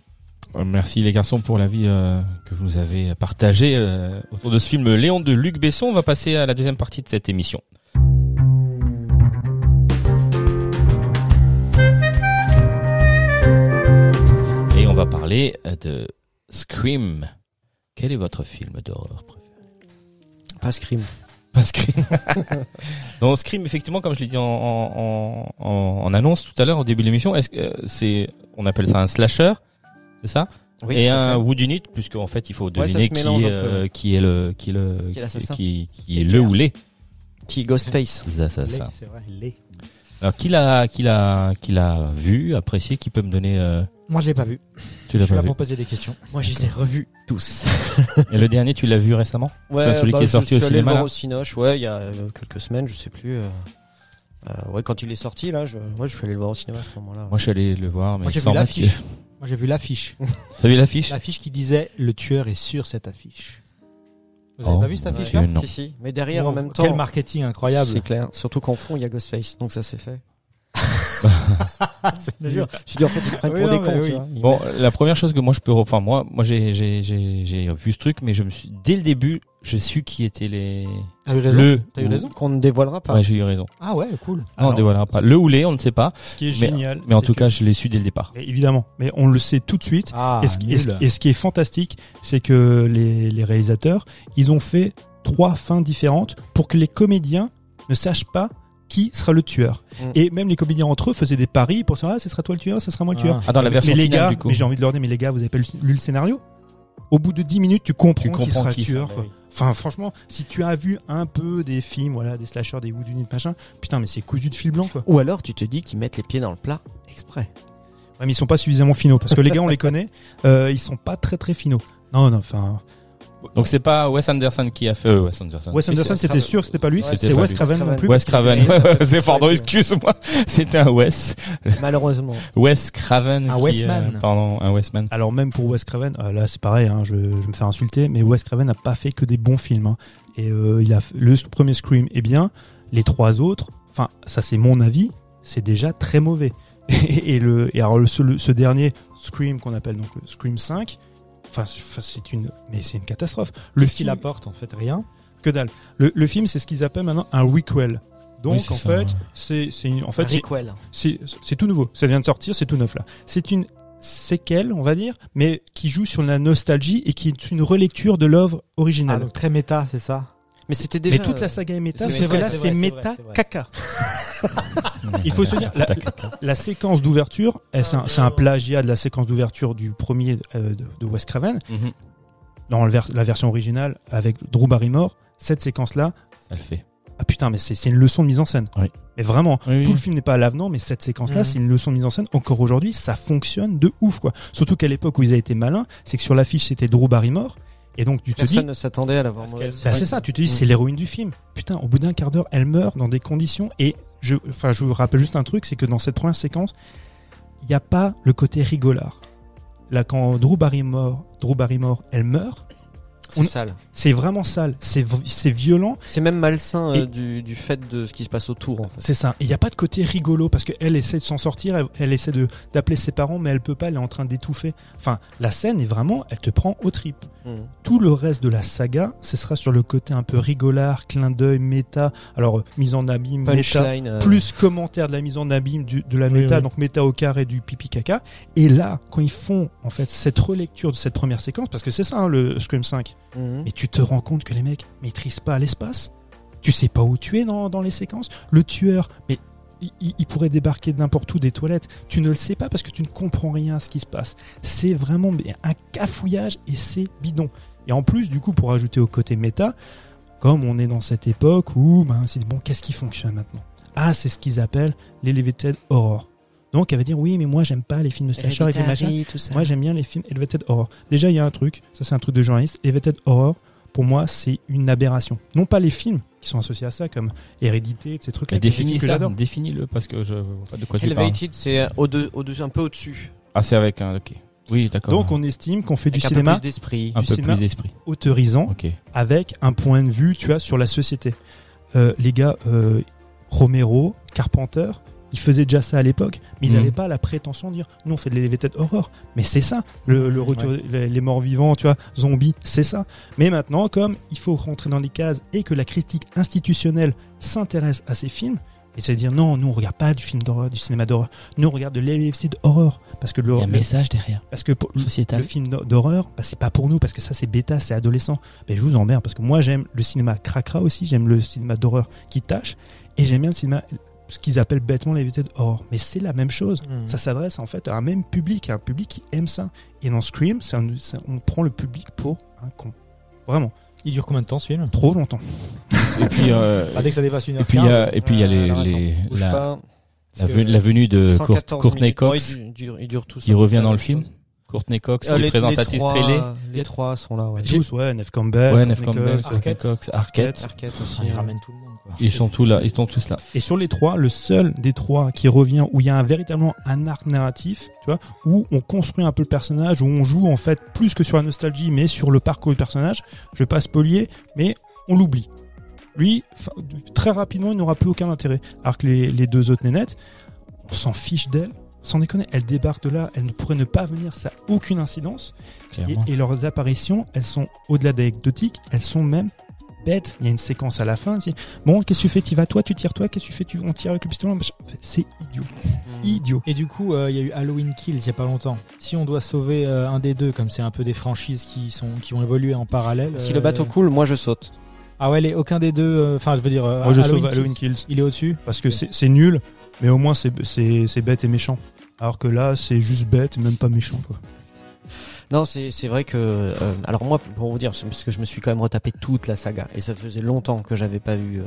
Euh, Merci les garçons pour l'avis euh, que vous nous avez partagé euh, autour de ce film Léon de Luc Besson. On va passer à la deuxième partie de cette émission. On va parler euh, de Scream. Quel est votre film d'horreur préféré? Pas Scream. Pas Scream. non, Scream, effectivement, comme je l'ai dit en, en, en, en annonce tout à l'heure au début de l'émission, est-ce que euh, c'est, on appelle ça un slasher, c'est ça? Oui, Et un fait. whodunit, puisqu'en fait, il faut ça deviner qui, euh, qui est le, qui est le, Qui est l'assassin. qui, qui est le ou les Qui est Ghostface. assassins. Les, C'est vrai, les. Alors, qui l'a, qui l'a, qui l'a vu, apprécié, qui peut me donner, euh, Moi, je l'ai pas vu. tu Je l'as suis pas là vu. pour poser des questions. Moi, je les ai revus tous. Et le dernier, tu l'as vu récemment? C'est celui qui est sorti bah, je au suis allé cinéma, le voir là au Cinoche, ouais, il y a euh, quelques semaines, je sais plus. euh, euh, ouais, quand il est sorti, là, je, ouais, je suis allé le voir au cinéma à ce moment-là. Moi, je suis allé le voir, mais Moi, j'ai sans vu Mathieu. l'affiche. Moi, j'ai vu l'affiche. T'as vu l'affiche? L'affiche qui disait le tueur est sur cette affiche. Vous avez Oh, pas vu cette ouais, affiche-là non. Si, si. Mais derrière, Oh, en même temps. Quel marketing incroyable. C'est clair. Surtout qu'en fond, il y a Ghostface, donc ça c'est fait. C'est Je jure. Je dis en fait, ils prennent Oui, pour non, des mais cons, oui. tu vois. Ils Bon, mettent- la première chose que moi je peux, enfin moi, moi j'ai j'ai j'ai j'ai vu ce truc, mais je me suis dès le début, j'ai su qui étaient les T'as eu raison. le. T'as eu raison. qu'on ne dévoilera pas. Ouais, j'ai eu raison. Ah ouais, cool. Non, on ne dévoilera pas. Le ou les, on ne sait pas. Ce qui est Mais- génial. Mais en tout que- cas, je l'ai su dès le départ. Et évidemment, mais on le sait tout de suite. Ah, et, ce, et ce- nul. et ce qui est fantastique, c'est que les, les réalisateurs, ils ont fait trois fins différentes pour que les comédiens ne sachent pas qui sera le tueur. Mm. Et même les comédiens entre eux faisaient des paris pour savoir, ah, ce sera toi le tueur, ce sera moi le tueur. Ah, dans la Mais- version mais les finale, gars, du coup. mais j'ai envie de leur dire, mais les gars, vous avez pas lu, le scénario? Au bout de 10 minutes, tu comprends, Tu qui sera qui le tueur. sera, quoi. oui. Enfin, franchement, si tu as vu un peu des films, voilà, des slashers, des Wood Unit, machin, putain, mais c'est cousu de fil blanc, quoi. Ou alors, tu te dis qu'ils mettent les pieds dans le plat exprès. Ouais, mais ils sont pas suffisamment finaux parce que les gars, on les connaît, euh, ils sont pas très très finaux. Non, non, enfin, Donc c'est pas Wes Anderson qui a fait euh, Wes Anderson. Wes Anderson, c'est c'était sûr que c'était pas lui. Ouais, c'est c'était Wes. Craven non plus. Wes Craven. C'est- pardon, excuse-moi. C'était un Wes. Malheureusement. Wes Craven. Un qui, Westman. euh, pardon, un Westman. Alors même pour Wes Craven, euh, là c'est pareil, hein, je, je me faire insulter, mais Wes Craven n'a pas fait que des bons films. hein. Et euh, il a le premier Scream est bien, les trois autres, enfin ça c'est mon avis, c'est déjà très mauvais. Et, et le et alors le, ce, le- ce dernier Scream qu'on appelle donc le Scream 5, Enfin, c'est- une, mais c'est une catastrophe. Le film, apporte en fait? Rien? que dalle. Le, le film, c'est ce qu'ils appellent maintenant un requel. Donc, Oui, en ça, fait, ouais. c'est, c'est une- en fait, c'est, c'est, c'est tout nouveau. Ça vient de sortir, c'est tout neuf là. C'est une séquelle, on va dire, mais qui joue sur la nostalgie et qui est une relecture de l'œuvre Ah, originale. donc très méta, c'est ça? Mais c'était déjà. mais toute la saga est méta, c'est vrai, que là, c'est méta caca. Il faut se dire, la, la séquence d'ouverture, elle, c'est un, un plagiat de la séquence d'ouverture du premier euh, de, de Wes Craven. Mhm. Dans le ver- la version originale, avec Drew Barrymore, cette séquence-là, Ça le fait. ah putain, mais c'est une leçon de mise en scène. Oui. Mais vraiment, Oui, tout oui. le film n'est pas à l'avenant, mais cette séquence-là, Mhm. c'est une leçon de mise en scène. Encore aujourd'hui, ça fonctionne de ouf, quoi. Surtout qu'à l'époque où ils avaient été malins, c'est que sur l'affiche, c'était Drew Barrymore. Et donc, tu te dis, Personne ne s'attendait à la voir Parce mauvaise. bah, c'est ça, tu te dis, Mm. c'est l'héroïne du film. Putain, au bout d'un quart d'heure, elle meurt dans des conditions. Et je, enfin, je vous rappelle juste un truc, c'est que dans cette première séquence, il n'y a pas le côté rigolard. Là, quand Drew Barrymore, Drew Barrymore, elle meurt, C'est sale. c'est vraiment sale, c'est c'est violent, C'est même malsain euh, du, du fait de ce qui se passe autour, en fait. c'est ça. Et il n'y a pas de côté rigolo parce qu'elle essaie de s'en sortir, elle, elle essaie de d'appeler ses parents, mais elle peut pas, elle est en train d'étouffer. Enfin, la scène est vraiment, elle te prend au trip. Mm. tout le reste de la saga, ce sera sur le côté un peu rigolard, clin d'œil, méta. Alors, euh, mise en abîme, méta. Euh, Plus commentaire de la mise en abîme du- de la Oui, méta, oui. donc méta au carré du pipi caca. Et là, quand ils font en fait cette relecture de cette première séquence, parce que c'est ça hein, le Scream 5, mhm. et tu te rends compte que les mecs maîtrisent pas l'espace. Tu sais pas où tu es dans, les séquences. Le tueur, mais il, pourrait débarquer de n'importe où des toilettes. Tu ne le sais pas parce que tu ne comprends rien à ce qui se passe. C'est vraiment mais, un cafouillage et c'est bidon. Et en plus, du coup, pour ajouter au côté méta, comme on est dans cette époque où, ben, c'est bon, qu'est-ce qui fonctionne maintenant? Ah, c'est ce qu'ils appellent l'elevated horror. Donc, elle va dire oui, mais moi, j'aime pas les films de slasher et. Hereditary, tout ça. Moi, j'aime bien les films Elevated Horror. Déjà, il y a un truc, ça c'est un truc de journaliste. Elevated Horror, pour moi, c'est une aberration. Non pas les films qui sont associés à ça, comme Hérédité, ces sont des définis films que ça, j'adore. définis-le parce que je vois pas de quoi tu parles. Elevated, c'est au-dessus, au un peu au-dessus. Ah, c'est avec un, ok. Oui, d'accord. Donc, on estime qu'on fait du Avec un peu cinéma plus d'esprit. un du peu cinéma. plus d'esprit. autorisant avec un point de vue, tu vois, sur la société. Euh, les gars, euh, Romero, Carpenter, ils faisaient déjà ça à l'époque, mais ils n'avaient pas la prétention de dire nous on fait de horror. Mais c'est ça, le, le retour, les, les morts vivants, tu vois, zombies, c'est ça. Mais maintenant, comme il faut rentrer dans les cases et que la critique institutionnelle s'intéresse à ces films, et c'est dire non, nous on regarde pas du film d'horreur, du cinéma d'horreur, nous on regarde de horror parce que le, Il y a un message derrière. parce que pour- le film d'hor- d'horreur, bah, c'est pas pour nous parce que ça c'est bêta, c'est adolescent. Mais je vous emmerde parce que moi j'aime le cinéma cracra aussi, j'aime le cinéma d'horreur qui tâche et j'aime bien le cinéma ce qu'ils appellent bêtement l'évité horror. Mais c'est la même chose. Mhm. Ça s'adresse en fait à un même public, à un public qui aime ça. Et dans Scream, un- on prend le public pour un con. Vraiment, Il dure combien de temps ce film? Trop longtemps. Et puis, euh, Ah, Dès que ça dépasse une et heure puis il y a, et puis il y a les, alors, les, la, pas. la, la venue de Cour- 114 Courtney Cox. il, dure, il dure tout Qui revient dans le film. Courtney Cox, Euh, les, présentatrice les trois, télé. Les trois sont là, ouais. Tous, ouais, Neve Campbell, Ouais, Neve Courtney Campbell, Cox. Courtney Arquette. Cox, Arquette. Arquette aussi. Ah, il ramène tout le monde. Ils sont tous là, ils sont tous là. Et sur les trois, le seul des trois qui revient, où il y a un, véritablement un arc narratif, tu vois, où on construit un peu le personnage, où on joue en fait plus que sur la nostalgie, mais sur le parcours du personnage. Je vais pas spolier, mais on l'oublie. Lui, très rapidement, il n'aura plus aucun intérêt. Alors que les, les deux autres nénettes, on s'en fiche d'elle. Sans déconner, elle débarque de là, elle ne pourrait ne pas venir, ça a aucune incidence. Et, et leurs apparitions, elles sont au-delà d'anecdotiques, elles sont même Il y a une séquence à la fin, c'est bon, qu'est-ce que tu fais? Tu vas toi, tu tires toi, qu'est-ce que tu fais? Tu, On tire avec le pistolet. C'est idiot, Mm. idiot. Et du coup, euh, il y a eu Halloween Kills il y a pas longtemps. Si on doit sauver euh, un des deux, comme c'est un peu des franchises qui sont qui ont évolué en parallèle. Si euh, le bateau coule, moi je saute. Ah ouais, les, aucun des deux. euh, Enfin, je veux dire. euh, Moi, je Halloween sauve Halloween Kills, Kills Il est au-dessus? parce que c'est c'est nul, mais au moins c'est bête et méchant. Alors que là, c'est juste bête et même pas méchant. Quoi. Non, c'est vrai que. euh, alors moi, pour vous dire, parce que je me suis quand même retapé toute la saga et ça faisait longtemps que j'avais pas vu euh,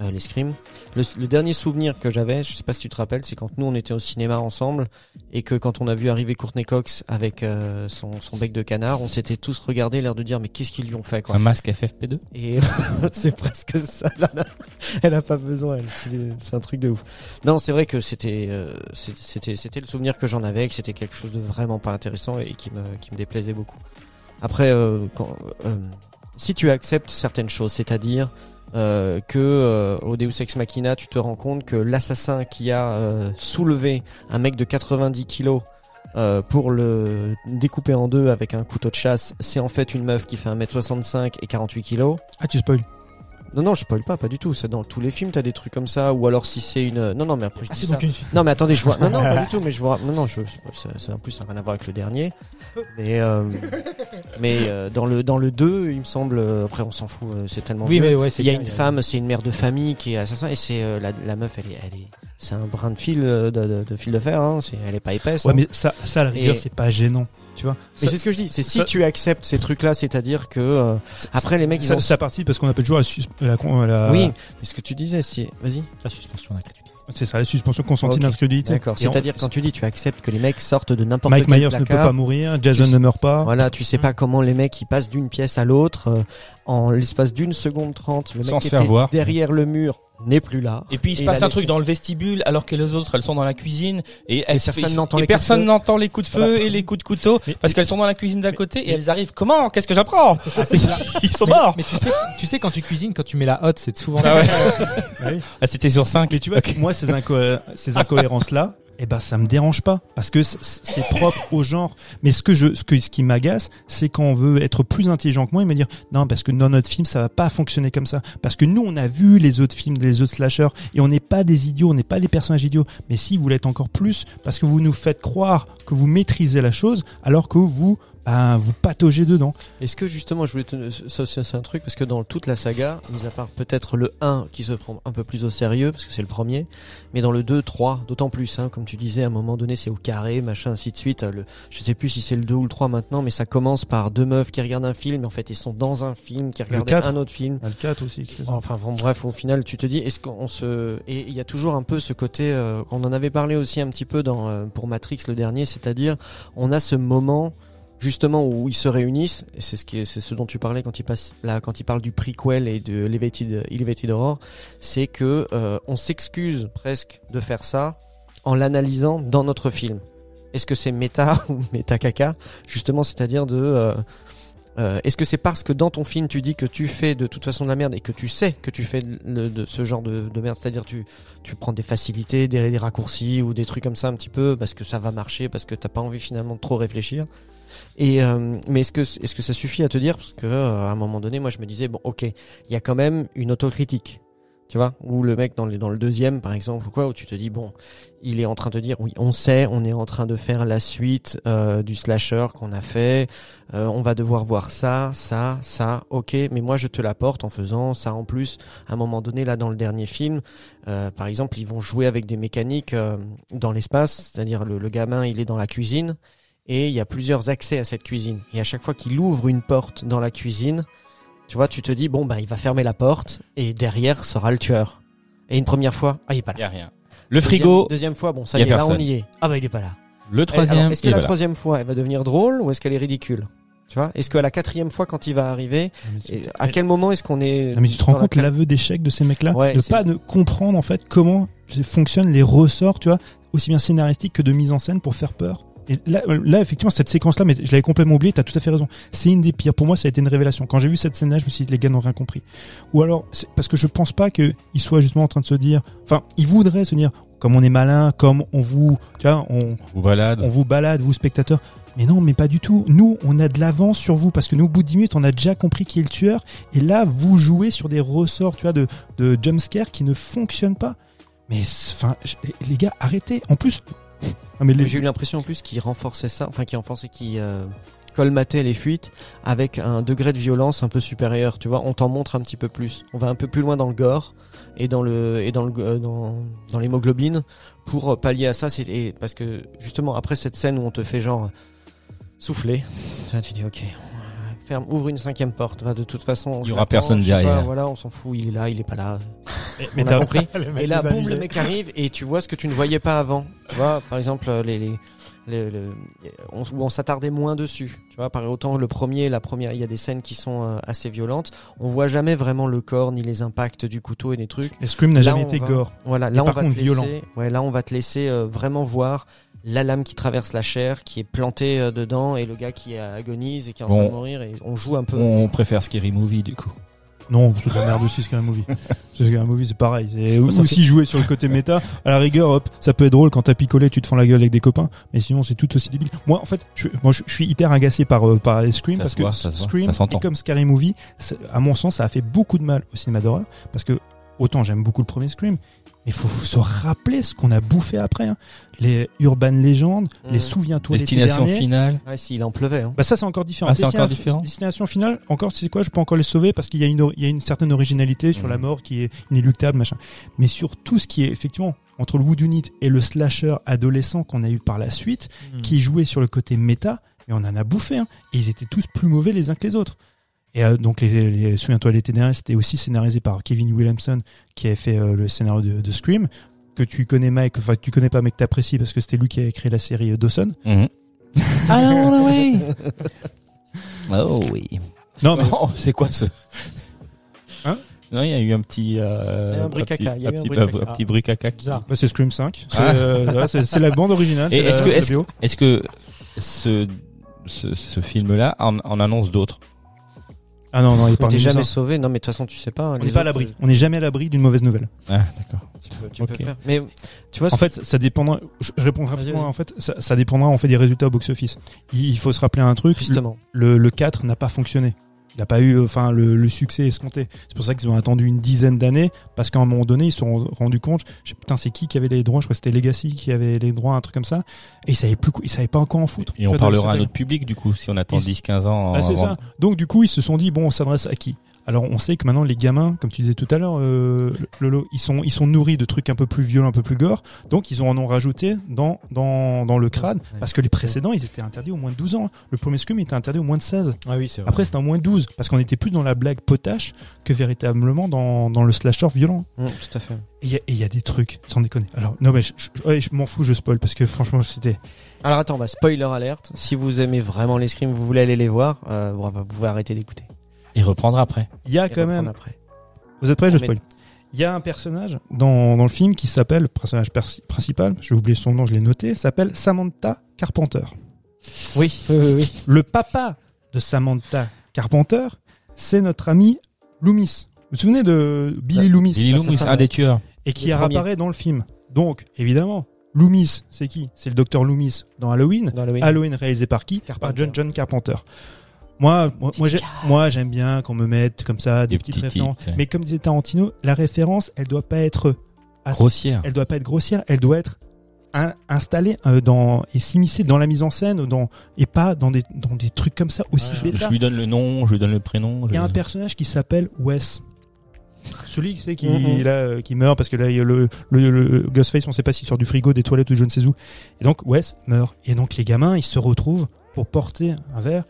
euh, les Scream. Le, le dernier souvenir que j'avais, je sais pas si tu te rappelles, c'est quand nous on était au cinéma ensemble et que quand on a vu arriver Courtney Cox avec euh, son, son bec de canard, on s'était tous regardés l'air de dire mais qu'est-ce qu'ils lui ont fait quoi. Un masque FFP2 Et c'est presque ça. Elle a, elle a pas besoin. elle. C'est- un truc de ouf. Non, c'est vrai que c'était, euh, c'était, c'était le souvenir que j'en avais, que c'était quelque chose de vraiment pas intéressant et qui me, qui me déplaisait beaucoup. Après, euh, quand, euh, si tu acceptes certaines choses, c'est-à-dire euh, que euh, au Deus Ex Machina, tu te rends compte que l'assassin qui a euh, soulevé un mec de 90 kilos euh, pour le découper en deux avec un couteau de chasse, c'est en fait une meuf qui fait 1m65 et 48 kilos. Ah, tu spoil. Non, non, je spoil pas, pas du tout. C'est dans tous les films, t'as des trucs comme ça. Ou alors si c'est une. Non, non, mais après je Ah, dis ça. une Non, mais attendez, je vois. Non, non, pas du tout. Mais je vois. Non, non, je. c'est- C'est en plus ça n'a rien à voir avec le dernier. Mais euh, mais euh, dans le dans le 2 il me semble. euh, Après, on s'en fout. euh, C'est tellement. Oui, mais ouais, c'est Il y a une femme, c'est une mère de famille qui est assassin et c'est euh, la, la meuf, elle est, elle est, c'est un brin de fil euh, de, de, de fil de fer. Hein, c'est, elle est pas épaisse. Ouais, hein. mais ça, ça à la rigueur, Et- c'est pas gênant. Tu vois Mais c'est ce que je dis. C'est si ça- tu acceptes ces trucs-là, c'est-à-dire que euh, après les mecs, ils ça, ont. ça participe parce qu'on appelle toujours la, sus- la, con- la- Oui, mais ce que tu disais, si. Vas-y. La suspension d'incrédulité. c'est ça, la suspension consentie Ok, d'incrédulité. D'accord. On- C'est-à-dire quand tu dis, tu acceptes que les mecs sortent de n'importe Mike quel Myers ne peut pas mourir, Jason Tu- ne meurt pas. Voilà, tu sais pas comment les mecs ils passent d'une pièce à l'autre euh, en l'espace d'une seconde trente. Le Sans mec qui faire était voir. derrière le mur n'est plus là. Et puis il se Et passe il un truc dans le vestibule alors que les autres elles sont dans la cuisine et elles Et personne n'entend et les coups de personne feu. n'entend les coups de feu Voilà. et les coups de couteau Mais- parce qu'elles sont dans la cuisine d'à côté et elles arrivent comment? Qu'est-ce que j'apprends? Ah, ils sont mais, morts mais tu sais, tu sais quand tu cuisines, quand tu mets la hotte, c'est souvent. Ah ouais. Ouais. ah c'était sur 5 Mais tu vois, moi, ces, inco- ces incohérences-là, eh ben, ça me dérange pas. Parce que c'est propre au genre. Mais ce que je, ce que, ce qui m'agace, c'est quand on veut être plus intelligent que moi et me dire, non, parce que dans notre film, ça va pas fonctionner comme ça. Parce que nous, on a vu les autres films, les autres slashers, et on n'est pas des idiots, on n'est pas des personnages idiots. Mais si vous l'êtes encore plus, parce que vous nous faites croire que vous maîtrisez la chose, alors que vous, ben, vous pataugez dedans. Est-ce que justement, je voulais te... ça, c'est un truc parce que dans toute la saga, mis à part peut-être le 1 qui se prend un peu plus au sérieux parce que c'est le premier, mais dans le 2, 3, d'autant plus, hein, comme tu disais, à un moment donné, c'est au carré, machin, ainsi de suite. Le, je sais plus si c'est le 2 ou le 3 maintenant, mais ça commence par deux meufs qui regardent un film, mais en fait, ils sont dans un film, qui regardent 4. un autre film. Le 4 aussi. Enfin bon, bref, au final, tu te dis, est-ce qu'on se et il y a toujours un peu ce côté, euh, on en avait parlé aussi un petit peu dans euh, pour Matrix le dernier, c'est-à-dire on a ce moment justement où ils se réunissent, et c'est ce dont tu parlais quand il passe là quand il parle du prequel et de Elevated Elevated Horror, c'est que euh, on s'excuse presque de faire ça en l'analysant dans notre film. Est-ce que c'est méta ou méta caca? Justement, c'est-à-dire de euh, euh, Est-ce que c'est parce que dans ton film tu dis que tu fais de toute façon de la merde et que tu sais que tu fais de, ce genre de, de merde, c'est-à-dire tu tu prends des facilités, des, des raccourcis ou des trucs comme ça un petit peu parce que ça va marcher, parce que t'as pas envie finalement de trop réfléchir? Et euh, mais est-ce que est-ce que ça suffit à te dire? Parce que euh, à un moment donné, moi je me disais bon ok, il y a quand même une autocritique. Tu vois, ou le mec dans le, deuxième, par exemple, ou quoi, où tu te dis, bon, il est en train de dire, oui, on sait, on est en train de faire la suite euh, du slasher qu'on a fait, on va devoir voir ça, ça, ça, ok, mais moi je te l'apporte en faisant ça en plus. À un moment donné, là, dans le dernier film, par exemple, ils vont jouer avec des mécaniques dans l'espace, c'est-à-dire le gamin, il est dans la cuisine, et il y a plusieurs accès à cette cuisine. Et à chaque fois qu'il ouvre une porte dans la cuisine, tu vois, tu te dis, bon, bah, il va fermer la porte, et derrière sera le tueur. Et une première fois, ah, il est pas il y là. a rien le Deuxième- frigo Deuxième fois, bon, ça y est, là on y est. Ah bah il est pas là. le troisième Est-ce que il la est là. troisième fois, elle va devenir drôle ou est-ce qu'elle est ridicule? Tu vois Est-ce que la quatrième fois, quand il va arriver, et à quel moment est-ce qu'on est Non, mais tu te rends la compte cla- l'aveu d'échec de ces mecs-là? Ouais, De pas ne comprendre en fait comment fonctionnent les ressorts, tu vois, aussi bien scénaristiques que de mise en scène pour faire peur? Et là, euh, là effectivement, cette séquence-là, mais je l'avais complètement oublié, t'as tout à fait raison. C'est une des pires. Pour moi, ça a été une révélation. Quand j'ai vu cette scène-là, je me suis dit, les gars n'ont rien compris. Ou alors, parce que je pense pas qu'ils soient justement en train de se dire, enfin, ils voudraient se dire, comme on est malin, comme on vous, tu vois, on, vous balade on vous balade, vous spectateurs. Mais non, mais pas du tout. Nous, on a de l'avance sur vous parce que nous, au bout de 10 minutes, on a déjà compris qui est le tueur. Et là, vous jouez sur des ressorts, tu vois, de, de jumpscare qui ne fonctionnent pas. Mais, enfin, les gars, arrêtez. En plus, les, J'ai eu l'impression en plus qu'il renforçait ça, enfin qu'il renforçait, qu'il euh, colmatait les fuites avec un degré de violence un peu supérieur. Tu vois, on t'en montre un petit peu plus. On va un peu plus loin dans le gore et dans le et dans le euh, dans, dans l'hémoglobine pour pallier à ça. C'est parce que justement après cette scène où on te fait genre souffler, tu dis ok. Ferme, ouvre une cinquième porte. Va de toute façon, Il y aura personne sais pas, derrière. voilà, on s'en fout. Il est là, il est pas là. mais t'as- compris. Et là, boum, le mec arrive et tu vois ce que tu ne voyais pas avant. Tu vois, par exemple, les, les, les- le- on, où on s'attardait moins dessus. Tu vois, par autant le premier, la première, il y a des scènes qui sont euh, assez violentes. On voit jamais vraiment le corps ni les impacts du couteau et des trucs. mais Scream n'a jamais été va- gore. Voilà, là on par va contre, te laisser, violent. ouais, là on va te laisser euh, vraiment voir la lame qui traverse la chair, qui est plantée euh, dedans et le gars qui agonise et qui est en train de mourir et on joue un peu. on préfère Scary Movie du coup Non, c'est de la merde aussi, Scary Movie. Scary Movie, c'est pareil. C'est ça aussi jouer sur le côté méta. À la rigueur, hop, ça peut être drôle quand t'as picolé, tu te fends la gueule avec des copains. Mais sinon, c'est tout aussi débile. Moi, en fait, je, moi, je, suis hyper agacé par, euh, par Scream Ça parce que voit, ça voit, Scream ça s'entend. et comme Scary Movie, c'est- à mon sens, ça a fait beaucoup de mal au cinéma d'horreur parce que autant j'aime beaucoup le premier Scream, mais il faut se rappeler ce qu'on a bouffé après. hein. Les urban légendes, Mhm. les souviens-toi l'été Destination finale. Ouais, s'il en pleuvait. Hein. Bah ça c'est encore différent. Ah, c'est encore Destination- différent Destination finale, encore tu sais quoi, je peux encore les sauver parce qu'il y a une il y a une certaine originalité sur la mort qui est inéluctable machin. Mais sur tout ce qui est effectivement entre le Wood Unit et le slasher adolescent qu'on a eu par la suite, Hmm. qui jouait sur le côté méta, mais on en a bouffé hein, et ils étaient tous plus mauvais les uns que les autres. Et euh, donc les, les souviens-toi l'été dernier, c'était aussi scénarisé par Kevin Williamson qui avait fait euh, le scénario de, de Scream que tu connais Mike, enfin que tu connais pas mais que t'apprécies parce que c'était lui qui a créé la série euh, Dawson. I don't wanna wait. Oh oui. Non mais Oh, c'est quoi ce Hein Non, il y a eu un petit, euh, un bruit petit- caca, il y a eu un petit- bruit caca. un petit bruit caca. qui- Bizarre. Bah, c'est Scream 5. C'est Ah. euh, c'est- la bande originale. Et est-ce que- est-ce. Est-ce que ce, ce, ce film-là en, en annonce d'autres Ah non, non, il t'es jamais sauvé. Non, mais de toute façon, tu sais pas. hein, On n'est pas à l'abri. On n'est jamais à l'abri d'une mauvaise nouvelle. Ah, d'accord. Tu peux, tu peux Ok. faire. Mais tu vois, En fait, ça dépendra. Je réponds rapidement. En fait, ça, ça dépendra en fait des résultats au box-office. Il, il faut se rappeler un truc. justement. Le, le 4 n'a pas fonctionné. Il n'a pas eu, enfin, le, le succès escompté. C'est pour ça qu'ils ont attendu une dizaine d'années, parce qu'à un moment donné, ils se sont rendus compte. Je sais, putain, c'est qui qui avait les droits? Je crois que c'était Legacy qui avait les droits, un truc comme ça. Et ils savaient plus, ils savaient pas encore en foutre. Et on parlera à notre public, du coup, si on attend Ils- 10-15 ans. Ah, c'est avant- ça. Donc du coup, ils se sont dit bon, on s'adresse à qui? Alors on sait que maintenant les gamins, comme tu disais tout à l'heure, euh, Lolo, ils sont ils sont nourris de trucs un peu plus violents, un peu plus gore. Donc ils en ont rajouté dans dans dans le crâne parce que les précédents, ils étaient interdits au moins de 12 ans. hein. Le premier Scream était interdit au moins de 16. Ah oui, c'est vrai. Après c'était en moins de 12 parce qu'on était plus dans la blague potache que véritablement dans dans le slasher violent. Mm, tout à fait. Et il y y, a des trucs sans déconner. Alors non mais je, je- ouais, je m'en fous, je spoil parce que franchement c'était Alors attends, bah, spoiler alerte. Si vous aimez vraiment les screams, vous voulez aller les voir, euh, bah, vous pouvez arrêter d'écouter. Et reprendre après. il y a Et quand même après. Vous êtes prêts Je spoil. Il y a un personnage dans, dans le film qui s'appelle, le personnage pers- principal, j'ai oublié son nom, je l'ai noté, s'appelle Samantha Carpenter. Oui, oui, oui. oui. Le papa de Samantha Carpenter, c'est notre ami Loomis. Vous vous souvenez de Billy Loomis? Billy bah, Loomis, un des tueurs. Et qui apparaît dans le film. Donc, évidemment, Loomis, c'est qui? C'est le docteur Loomis dans Halloween. Dans Halloween. Halloween réalisé par qui? Par. John, John Carpenter. Moi, moi, moi, j'ai- moi, j'aime bien qu'on me mette comme ça des Des petites petits références. tics, ouais. Mais comme disait Tarantino, la référence, elle doit pas être à Grossière. elle doit pas être grossière, elle doit être in- installée euh, dans et s'immiscer dans la mise en scène, dans et pas dans des dans des trucs comme ça aussi Ouais, bêta. Je lui donne le nom, je lui donne le prénom. Il y a un personnage qui s'appelle Wes. Celui qui, qui, Mhm. là, euh, qui meurt parce que là il y a le, le, le Ghostface, on sait pas s'il sort du frigo, des toilettes ou je ne sais où. Et donc Wes meurt. Et donc les gamins, ils se retrouvent pour porter un verre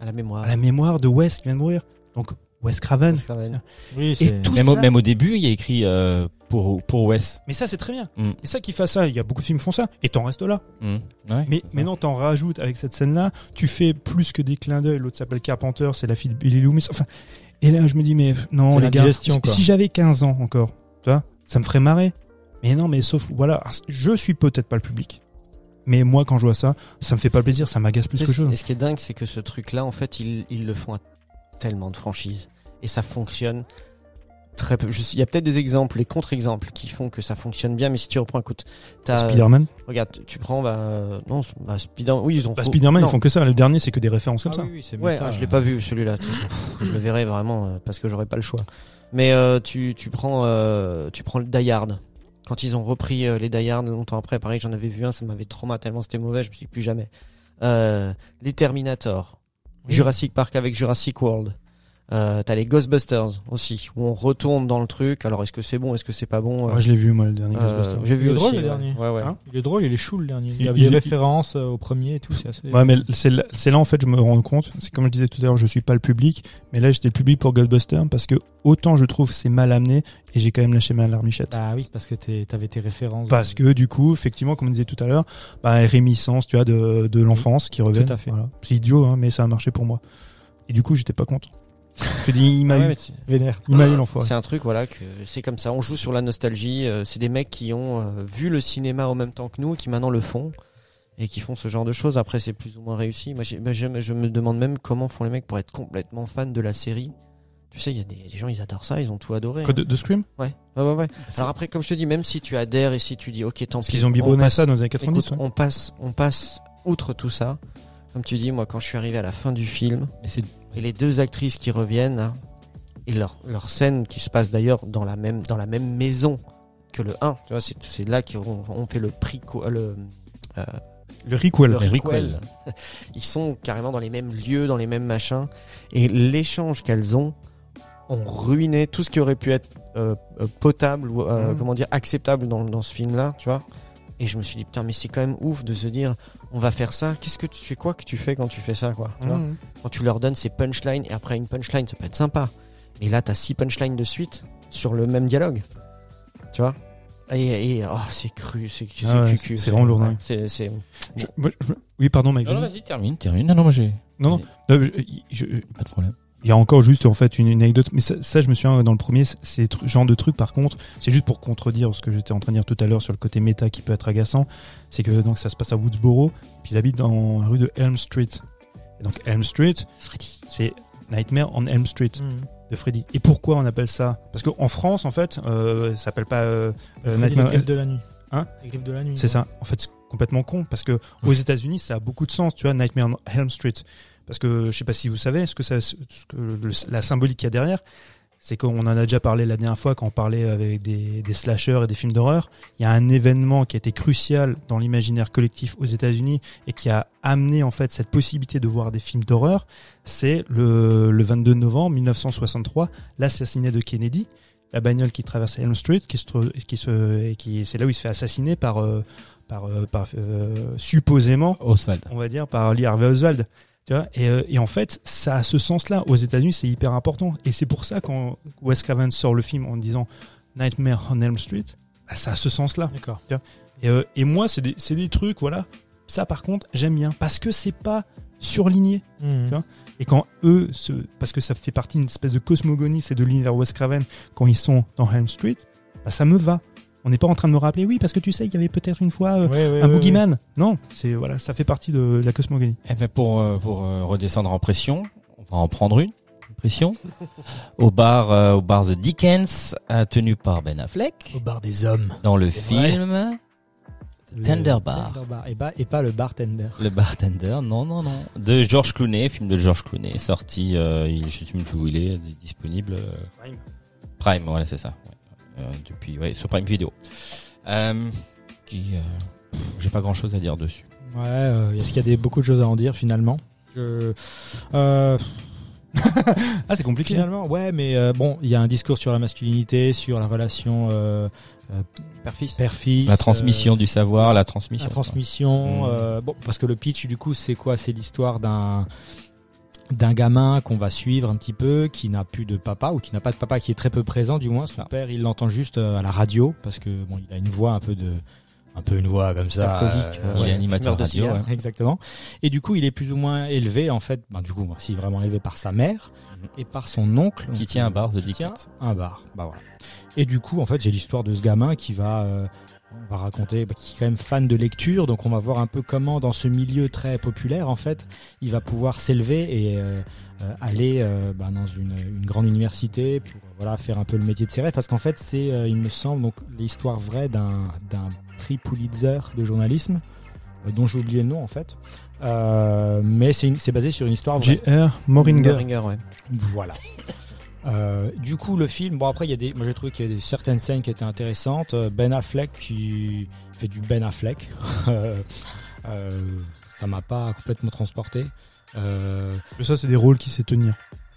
À la mémoire. à la mémoire de Wes qui vient de mourir. Donc Wes Craven. Wes Craven. Oui, Et c'est- tout Même au, ça- même au début, il y a écrit euh, pour, pour Wes. Mais ça c'est très bien. Mm. Et ça qui fait ça, il y a beaucoup de films qui font ça. Et t'en restes là. Mm. Ouais, Mais maintenant, t'en rajoutes avec cette scène-là, tu fais plus que des clins d'œil. L'autre s'appelle Carpenter, c'est la fille de Billy Loomis. Enfin, et là, je me dis, mais non, les gars, si, quoi. si j'avais 15 ans encore, tu vois, ça me ferait marrer. Mais non, mais sauf, voilà, je suis peut-être pas le public. Mais moi, quand je vois ça, ça me fait pas plaisir, ça m'agace plus que chose. et ce qui est dingue, c'est que ce truc-là, en fait, ils, ils le font à tellement de franchises. Et ça fonctionne très peu. Il y a peut-être des exemples, les contre-exemples qui font que ça fonctionne bien, mais si tu reprends, écoute, t'as, Spider-Man. regarde, tu prends, bah, euh, non, bah, Spider, oui, ils ont Bah, Spider-Man, ils font que ça. Le dernier, c'est que des références comme Ah ça. oui, oui, c'est Ouais, méta, ah, je l'ai euh. pas vu celui-là. de toute façon. Pff, je le verrai vraiment euh, parce que j'aurai pas le choix. Mais euh, tu, tu prends euh, tu prends le Die Hard. Quand ils ont repris euh, les Die Hard longtemps après, pareil, j'en avais vu un, ça m'avait trauma tellement c'était mauvais, je me suis dit plus jamais. Euh, les Terminator, Jurassic Park avec Jurassic World. Euh, T'as les Ghostbusters aussi, où on retourne dans le truc. Alors est-ce que c'est bon, est-ce que c'est pas bon euh, Moi, je l'ai vu, moi, le dernier euh, Ghostbusters. J'ai vu Il est aussi. drôle, le dernier. Ouais, ouais. Hein Il est drôle, il est chou le dernier. Il y a Il- des références euh, au premier et tout, c'est assez. Ouais, mais c'est là, en fait je me rends compte. C'est comme je disais tout à l'heure, je suis pas le public, mais là j'étais le public pour Ghostbusters parce que autant je trouve c'est mal amené et j'ai quand même lâché ma larmichette. Bah oui, parce que t'avais tes références. Parce que du coup, effectivement, comme on disait tout à l'heure, bah, réminiscence, tu vois, de, de l'enfance qui revient. Tout à fait. Voilà. C'est idiot, hein, mais ça a marché pour moi. Et du coup, j'étais pas content. Je dis, il m'a Ah ouais, eu, mais c'est- Vénère. il m'a eu l'enfoiré. C'est un truc, voilà, que c'est comme ça. On joue sur la nostalgie. euh, c'est des mecs qui ont euh, vu le cinéma en même temps que nous, qui maintenant le font et qui font ce genre de choses. Après, c'est plus ou moins réussi. Moi, moi, je, je me demande même comment font les mecs pour être complètement fans de la série. Tu sais, il y a des, des gens, ils adorent ça, ils ont tout adoré. Hein. de, Scream? Ouais, ouais, ouais. ouais. Alors après, comme je te dis, même si tu adhères et si tu dis, ok, tant Parce pis. qu'ils ont on biberonné passe- ça dans les années 90. Écoute, on passe, on passe outre tout ça. Comme tu dis, moi, quand je suis arrivé à la fin du film, Mais c'est et les deux actrices qui reviennent, là, et leur, leur scène qui se passe d'ailleurs dans la même, dans la même maison que le 1, tu vois, c'est, c'est là qu'on on fait le prix, le, euh, Le requel. le. Ils sont carrément dans les mêmes lieux, dans les mêmes machins, et l'échange qu'elles ont ont ruiné tout ce qui aurait pu être euh, euh, potable ou euh, Mhm. comment dire acceptable dans, dans ce film-là, tu vois. Et je me suis dit putain, mais c'est quand même ouf de se dire, on va faire ça. Qu'est-ce que tu fais quoi que tu fais quand tu fais ça, quoi tu vois Mmh. Quand tu leur donnes ces punchlines et après une punchline, ça peut être sympa. Mais là, t'as six punchlines de suite sur le même dialogue, tu vois. Et, et oh, c'est cru, c'est c'est Ah ouais, cucu, c'est vraiment lourd, ouais, hein. C'est c'est Je- moi, je- oui, pardon, Mike. Non, non, vas-y. termine, termine. Non, non, moi j'ai. Non, non. Non, je- je- Pas de problème. Il y a encore juste en fait une, une anecdote, mais ça, ça, je me souviens dans le premier, c'est- c'est ce genre de truc par contre, c'est juste pour contredire ce que j'étais en train de dire tout à l'heure sur le côté méta qui peut être agaçant, c'est que donc ça se passe à Woodsboro, puis ils habitent dans la rue de Elm Street. Et donc Elm Street, c'est Nightmare on Elm Street de Freddy. Et pourquoi on appelle ça? Parce qu'en France en fait, euh, ça s'appelle pas euh, euh, Les Nightmare. griffes de la nuit. Hein? Les griffes de la nuit. C'est ça. En fait, c'est complètement con parce que aux États-Unis, ça a beaucoup de sens, tu vois, Nightmare on Elm Street. Parce que je sais pas si vous savez, ce que ça, ce que le- la symbolique qu'il y a derrière, c'est qu'on en a déjà parlé la dernière fois quand on parlait avec des, des slashers et des films d'horreur. Il y a un événement qui a été crucial dans l'imaginaire collectif aux États-Unis et qui a amené en fait cette possibilité de voir des films d'horreur. C'est le, le 22 novembre 1963, l'assassinat de Kennedy, la bagnole qui traverse Elm Street, qui se, qui se, et qui, c'est là où il se fait assassiner par, euh, par, euh, par euh, supposément Oswald. on va dire, par Lee Harvey Oswald. Tu vois et, euh, et en fait, ça a ce sens-là. Aux États-Unis, c'est hyper important. Et c'est pour ça quand Wes Craven sort le film en disant Nightmare on Elm Street, bah, ça a ce sens-là. D'accord. Et, euh, et moi, c'est des, c'est des trucs, voilà. Ça, par contre, j'aime bien parce que c'est pas surligné. Mhm. vois Et quand eux, se, parce que ça fait partie d'une espèce de cosmogonie, c'est de l'univers Wes Craven, quand ils sont dans Elm Street, bah, ça me va. On n'est pas en train de me rappeler, oui, parce que tu sais, il y avait peut-être une fois euh, Ouais, ouais, un ouais, boogeyman. Non, c'est voilà, ça fait partie de la cosmogonie. Eh ben pour euh, pour euh, redescendre en pression, on va en prendre une une pression au bar euh, au bar The Dickens tenu par Ben Affleck Au bar des hommes. dans le vrai. film Tender Bar. Tender Bar. Et, pas, et pas le bartender. Le bartender, non non non, de George Clooney, film de George Clooney, sorti, euh, il- je sais même plus où il est, disponible. euh, Prime. Prime, voilà c'est ça. Euh, depuis ouais sur Prime Video. Euh, qui, euh, j'ai pas grand chose à dire dessus. Ouais, euh, est-ce qu'il y a des, beaucoup de choses à en dire finalement? Je- euh, Ah, c'est compliqué. Finalement, ouais, mais euh, bon, il y a un discours sur la masculinité, sur la relation euh, père-fils. père-fils. La transmission euh, du savoir, la transmission. La transmission. Mm. euh, bon, parce que le pitch, du coup, c'est quoi? C'est l'histoire d'un d'un gamin qu'on va suivre un petit peu, qui n'a plus de papa ou qui n'a pas de papa, qui est très peu présent, du moins. Son père, il l'entend juste euh, à la radio parce que bon, il a une voix un peu de, un peu une voix comme ça. Alcoolique, euh, euh, Il est ouais, animateur fumeur de radio. cigare. ouais. Exactement. Et du coup, il est plus ou moins élevé, en fait, ben, du coup, si vraiment élevé par sa mère Mhm. et par son oncle. Qui Donc, tient un euh, bar, tient Dickens. un bar. Bah voilà. Et du coup, en fait, j'ai l'histoire de ce gamin qui va, euh, on va raconter, bah, qui est quand même fan de lecture, donc on va voir un peu comment, dans ce milieu très populaire, en fait, il va pouvoir s'élever et euh, euh, aller euh, bah, dans une, une grande université pour voilà faire un peu le métier de ses rêves, parce qu'en fait, c'est, euh, il me semble, donc l'histoire vraie d'un d'un prix Pulitzer de journalisme, euh, dont j'ai oublié le nom en fait, Euh, mais c'est une- c'est basé sur une histoire vraie. J.R. Moringer. Moringer, ouais. Voilà. Euh, du coup, le film, bon après, il y a des, moi j'ai trouvé qu'il y a des, certaines scènes qui étaient intéressantes. Euh, Ben Affleck qui fait du Ben Affleck, Euh, ça m'a pas complètement transporté. Mais Ça, c'est des rôles qui sait tenir.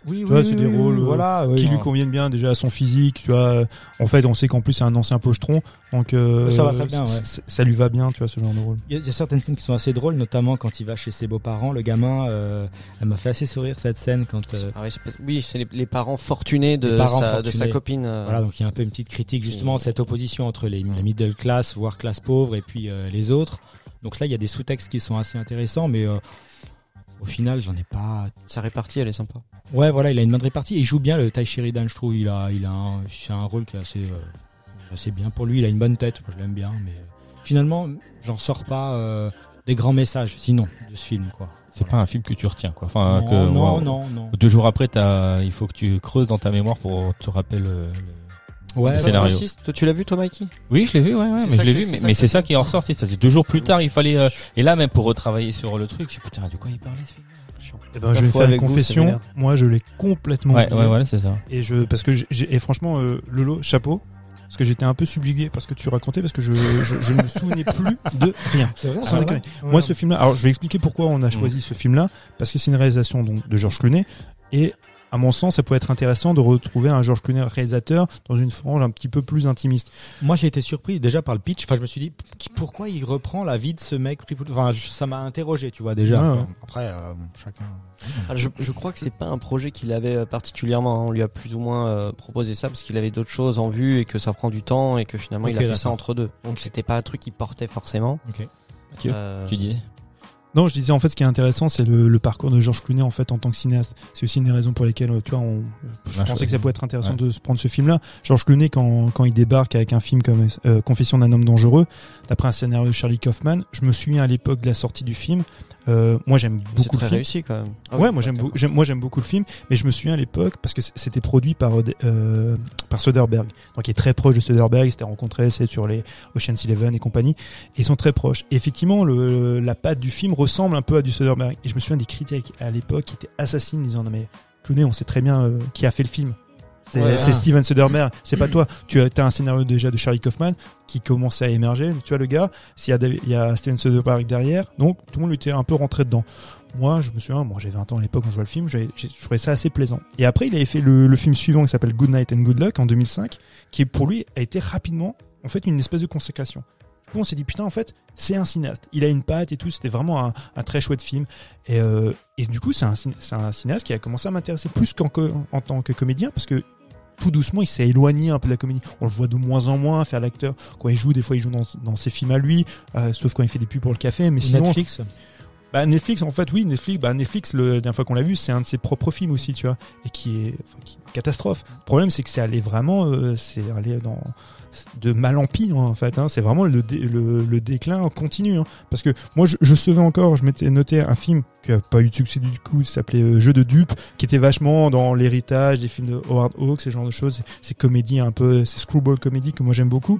Oui, vois, c'est des rôles, euh, voilà, oui. qui lui conviennent bien déjà à son physique, tu vois. En fait, on sait qu'en plus c'est un ancien pochetron, donc euh, Ça va très bien, ouais. ça lui va bien, tu vois, ce genre de rôle. Il y, a- il y a certaines scènes qui sont assez drôles, notamment quand il va chez ses beaux-parents. Le gamin, euh, elle m'a fait assez sourire cette scène quand. euh, Ah oui, c'est les, les parents fortunés de, Les parents sa, de fortunés. sa copine. euh, Voilà, donc il y a un peu une petite critique justement de cette opposition entre les, la middle class, voire classe pauvre, et puis euh, les autres. Donc là, il y a des sous-textes qui sont assez intéressants, mais euh, au final, j'en ai pas. Sa répartie, elle est sympa. Ouais, voilà, il a une bonne répartie. Et il joue bien le Tai Sheridan, je trouve. Il a, il a un, c'est un rôle qui est assez, euh, assez bien pour lui. Il a une bonne tête, moi je l'aime bien, mais euh, finalement, j'en sors pas euh, des grands messages, sinon, de ce film, quoi. C'est pas un film que tu retiens, quoi. Enfin, non, que, non, non, non. Deux jours après, t'as, il faut que tu creuses dans ta mémoire pour te rappeler le. le- Ouais, Le scénario. Toi, Toi, tu l'as vu, toi, Mikey? Oui, je l'ai vu, ouais, ouais, mais ça je l'ai vu, c'est mais, ça c'est ça qui est ressorti. C'est-à-dire deux jours plus tard, il fallait. euh, et là, même pour retravailler sur le truc, je suis putain, de quoi il parlait ce film Eh ben, je vais faire une avec vous, ça confession. Moi, je l'ai complètement. Ouais, oublié. ouais, voilà, c'est ça. Et je, parce que j'ai- j'ai, et franchement, euh, Lolo, chapeau. Parce que j'étais un peu subjugué parce que tu racontais, parce que je, je, je ne me souvenais plus de rien. C'est vrai. Sans déconner. Moi, ce film-là, alors je vais expliquer pourquoi on a choisi ce film-là, parce que c'est une réalisation donc de Georges Clooney, et à mon sens, ça pourrait être intéressant de retrouver un Georges Clooney réalisateur dans une frange un petit peu plus intimiste. Moi, j'ai été surpris déjà par le pitch. Enfin, je me suis dit, pourquoi il reprend la vie de ce mec pris pour- Enfin, ça m'a interrogé, tu vois, déjà. Ouais, quoi. ouais. Après, euh, bon, chacun. Alors, je, je crois que c'est pas un projet qu'il avait euh, particulièrement. hein. On lui a plus ou moins euh, proposé ça parce qu'il avait d'autres choses en vue et que ça prend du temps et que finalement il a fait ça entre deux. Donc c'était pas un truc qu'il portait forcément. Mathieu, Euh, Tu dis Non, je disais en fait, ce qui est intéressant, c'est le, le parcours de Georges Clooney en fait en tant que cinéaste. C'est aussi une des raisons pour lesquelles, euh, tu vois, on, je pensais je- que ça pouvait être intéressant ouais. de se prendre ce film-là. Georges Clooney, quand, quand il débarque avec un film comme euh, Confession d'un homme dangereux, d'après un scénario de Charlie Kaufman, je me souviens à l'époque de la sortie du film. Euh, moi, j'aime C'est beaucoup le très film. réussi quand même. Ah ouais, oui, moi j'aime, moi j'aime beaucoup le film, mais je me souviens à l'époque parce que c'était produit par euh, euh, par Soderbergh, donc il est très proche de Soderbergh, ils s'étaient rencontrés, c'est sur les Ocean's Eleven et compagnie, et ils sont très proches. Et effectivement, le, la patte du film ressemble un peu à du Soderbergh. Et je me souviens des critiques à l'époque qui étaient assassines, disant non mais Clooney, on sait très bien euh, qui a fait le film. C'est, Ouais. Ah. Steven Soderbergh, c'est pas toi. Tu as, t'as un scénario déjà de Charlie Kaufman qui commençait à émerger. Tu vois le gars, s'il y il y a Steven Soderbergh derrière, donc tout le monde était un peu rentré dedans. Moi, je me souviens, moi j'ai 20 ans à l'époque quand je vois le film, je trouvais ça assez plaisant. Et après, il avait fait le, le film suivant qui s'appelle Good Night and Good Luck en 2005, qui pour lui a été rapidement, en fait, une espèce de consécration. Du coup, on s'est dit, putain, en fait, c'est un cinéaste. Il a une patte et tout, c'était vraiment un, un très chouette film. Et, euh, et du coup, c'est un, un cinéaste qui a commencé à m'intéresser plus qu'en en tant que comédien, parce que tout doucement, il s'est éloigné un peu de la comédie. On le voit de moins en moins faire l'acteur. Quand il joue, des fois, il joue dans, dans ses films à lui, euh, sauf quand il fait des pubs pour le café. Mais sinon, Netflix. bah Netflix, en fait, oui, Netflix, bah Netflix, le, la dernière fois qu'on l'a vu, c'est un de ses propres films aussi, tu vois, et qui est, enfin, qui est une catastrophe. Le problème, c'est que c'est allé vraiment, euh, c'est allé dans de mal en pire, hein, en fait. Hein, c'est vraiment le, dé- le, le déclin continu. Hein, parce que moi, je, je savais encore, je m'étais noté un film qui a pas eu de succès du coup, qui s'appelait euh, Jeu de dupes, qui était vachement dans l'héritage des films de Howard Hawks, ce genre de choses. C'est comédie un peu, c'est screwball comédie que moi j'aime beaucoup.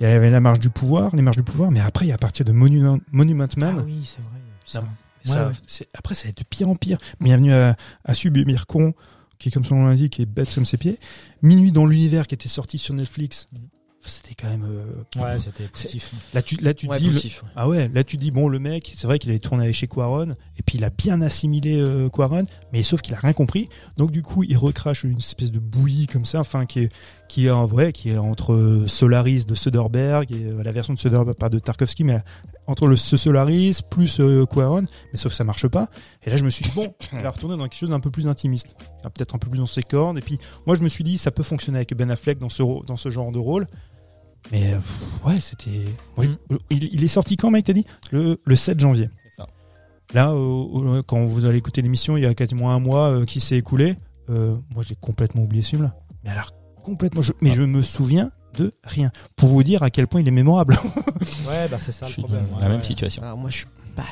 Il y avait la marge du pouvoir, les marges du pouvoir, mais après, il y a à partir de Monument, Monument Man, Ah oui, c'est vrai. Ça. Non, Ouais, ça, ouais. c'est- après, ça va être de pire en pire. Bienvenue à, à Subir Con, qui, comme son nom l'indique, qui est bête comme ses pieds. Minuit dans l'univers, qui était sorti sur Netflix. C'était quand même. euh, Ouais, c'était positif. Là, tu, là, tu Ouais, dis. le- poussif, ouais. ah ouais, là, tu dis, bon, le mec, c'est vrai qu'il avait tourné chez Quaron, et puis il a bien assimilé euh, Quaron, mais sauf qu'il a rien compris. Donc, du coup, il recrache une espèce de bouillie comme ça, enfin, qui est, qui est en vrai, qui est entre euh, Solaris de Soderbergh et euh, la version de Soderbergh, pas de Tarkovsky, mais entre le ce Solaris plus euh, Quaron, mais sauf que ça marche pas. Et là, je me suis dit, bon, il va retourner dans quelque chose d'un peu plus intimiste, peut-être un peu plus dans ses cordes. Et puis, moi, je me suis dit, ça peut fonctionner avec Ben Affleck dans ce, dans ce genre de rôle. Mais euh, ouais, c'était. moi, Mm. je- il, il est sorti quand, mec, t'as dit? Le, le 7 janvier. Ça. Là, euh, euh, quand vous allez écouter l'émission, il y a quasiment un mois euh, qui s'est écoulé. Euh, moi, j'ai complètement oublié ce film-là. Mais alors, complètement. je- mais Ah. je me souviens de rien. Pour vous dire à quel point il est mémorable. Ouais, bah c'est ça Je le suis problème. dans la ouais, même ouais. situation. Alors moi je suis pas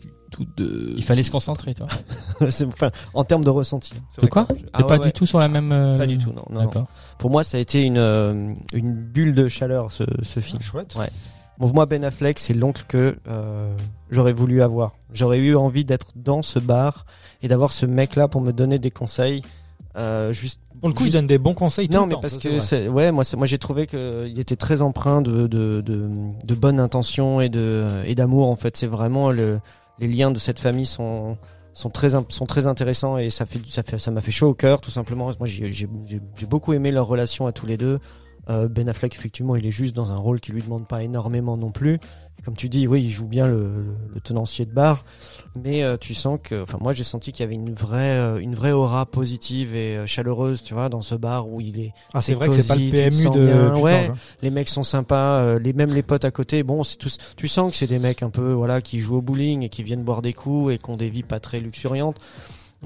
du tout de. Il fallait se concentrer, toi. Enfin, en termes de ressenti. De quoi Ah T'es ouais, pas ouais. du tout sur la même. euh, Pas du tout, non. non, non. D'accord. Pour moi, ça a été une, euh, une bulle de chaleur, ce, ce film. Ah, chouette. Ouais. Bon, pour moi, Ben Affleck, c'est l'oncle que euh, j'aurais voulu avoir. J'aurais eu envie d'être dans ce bar et d'avoir ce mec-là pour me donner des conseils. Euh, juste Pour le coup, il donne des bons conseils tout non, le mais temps, parce que vrai. c'est ouais, moi, j'ai trouvé que il était très empreint de de de, de bonnes intentions et de et d'amour. En fait, c'est vraiment le les liens de cette famille sont sont très im- sont très intéressants et ça fait ça fait ça m'a fait chaud au cœur tout simplement. Moi, j'ai beaucoup aimé leur relation à tous les deux. Euh, ben Affleck, effectivement, il est juste dans un rôle qui lui demande pas énormément non plus. Comme tu dis, oui, il joue bien le, tenancier de bar, mais euh, tu sens que, enfin, moi, j'ai senti qu'il y avait une vraie, euh, une vraie aura positive et euh, chaleureuse, tu vois, dans ce bar où il est. Ah, c'est vrai que c'est pas le PMU de bien, ouais. hein. Les mecs sont sympas, les même les potes à côté. Bon, c'est tous. Tu sens que c'est des mecs un peu, voilà, qui jouent au bowling et qui viennent boire des coups et qui ont des vies pas très luxuriantes.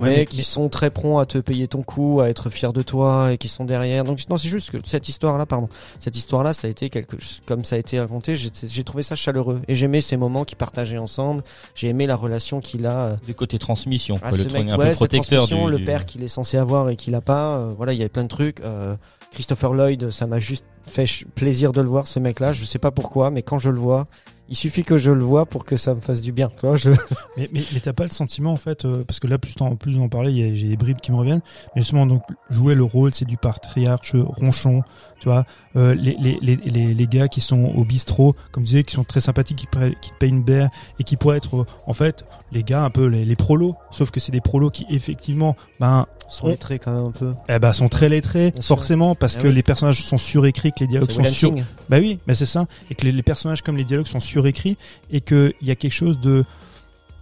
Mais, Ouais, mais- qui sont très prompts à te payer ton coup, à être fiers de toi et qui sont derrière. Donc non, c'est juste que cette histoire-là, pardon, cette histoire-là, ça a été quelque, comme ça a été raconté, j'ai trouvé ça chaleureux et j'aimais ces moments qu'ils partageaient ensemble. J'ai aimé la relation qu'il a. euh, Des côtés transmission, quoi, le mec, un ouais, peu cette protecteur transmission, du, le du- père qu'il est censé avoir et qu'il a pas. euh, voilà, il y avait plein de trucs. Euh, Christopher Lloyd, ça m'a juste fait plaisir de le voir, ce mec-là. Je sais pas pourquoi, mais quand je le vois, il suffit que je le vois pour que ça me fasse du bien. Tu vois, je... Mais, mais, mais t'as pas le sentiment en fait, euh, parce que là plus en plus en parler, j'ai des bribes qui me reviennent. Mais justement donc jouer le rôle, c'est du patriarche ronchon, tu vois. Euh, les, les, les, les, les gars qui sont au bistrot, comme tu disais, qui sont très sympathiques, qui, qui te payent une bière et qui pourraient être euh, en fait les gars un peu les, les prolos, sauf que c'est des prolos qui effectivement ben Sont On- lettrés quand même un peu. eh ben sont très lettrés Bien sûr. forcément parce Ah que oui. les personnages sont surécrits, que les dialogues sont sur bah oui, mais c'est ça. Et que les, les personnages comme les dialogues sont surécrits et qu'il y a quelque chose de...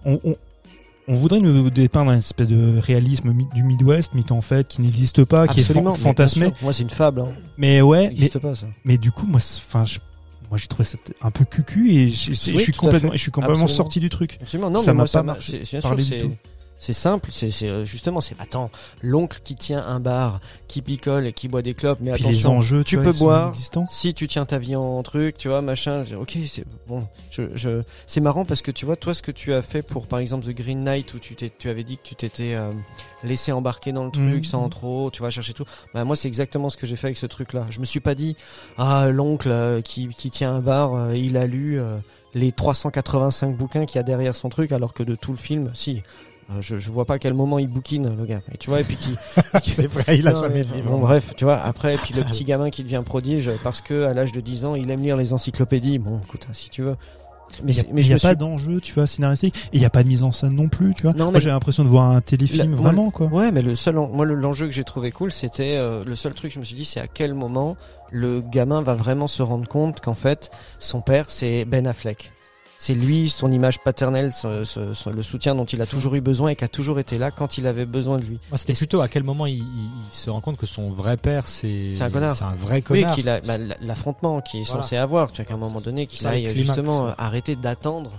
On, on, on voudrait nous dépeindre un espèce de réalisme du Midwest, mais qu'en fait, qui n'existe pas, qui est fan- fantasmé. Moi, c'est une fable. Hein. Mais ouais, mais, n'existe pas ça. mais du coup, moi, enfin, je- moi, j'ai trouvé ça un peu cucu et je, suis complètement, je suis complètement Absolument. sorti du truc. Absolument. Non, Ça m'a pas marché, c'est- Bien sûr, parler du c'est. tout. C'est simple, c'est euh, justement c'est attends l'oncle qui tient un bar, qui picole et qui boit des clopes, mais Puis les attention enjeux, tu vois, peux boire. si tu tiens ta vie en truc, tu vois, machin, je dis, ok, c'est bon. Je, je, c'est marrant parce que tu vois, toi, ce que tu as fait pour, par exemple, The Green Knight, où tu t'es, tu avais dit que tu t'étais euh, laissé embarquer dans le truc Mhm. sans trop, tu vas chercher tout. Bah moi, c'est exactement ce que j'ai fait avec ce truc-là. Je me suis pas dit, ah, l'oncle euh, qui, qui tient un bar, euh, il a lu euh, les 385 bouquins qu'il y a derrière son truc, alors que de tout le film, si. Euh, Je, je vois pas à quel moment il bouquine le gars et tu vois et puis qui c'est vrai, il a non, jamais mais, de livre. bon, bref, tu vois, après, et puis le petit gamin qui devient prodige parce que à l'âge de 10 ans, il aime lire les encyclopédies. Bon, écoute, hein, si tu veux. Mais, il y a, pas suis... d'enjeu, tu vois, scénaristique. Et il y a pas de mise en scène non plus, tu vois. Non, Moi, mais- j'ai l'impression de voir un téléfilm, La- moi, vraiment, quoi. Ouais, mais le seul, en- moi, le- l'enjeu que j'ai trouvé cool, c'était euh, le seul truc. Je me suis dit, c'est à quel moment le gamin va vraiment se rendre compte qu'en fait, son père, c'est Ben Affleck. C'est lui, son image paternelle, ce- ce- ce- le soutien dont il a toujours eu besoin et qui a toujours été là quand il avait besoin de lui. C'était plutôt à quel moment il, il- il se rend compte que son vrai père, c'est C'est un connard. C'est un vrai Oui, connard. qu'il a bah, l'affrontement qu'il est Voilà. censé avoir. Tu vois qu'à un moment donné, qu'il aille justement arrêter d'attendre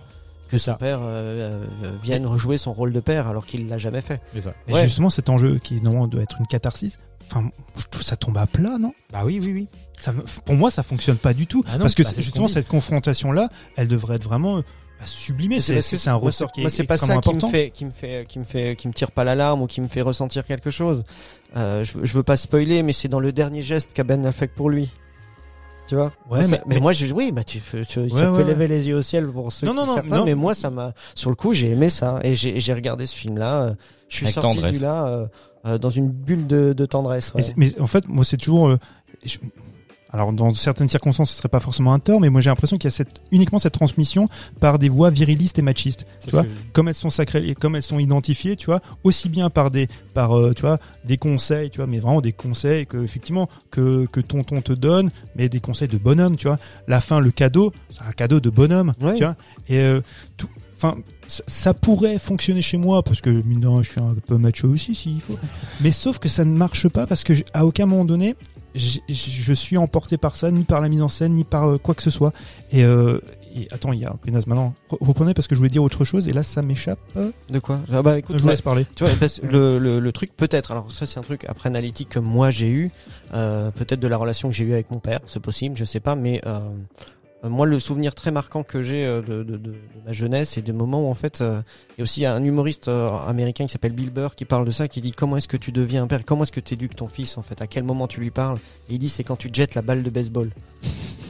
que son ça. père euh, euh, vienne rejouer son rôle de père alors qu'il l'a jamais fait. C'est ça. Mais Ouais. justement, cet enjeu qui normalement doit être une catharsis, enfin, je trouve ça tombe à plat, non? Bah oui, oui, oui. ça, me- pour moi, ça fonctionne pas du tout. Ah non, parce que bah, justement, cette confrontation-là, elle devrait être vraiment euh, sublimée. C'est c'est- un ressort qui est c'est pas ça qui me important. fait, qui me fait, qui me fait, qui me tire pas l'alarme ou qui me fait ressentir quelque chose. Euh, je, je veux pas spoiler, mais c'est dans le dernier geste qu'a Ben Affleck pour lui. Tu vois Ouais, mais- mais, mais- moi, je, oui, bah tu, peux- tu- Ouais, ça lever les yeux au ciel pour ceux Non, qui non, non, certains, non. mais moi, ça m'a, sur le coup, j'ai aimé ça et j'ai j'ai regardé ce film-là. euh, Je suis Avec sorti tendresse. du là euh, euh, dans une bulle de, de tendresse. Mais, en fait, moi, c'est toujours. je- alors, dans certaines circonstances, ce serait pas forcément un tort, mais moi, j'ai l'impression qu'il y a cette, uniquement cette transmission par des voix virilistes et machistes. Tu vois, comme elles sont sacrées comme elles sont identifiées, tu vois, aussi bien par des, par, euh, tu vois, des conseils, tu vois, mais vraiment des conseils que, effectivement, que, que tonton te donne, mais des conseils de bonhomme, tu vois. La fin, le cadeau, c'est un cadeau de bonhomme, Ouais. tu vois. Et, euh, tout, enfin, ça, pourrait fonctionner chez moi parce que, mine je suis un peu macho aussi, s'il faut. Mais sauf que ça ne marche pas parce que, à aucun moment donné, je suis emporté par ça, ni par la mise en scène, ni par euh, quoi que ce soit. Et, euh, et attends, il y a punaise, maintenant, re- reprenez parce que je voulais dire autre chose et là ça m'échappe. De quoi? Ah bah écoute, je vous ouais. laisse parler. Tu vois, le, le, le truc peut-être, alors ça c'est un truc après analytique que moi j'ai eu, euh, peut-être de la relation que j'ai eue avec mon père, c'est possible, je sais pas, mais euh, moi le souvenir très marquant que j'ai euh, de, de, de, de ma jeunesse et des moments où en fait, euh, il y a aussi un humoriste euh, américain qui s'appelle Bill Burr qui parle de ça, qui dit comment est-ce que tu deviens un père, comment est-ce que tu éduques ton fils en fait, à quel moment tu lui parles, et il dit c'est quand tu jettes la balle de baseball.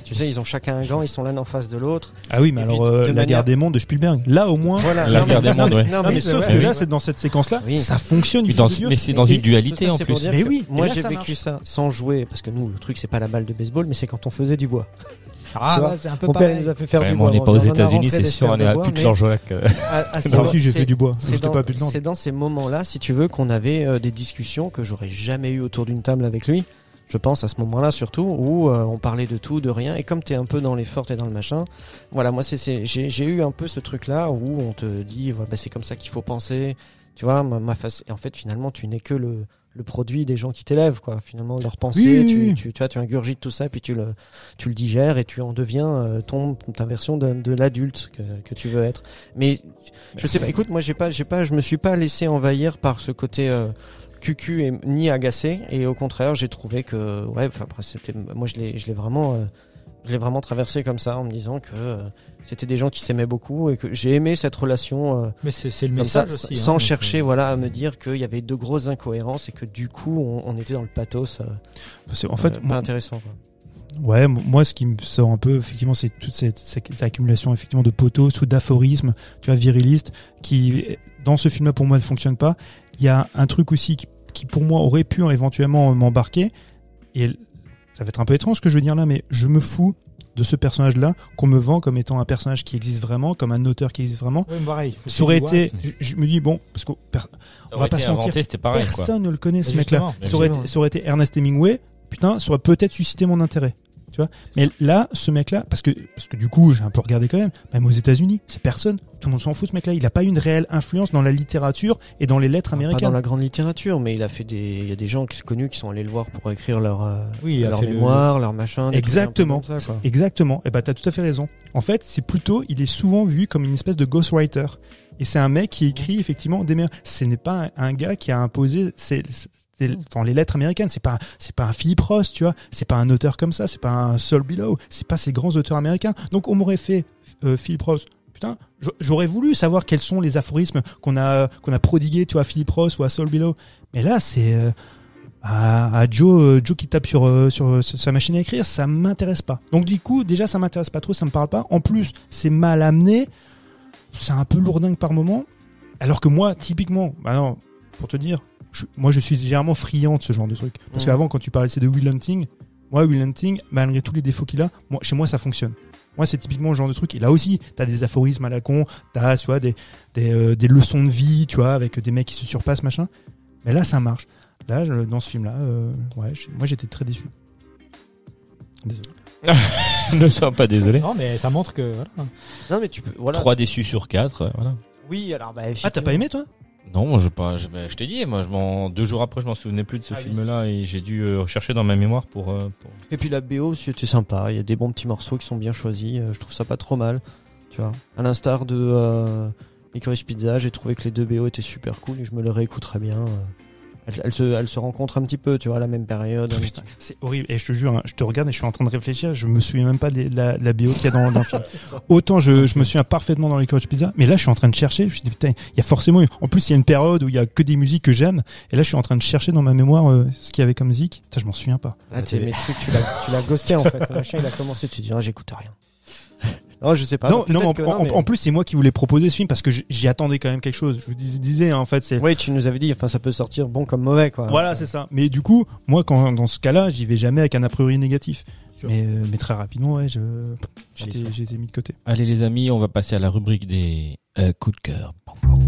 tu sais, ils ont chacun un gant, ils sont l'un en face de l'autre. Ah oui, mais alors puis, euh, la manière- guerre des mondes de Spielberg. Là au moins. Voilà. La Non, guerre mais- des mondes, ouais. Non, Ah, mais c'est sauf vrai, que oui. là, c'est dans cette séquence-là, Oui. ça fonctionne. Dans- mais c'est dans Et une dualité ça, en plus. Mais oui, Moi j'ai vécu ça sans jouer parce que nous le truc c'est pas la balle de baseball mais c'est quand on faisait du bois. Ah, bah, c'est un peu Mon père il pareil. nous a fait faire Ouais, du mais bois. on n'est pas aux États-Unis, c'est sûr, on est à plus de Georgelac. euh. à- à ces Moi mo- aussi, j'ai fait du bois. c'est J'étais dans- pas. C'est dans ces moments-là, si tu veux, qu'on avait euh, des discussions que j'aurais jamais eu autour d'une table avec lui. Je pense à ce moment-là surtout où euh, on parlait de tout, de rien. Et comme t'es un peu dans l'effort et dans le machin, voilà, moi c'est, c'est j'ai, j'ai eu un peu ce truc-là où on te dit, voilà, bah, c'est comme ça qu'il faut penser. Tu vois, ma, ma face. Et en fait, finalement, tu n'es que le le produit des gens qui t'élèvent, quoi. Finalement, leur pensée, Oui, oui, tu, oui. tu, tu vois, tu ingurgites tout ça, puis tu le, tu le digères et tu en deviens euh, ton, ta version de, de l'adulte que, que tu veux être. Mais je sais pas. Écoute, moi, j'ai pas, j'ai pas, je me suis pas laissé envahir par ce côté. Euh, cucu et ni agacé et au contraire j'ai trouvé que ouais enfin après c'était moi je l'ai je l'ai vraiment euh, je l'ai vraiment traversé comme ça en me disant que euh, c'était des gens qui s'aimaient beaucoup et que j'ai aimé cette relation euh, Mais c'est c'est le ça, message aussi. sans hein, donc, chercher euh, voilà à me dire qu'il y avait de grosses incohérences et que du coup on, on était dans le pathos. euh, Parce que, en euh, fait, pas moi, intéressant. Quoi. Ouais, moi, ce qui me sort un peu, effectivement, c'est toute cette, cette- cette accumulation, effectivement, de potos ou d'aphorismes, tu vois, virilistes, qui, dans ce film-là, pour moi, ne fonctionne pas. Il y a un truc aussi qui, qui, pour moi, aurait pu euh, éventuellement m'embarquer. Et ça va être un peu étrange ce que je veux dire là, mais je me fous de ce personnage-là qu'on me vend comme étant un personnage qui existe vraiment, comme un auteur qui existe vraiment. Ouais, pareil. Ça aurait été, je, je me dis, bon, parce que per- Ça on va pas se mentir, inventé, quoi. personne ne le connaît, ce mec-là. justement. Ça aurait, Justement. été, ça aurait été Ernest Hemingway, putain, ça aurait peut-être suscité mon intérêt. Tu vois Mais là, ce mec-là, parce que, parce que du coup, j'ai un peu regardé quand même, même aux États-Unis, c'est personne. Tout le monde s'en fout, ce mec-là. Il n'a pas eu une réelle influence dans la littérature et dans les lettres Pas dans américaines. la grande littérature, mais il a fait des, il y a des gens qui sont connus qui sont allés le voir pour écrire leur, euh, Oui, leur fait le- mémoire, leur machin. Exactement. ça. Exactement. Et bah, t'as tout à fait raison. En fait, c'est plutôt, il est souvent vu comme une espèce de ghostwriter. Et c'est un mec qui écrit effectivement des meilleurs. Ce n'est pas un, un gars qui a imposé ses, ses- dans les lettres américaines. C'est pas, c'est pas un Philip Roth, tu vois. C'est pas un auteur comme ça. C'est pas un Saul Below. C'est pas ces grands auteurs américains. Donc, on m'aurait fait euh, Philip Roth. Putain, j'a- j'aurais voulu savoir quels sont les aphorismes qu'on a, qu'on a prodigués, tu vois, à Philip Roth ou à Saul Below. Mais là, c'est, euh, à, à Joe, euh, Joe qui tape sur, euh, sur, sa machine à écrire, ça m'intéresse pas. Donc du coup, déjà, ça m'intéresse pas trop, ça me parle pas. En plus, c'est mal amené, c'est un peu lourdingue par moment. Alors que moi, typiquement, bah non, pour te dire, je- moi je suis généralement friand de ce genre de truc. Parce qu'avant, quand tu parlais c'est de Will Hunting, moi, Will Hunting, malgré tous les défauts qu'il a, moi, chez moi, ça fonctionne. Moi, c'est typiquement le genre de truc. Et là aussi, t'as des aphorismes à la con, t'as, tu vois, des, des, euh, des leçons de vie, tu vois, avec des mecs qui se surpassent, machin. Mais là, ça marche. Là, je- dans ce film-là, euh, ouais, j'ai- moi, j'étais très déçu. Désolé. ne sois pas désolé. Non, mais ça montre que. Voilà. Non, mais tu peux, voilà. 3 déçus sur 4, voilà. Oui, alors, bah, Ah, t'as pas aimé, toi? Non, moi, je pas, je, je t'ai dit, moi, je m'en, deux jours après, je m'en souvenais plus de ce Ah oui. film-là et j'ai dû euh, rechercher dans ma mémoire pour, euh, pour- Et puis la BO, c'était sympa. Il y a des bons petits morceaux qui sont bien choisis. euh, Je trouve ça pas trop mal. Tu vois. À l'instar de euh, Licorice Pizza, j'ai trouvé que les deux BO étaient super cool et je me le réécouterais bien. Elles, elles se, elles se rencontrent un petit peu, tu vois, à la même période. c'est horrible. Et je te jure, hein, je te regarde et je suis en train de réfléchir. Je me souviens même pas de la, de la bio qu'il y a dans, dans le film. Autant je, je me souviens parfaitement dans les Coach Pizza, mais là je suis en train de chercher. Je me suis dit putain, il y a forcément. En plus, il y a une période où il y a que des musiques que j'aime. Et là, je suis en train de chercher dans ma mémoire euh, ce qu'il y avait comme zik. Putain, je m'en souviens pas. Ah, t'es- mes trucs, tu l'as, tu l'as ghosté en fait. Le machin, il a commencé, tu te dis, ah, j'écoute rien. Non, je sais pas. non, non, en, que en- mais- en plus, c'est moi qui voulais proposer ce film parce que j'y attendais quand même quelque chose. Je vous dis- disais, hein, en fait, c'est. Oui, tu nous avais dit, enfin, ça peut sortir bon comme mauvais, quoi. Voilà, c'est ça. Mais du coup, moi, quand dans ce cas-là, j'y vais jamais avec un a priori négatif. Mais, euh, mais très rapidement, ouais, je, j'étais, mis de côté. Allez, les amis, on va passer à la rubrique des euh, coups de cœur. Qui, qui,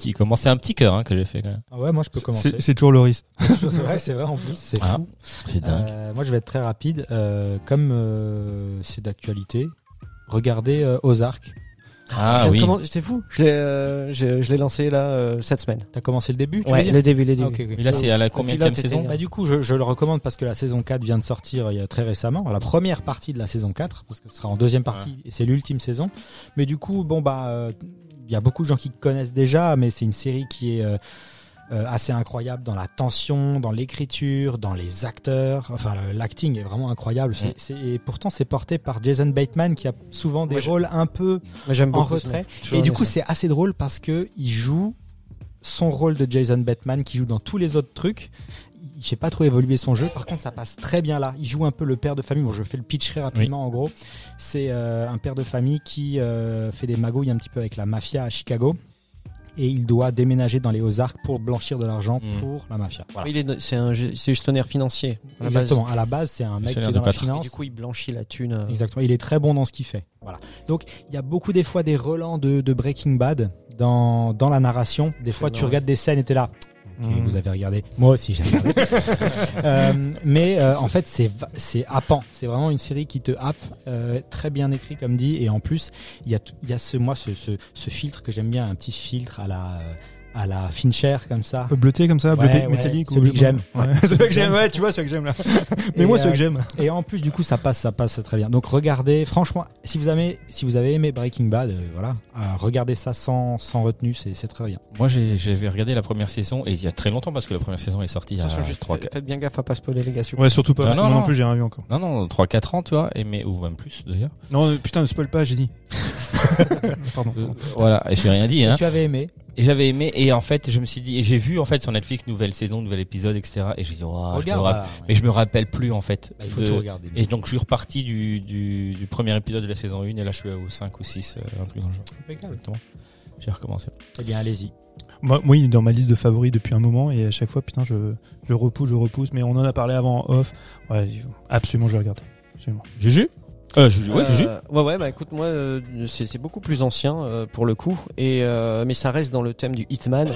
qui commence. C'est un petit cœur hein, que j'ai fait quand même. Ah ouais, moi je peux commencer. C'est, toujours Loris. c'est vrai, c'est vrai en plus. C'est Ah, fou. C'est dingue. Euh, moi je vais être très rapide. Euh, comme euh, c'est d'actualité, regardez euh, Ozark. ah oui. C'est fou. Je l'ai, euh, je, je l'ai lancé là euh, cette semaine. T'as commencé le début tu Ouais, dire les débuts, les Ah, ok. Et là, c'est à la Le combien de saison. Bah, du coup, je, je le recommande parce que la saison 4 vient de sortir il y a très récemment, la première partie de la saison 4, parce que ce sera en deuxième partie et c'est l'ultime saison. Mais du coup, bon bah, euh, y a beaucoup de gens qui connaissent déjà, mais c'est une série qui est euh, euh, assez incroyable dans la tension, dans l'écriture, dans les acteurs. Enfin, l'acting est vraiment incroyable. Mm. et pourtant, c'est porté par Jason Bateman qui a souvent des Moi, rôles un peu en retrait. Et du coup, c'est assez drôle parce que il joue son rôle de Jason Bateman qui joue dans tous les autres trucs. Il fait pas trop évoluer son jeu. Par contre, ça passe très bien là. Il joue un peu le père de famille. Bon, je fais le pitch très rapidement. En gros, c'est euh, un père de famille qui euh, fait des magouilles un petit peu avec la mafia à Chicago. Et il doit déménager dans les Ozarks pour blanchir de l'argent Mm. pour la mafia. Voilà. Il est, c'est un c'est gestionnaire financier. à la base. Exactement. À la base, c'est un mec qui est dans de la patron. Et finance. du coup, il blanchit la thune. euh, Exactement. Il est très bon dans ce qu'il fait. Voilà. Donc, il y a beaucoup des fois des relents de, de Breaking Bad dans, dans la narration. Des fois, tu regardes des scènes et t'es là. Mhm. vous avez regardé. Moi aussi, j'ai regardé. Euh, mais euh, en fait, c'est c'est happant. C'est vraiment une série qui te happe, euh, très bien écrit comme dit. Et en plus, il y a il y a ce moi ce, ce, ce filtre que j'aime bien, un petit filtre à la euh, à la Fincher comme ça. Un peu bleuté comme ça, Ouais, bleuté ouais, métallique. celui ou que j'aime. Ouais, c'est celui que j'aime, ouais, tu vois, celui que j'aime là. Mais Et, moi, celui euh, que j'aime. Et en plus, du coup, ça passe, ça passe très bien. Donc, regardez, franchement, si vous avez, si vous avez aimé Breaking Bad, euh, voilà, euh, regardez ça sans, sans retenue, c'est, c'est très bien. Moi, j'ai- j'avais regardé la première saison et il y a très longtemps parce que la première saison est sortie il y a Attention, juste 3 faites- faites bien gaffe à pas spoiler les gars. Ouais, surtout pas. Parce que non, moi non non. plus, j'ai rien vu encore. Non, non, 3-4 ans, tu vois, et mais, ou même plus d'ailleurs. Non, euh, putain, ne spoil pas, j'ai dit. Pardon. Euh, pardon. voilà, et j'ai rien dit, hein. Tu avais aimé Et j'avais aimé, et en fait, je me suis dit, et j'ai vu en fait sur Netflix nouvelle saison, nouvel épisode, etc. Et j'ai dit, oh, je me Regarde, rappelle- voilà, ouais. mais je me rappelle plus en fait. Bah, il faut de- tout regarder. Et donc je suis reparti du, du, du premier épisode de la saison 1 et là je suis au 5 ou 6, euh, un truc dans le genre. Impeccable. Exactement. J'ai recommencé. Eh bien, allez-y. Moi, moi, il est dans ma liste de favoris depuis un moment et à chaque fois, putain, je, je repousse, je repousse. Mais on en a parlé avant en off. Ouais, absolument, je regarde. Absolument. Juju? Euh, Juju, ouais, Euh, Juju. ouais, ouais, bah écoute, moi, euh, c'est c'est beaucoup plus ancien euh, pour le coup, et euh, mais ça reste dans le thème du Hitman.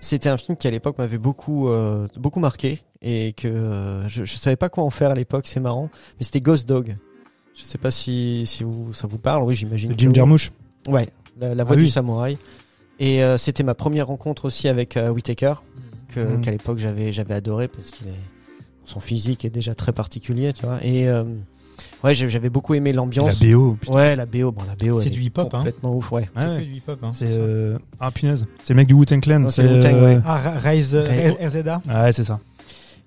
C'était un film qui à l'époque m'avait beaucoup, euh, beaucoup marqué et que euh, je, je savais pas quoi en faire à l'époque. C'est marrant, mais c'était Ghost Dog. Je sais pas si, si vous, ça vous parle. Oui, j'imagine. Jim oui. Jarmusch. Ouais, la, la voix Ah du oui. samouraï. Et euh, c'était ma première rencontre aussi avec euh, Whitaker, que Mhm. qu'à l'époque j'avais j'avais adoré parce qu'il est son physique est déjà très particulier, tu vois. Et euh, ouais, j'avais beaucoup aimé La l'ambiance. BO. Putain. Ouais, la BO, bon la BO. C'est du est hip-hop, hein. Complètement ouf, ouais. Ouais, C'est ouais. du hip-hop. Hein, C'est euh... ah punaise, c'est le mec du Wu-Tang Clan. Non, c'est Wu-Tang, euh, ouais. Ah, Rise RZA Ah ouais, c'est ça.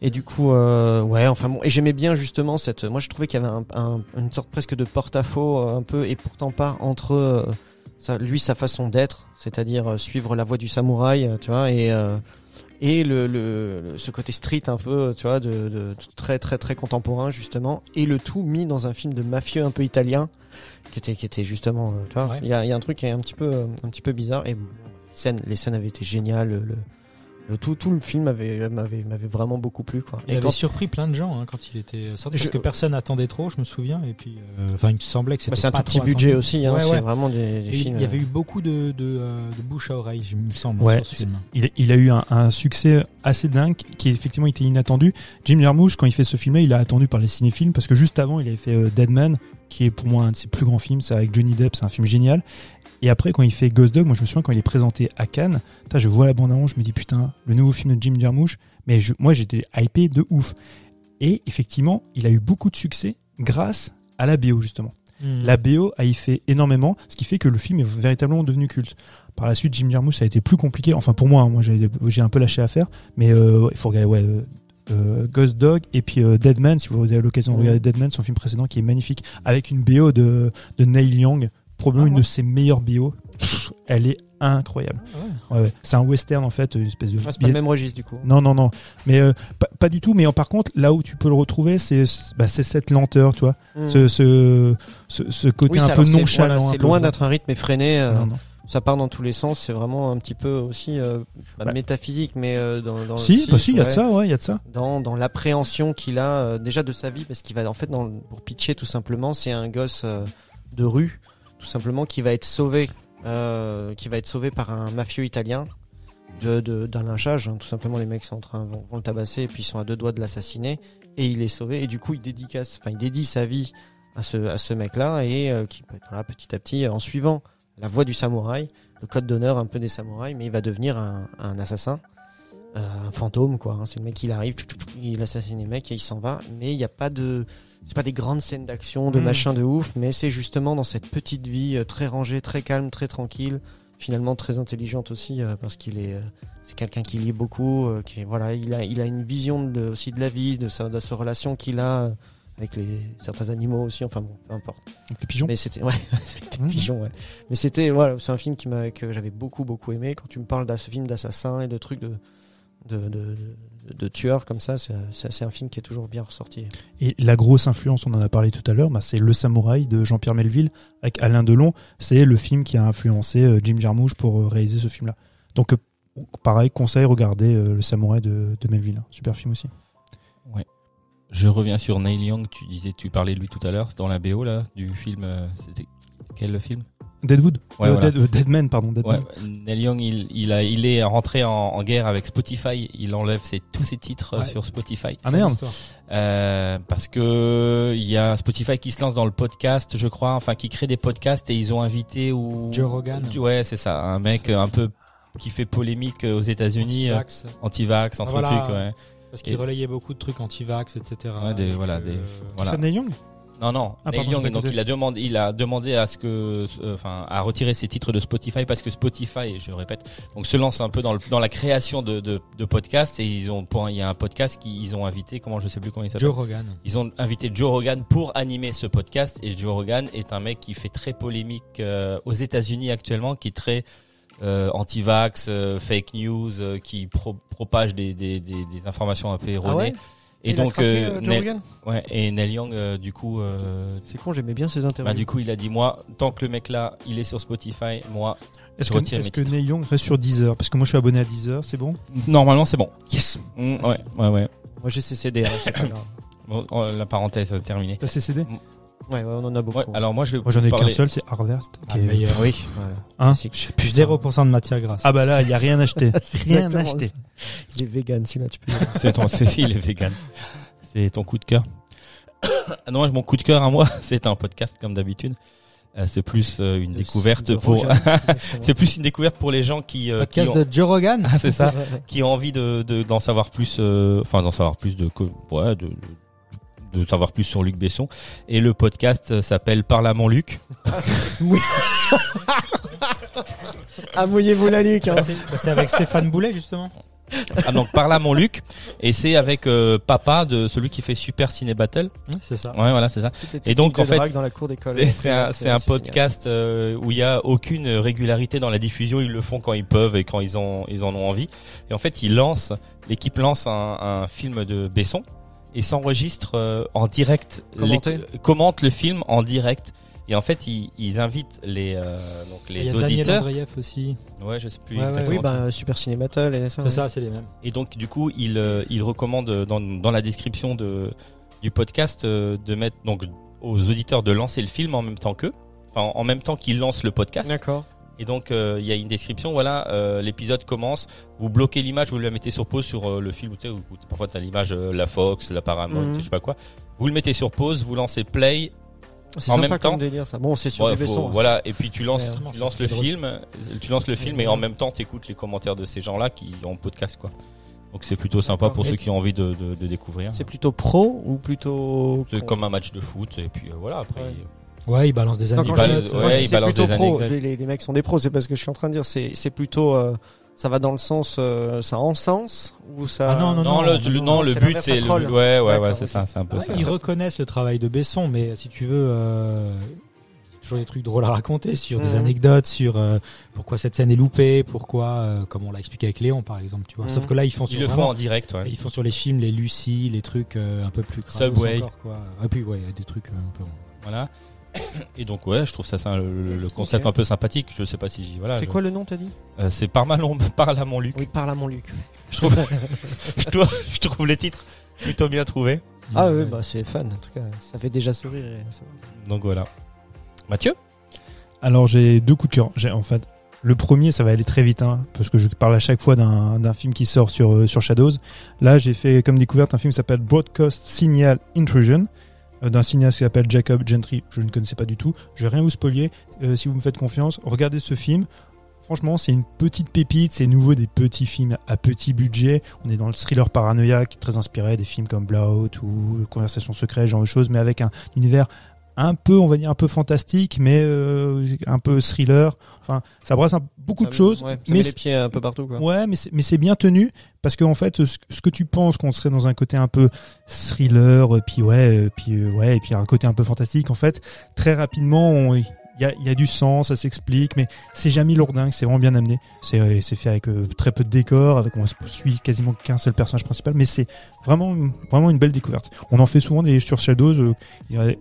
Et du coup, euh, ouais, enfin bon, et j'aimais bien justement cette. Moi, je trouvais qu'il y avait un, un- une sorte presque de porte-à-faux euh, un peu, et pourtant pas entre euh, ça, lui sa façon d'être, c'est-à-dire euh, suivre la voie du samouraï, tu vois, et euh, et le, le, le- ce côté street un peu, tu vois, de, de, très très très contemporain justement, et le tout mis dans un film de mafieux un peu italien, qui était qui était justement, euh, tu vois, Ouais. il y, a, il y a un truc qui est un petit peu un petit peu bizarre, et bon, les scènes les scènes avaient été géniales, le, le- le tout tout le film avait m'avait m'avait vraiment beaucoup plu quoi. Il Et avait quand- surpris plein de gens hein, quand il était sorti, parce Je- que personne n'attendait trop, je me souviens. Et puis, euh, enfin, il me semblait que c'était Bah, c'est un pas tout petit trop budget attendu. aussi, hein, Ouais, c'est ouais. vraiment des, films. il y avait euh, eu beaucoup de, de, euh, de bouche à oreille, il me semble, Ouais, sur ce film. Il, il a eu un, un succès assez dingue qui effectivement était inattendu. Jim Jarmusch, quand il fait ce film-là, il a attendu par les cinéphiles parce que juste avant, il avait fait euh, Dead Man, qui est pour moi un de ses plus grands films. C'est avec Johnny Depp, c'est un film génial. Et après, quand il fait Ghost Dog, moi je me souviens quand il est présenté à Cannes, je vois la bande-annonce, je me dis putain, le nouveau film de Jim Jarmusch. Mais je, moi j'étais hypé de ouf. Et effectivement, il a eu beaucoup de succès grâce à la BO justement. Mm. La BO a y fait énormément, ce qui fait que le film est véritablement devenu culte. Par la suite, Jim Jarmusch, ça a été plus compliqué. Enfin, pour moi, hein, moi, j'ai un peu lâché à faire, mais euh, il faut regarder, ouais, euh, euh, Ghost Dog et puis euh, Dead Man, si vous avez l'occasion de regarder Dead Man, son film précédent qui est magnifique, avec une BO de, de Neil Young, probablement Ah une ouais. de ses meilleures BO. Pff, Elle est incroyable. Ah ouais. Ouais, ouais. C'est un western en fait, une espèce de. ah, c'est pas le même registre du coup. Non, non, non. Mais euh, pas, pas du tout. Mais euh, par contre, là où tu peux le retrouver, c'est bah, cette lenteur, tu vois. Mm. Ce, ce, ce, ce côté Oui, un peu nonchalant. voilà, C'est loin d'être un rythme effréné. euh, Non, non. Ça part dans tous les sens. C'est vraiment un petit peu aussi euh, Bah. métaphysique, mais euh, dans, dans Si, bah si, il y a de ça, ouais, il y a de ça. Dans, dans l'appréhension qu'il a déjà de sa vie, parce qu'il va en fait dans, pour pitcher tout simplement, c'est un gosse de rue, tout simplement, qui va être sauvé, euh, qui va être sauvé par un mafieux italien de de- d'un lynchage. hein. tout simplement, les mecs sont en train vont, le tabasser et puis ils sont à deux doigts de l'assassiner et il est sauvé et du coup il dédie sa vie à ce mec-là et euh, qui voilà, petit à petit en suivant la voie du samouraï, le code d'honneur un peu des samouraïs, mais il va devenir un, assassin, euh, un fantôme quoi. hein. C'est le mec il arrive, il assassine les mecs et il s'en va, mais il n'y a pas de c'est pas des grandes scènes d'action, de Mm. machin de ouf, mais c'est justement dans cette petite vie euh, très rangée, très calme, très tranquille, finalement très intelligente aussi euh, parce qu'il est euh, c'est quelqu'un qui lit beaucoup, euh, qui voilà, il a il a une vision de, aussi de la vie, de sa de sa relation qu'il a avec les certains animaux aussi, enfin bon, peu importe. Donc, les pigeons. Mais c'était ouais, c'était Mhm. pigeon, ouais. Mais c'était voilà, c'est un film qui m'a que j'avais beaucoup beaucoup aimé. Quand tu me parles de ce film d'assassin et de trucs de de, de, tueurs comme ça, c'est un film qui est toujours bien ressorti. Et la grosse influence, on en a parlé tout à l'heure, bah, c'est Le Samouraï de Jean-Pierre Melville avec Alain Delon. C'est le film qui a influencé euh, Jim Jarmusch pour euh, réaliser ce film-là. Donc, euh, pareil, conseil, regardez Le Samouraï de, de Melville. Super film aussi. Je reviens sur Neil Young, tu disais, tu parlais de lui tout à l'heure, dans la BO là, du film, c'était quel film? Deadwood. Ouais, Euh, voilà. Dead- euh, Deadman, pardon. Deadman. Ouais, Neil Young, il, il, a, il est rentré en, en guerre avec Spotify. Il enlève ses, tous ses titres euh, Ouais. sur Spotify. Ah merde. Euh, parce que il y a Spotify qui se lance dans le podcast, je crois, enfin qui crée des podcasts et ils ont invité ou Joe Rogan. Ouais, c'est ça, un mec un peu qui fait polémique aux États-Unis, euh, Anti-vax, anti-vax, entre Voilà. trucs, ouais. Parce qu'il Et- relayait beaucoup de trucs anti-vax, etc. Ouais, des- voilà, euh, des- voilà. C'est Neil Young? Non, non. Ah, Neil pardon, Young, j'ai pas donc il a demandé, il a demandé à ce que, euh, enfin, à retirer ses titres de Spotify parce que Spotify, je répète, donc se lance un peu dans le, dans la création de, de, de podcasts et ils ont, pour, il y a un podcast qu'ils ont invité, comment je sais plus comment il s'appelle. Joe Rogan. Ils ont invité Joe Rogan pour animer ce podcast et Joe Rogan est un mec qui fait très polémique euh, aux États-Unis actuellement, qui est très euh, anti-vax, euh, fake news, euh, qui pro- propage des, des, des, des informations un peu erronées. Ah ouais? Et Il a donc, craqué, euh, euh, Neil- ouais, et Neil Young, euh, du coup, euh, C'est con, j'aimais bien ses interviews. bah, du coup, il a dit moi, tant que le mec là, il est sur Spotify, moi, Est-ce Je que, mes que. Neil Young reste sur Deezer? Parce que moi je suis abonné à Deezer, c'est bon? Normalement c'est bon. Yes Mm, ouais, ouais, ouais. Moi j'ai ses CD, hein, c'est pas grave. Bon, oh, la parenthèse est terminée. T'as CCD Ouais, ouais, on en a beaucoup. Ouais, alors moi je vais Moi j'en ai qu'un seul, c'est Harvest. Ah, est- le meilleur. Oui, voilà. Hein? Plus 0% de matière grasse. Ah bah là, il y a rien acheté. Rien acheté. ça. Il est vegan, celui-là, tu peux dire. C'est ton, c'est, il est vegan. C'est ton coup de cœur. Ah non, mon coup de cœur à moi, c'est un podcast comme d'habitude. Euh, c'est plus euh, une De- découverte pour. C'est plus une découverte pour les gens qui. euh, qui Podcast ont- de Joe Rogan. Ah, c'est ça. qui ont envie de de- d'en savoir plus. euh, Enfin, d'en savoir plus de ouais, de, de savoir plus sur Luc Besson. Et le podcast s'appelle Parle à mon Luc. Ah, mouillez-vous la nuque. Hein. C'est bah, c'est avec Stéphane Boulet, justement. Ah donc Parle à mon Luc. Et c'est avec euh, papa de celui qui fait Super Ciné Battle. Ouais, c'est ça. Ouais, voilà, c'est ça. Et donc, en fait, dans la cour d'école. C'est- un, podcast euh, où il y a aucune régularité dans la diffusion. Ils le font quand ils peuvent et quand ils ont ils en ont envie. Et en fait, ils lancent l'équipe lance un, un film de Besson et s'enregistre euh, en direct. Commenté? Les- commente le film en direct. Et en fait, ils, ils invitent les euh, donc Il y les a Daniel. Andreev aussi. Ouais, je sais plus Ouais, ouais, exactement. Oui, bah, Super Ciné et ça. C'est ouais. ça, c'est les mêmes. Et donc du coup, il euh, il recommande dans dans la description de du podcast euh, de mettre donc aux auditeurs de lancer le film en même temps qu'eux, enfin en même temps qu'ils lancent le podcast. D'accord. Et donc euh, il y a une description, voilà, euh, l'épisode commence, vous bloquez l'image, vous la mettez sur pause sur euh, le film, où parfois tu as l'image la Fox, la Paramount, Mhm. je sais pas quoi. Vous le mettez sur pause, vous lancez play, C'est En sympa même comme temps- délire ça. Bon, c'est sur Ouais, faut- Besson. hein. voilà, et puis tu lances, Ouais, tu lances le film, tu lances le film et en même temps tu écoutes les commentaires de ces gens-là qui ont podcast quoi. Donc c'est plutôt sympa pour Et ceux qui ont envie de, de, de découvrir. C'est plutôt pro ou plutôt. C'est comme un match de foot et puis euh, voilà après. Ouais. Ouais, il balance des balance- anecdotes. ouais, quand je dis il c'est balance plutôt des pro. anecdotes. Les, mecs sont des pros, c'est parce que je suis en train de dire, c'est c'est plutôt. euh, ça va dans le sens, euh, ça en sens ou ça. Ah non, non, Non, le- non, le but c'est le, ouais ouais ouais c'est ça c'est un peu Ouais, ça. ils reconnaissent le travail de Besson, mais si tu veux, euh, toujours des trucs drôles à raconter sur des anecdotes, sur euh, pourquoi cette scène est loupée, pourquoi, euh, comme on l'a expliqué avec Léon par exemple, tu vois. Mhm. Sauf que là, ils font sur Ils le font vraiment- en direct ouais. ils font sur les films, les Lucie, les trucs euh, un peu plus Subway. encore, quoi. Et puis ouais, il y a des trucs un peu. Voilà. Et donc ouais, je trouve ça, ça le, le concept un peu sympathique. Je sais pas si j'y voilà. C'est je- quoi le nom, t'as dit? Euh, C'est par Malon, parle à mon Luc. Oui, parle à mon Luc. Je trouve, je trouve, je trouve les titres plutôt bien trouvés. Ah Ouais. oui, bah c'est fan. En tout cas, ça fait déjà sourire. et ça- Donc voilà. Mathieu? Alors j'ai deux coups de cœur. J'ai en fait le premier, ça va aller très vite, hein, parce que je parle à chaque fois d'un d'un film qui sort sur euh, sur Shadows. Là, j'ai fait comme découverte un film qui s'appelle Broadcast Signal Intrusion euh, d'un cinéaste qui s'appelle Jacob Gentry. Je ne connaissais pas du tout. Je vais rien vous spoiler. Euh, si vous me faites confiance, regardez ce film. Franchement, c'est une petite pépite. C'est nouveau des petits films à petit budget. On est dans le thriller paranoïaque, très inspiré des films comme Blowout ou Conversation secrète, genre de choses, mais avec un univers un peu, on va dire, un peu fantastique, mais euh, un peu thriller. Enfin, ça brasse un- beaucoup ça de met- choses. ouais, ça mais met les pieds un peu partout, quoi. Ouais, mais c'est, bien tenu parce que en fait, ce, ce que tu penses qu'on serait dans un côté un peu thriller, puis ouais, puis euh, ouais, et puis un côté un peu fantastique, en fait, très rapidement, il y a, y a du sens, ça s'explique, mais c'est jamais lourdingue, c'est vraiment bien amené. C'est, euh, c'est fait avec euh, très peu de décors, avec on suit quasiment qu'un seul personnage principal, mais c'est vraiment, vraiment une belle découverte. On en fait souvent des sur Shadows. euh,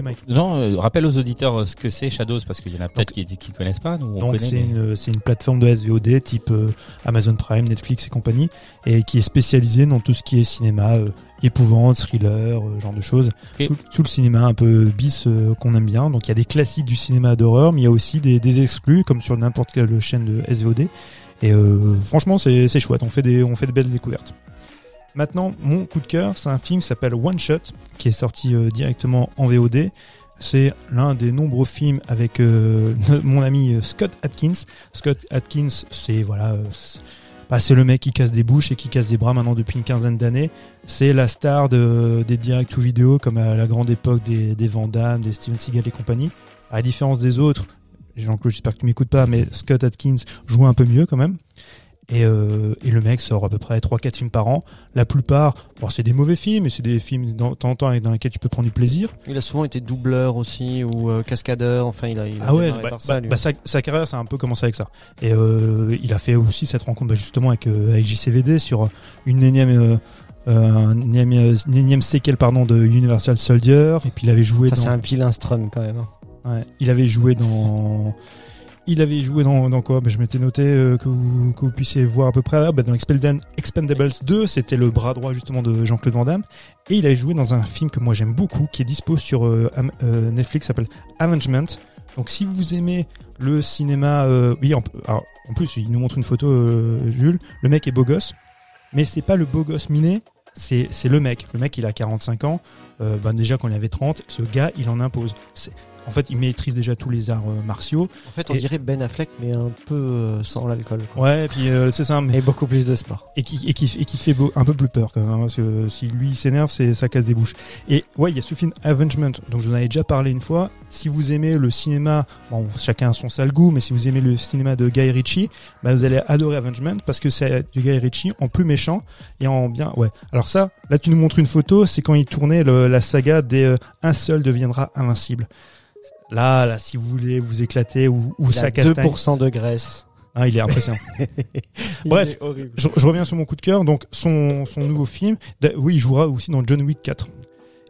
Mike. Non, euh, rappelle aux auditeurs euh, ce que c'est Shadows parce qu'il y en a peut-être qui, qui connaissent pas. Nous, on Donc c'est mais- une, c'est une plateforme de SVOD type euh, Amazon Prime, Netflix et compagnie, et qui est spécialisée dans tout ce qui est cinéma, euh, épouvante, thriller, euh, genre de choses. Tout, tout le cinéma un peu bis euh, qu'on aime bien. Donc il y a des classiques du cinéma d'horreur, mais il y a aussi des, des exclus comme sur n'importe quelle chaîne de SVOD. Et euh, franchement c'est c'est chouette. On fait des on fait de belles découvertes. Maintenant mon coup de cœur, c'est un film qui s'appelle One Shot, qui est sorti euh, directement en VOD. C'est l'un des nombreux films avec euh, mon ami euh, Scott Atkins. Scott Atkins, c'est voilà, le mec qui casse des bouches et qui casse des bras maintenant depuis une quinzaine d'années. C'est la star de, des direct to vidéo comme à la grande époque des, des Van Damme, des Steven Seagal et compagnie. À la différence des autres, Jean-Claude, j'espère que tu m'écoutes pas, mais Scott Atkins joue un peu mieux quand même. Et, euh, et le mec sort à peu près 3-4 films par an. La plupart, bon, c'est des mauvais films, mais c'est des films dans, de temps en temps dans lesquels tu peux prendre du plaisir. Il a souvent été doubleur aussi ou euh, cascadeur. Enfin, il a. Il a Ah ouais, bah, par ça, bah, lui. bah, sa, sa carrière, ça a un peu commencé avec ça. Et euh, il a fait aussi cette rencontre bah, justement avec, euh, avec JCVD sur une énième, euh, euh, un énième, une énième séquelle pardon, de Universal Soldier. Et puis il avait joué ça, c'est dans, un vilain strum quand même. hein. ouais, il avait joué dans, il avait joué dans, quoi Je m'étais noté euh, que, vous, puissiez voir à peu près. Ah, bah, dans Expendables 2, c'était le bras droit justement de Jean-Claude Van Damme. Et il avait joué dans un film que moi j'aime beaucoup, qui est dispo sur euh, euh, Netflix, s'appelle Avengement. Donc si vous aimez le cinéma, euh, oui, en, plus il nous montre une photo, euh, Jules. Le mec est beau gosse, mais c'est pas le beau gosse miné, c'est le mec. Le mec il a 45 ans. Euh, bah, déjà quand il avait 30, ce gars il en impose. En fait, il maîtrise déjà tous les arts euh, martiaux. En fait, on Et- dirait Ben Affleck, mais un peu euh, sans l'alcool. Ouais, et puis euh, c'est ça, mais Et beaucoup plus de sport. et qui et qui, et qui te fait beau, un peu plus peur quand même, hein, parce que si lui s'énerve, c'est ça casse des bouches. Et ouais, il y a ce film Avengement, donc je vous en avais déjà parlé une fois. Si vous aimez le cinéma, bon, chacun a son sale goût, mais si vous aimez le cinéma de Guy Ritchie, bah vous allez adorer Avengement parce que c'est du Guy Ritchie en plus méchant et en bien. Ouais. Alors ça, là tu nous montres une photo, c'est quand il tournait le- la saga des euh, Un seul deviendra invincible. Là, là, si vous voulez vous éclater ou, ou Il ça a castagne, 2% de graisse. Ah, il est impressionnant. Il Bref. est. Je, je reviens sur mon coup de cœur. Donc, son, son nouveau film, oui, il jouera aussi dans John Wick 4.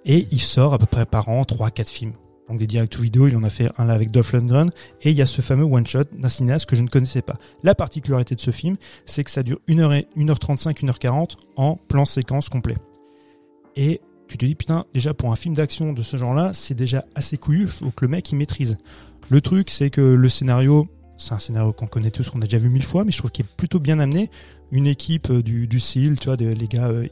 Et il sort à peu près par an 3-4 films. Donc, des direct to vidéo, il en a fait un là avec Dolph Lundgren. Et il y a ce fameux one-shot d'un cinéaste que je ne connaissais pas. La particularité de ce film, c'est que ça dure 1h, et- 1h35, 1h40 en plan séquence complet. Et tu te dis, putain, déjà pour un film d'action de ce genre-là, c'est déjà assez couillu, faut que le mec il maîtrise. Le truc, c'est que le scénario, c'est un scénario qu'on connaît tous, qu'on a déjà vu mille fois, mais je trouve qu'il est plutôt bien amené. Une équipe euh, du, du tu vois, les gars, euh,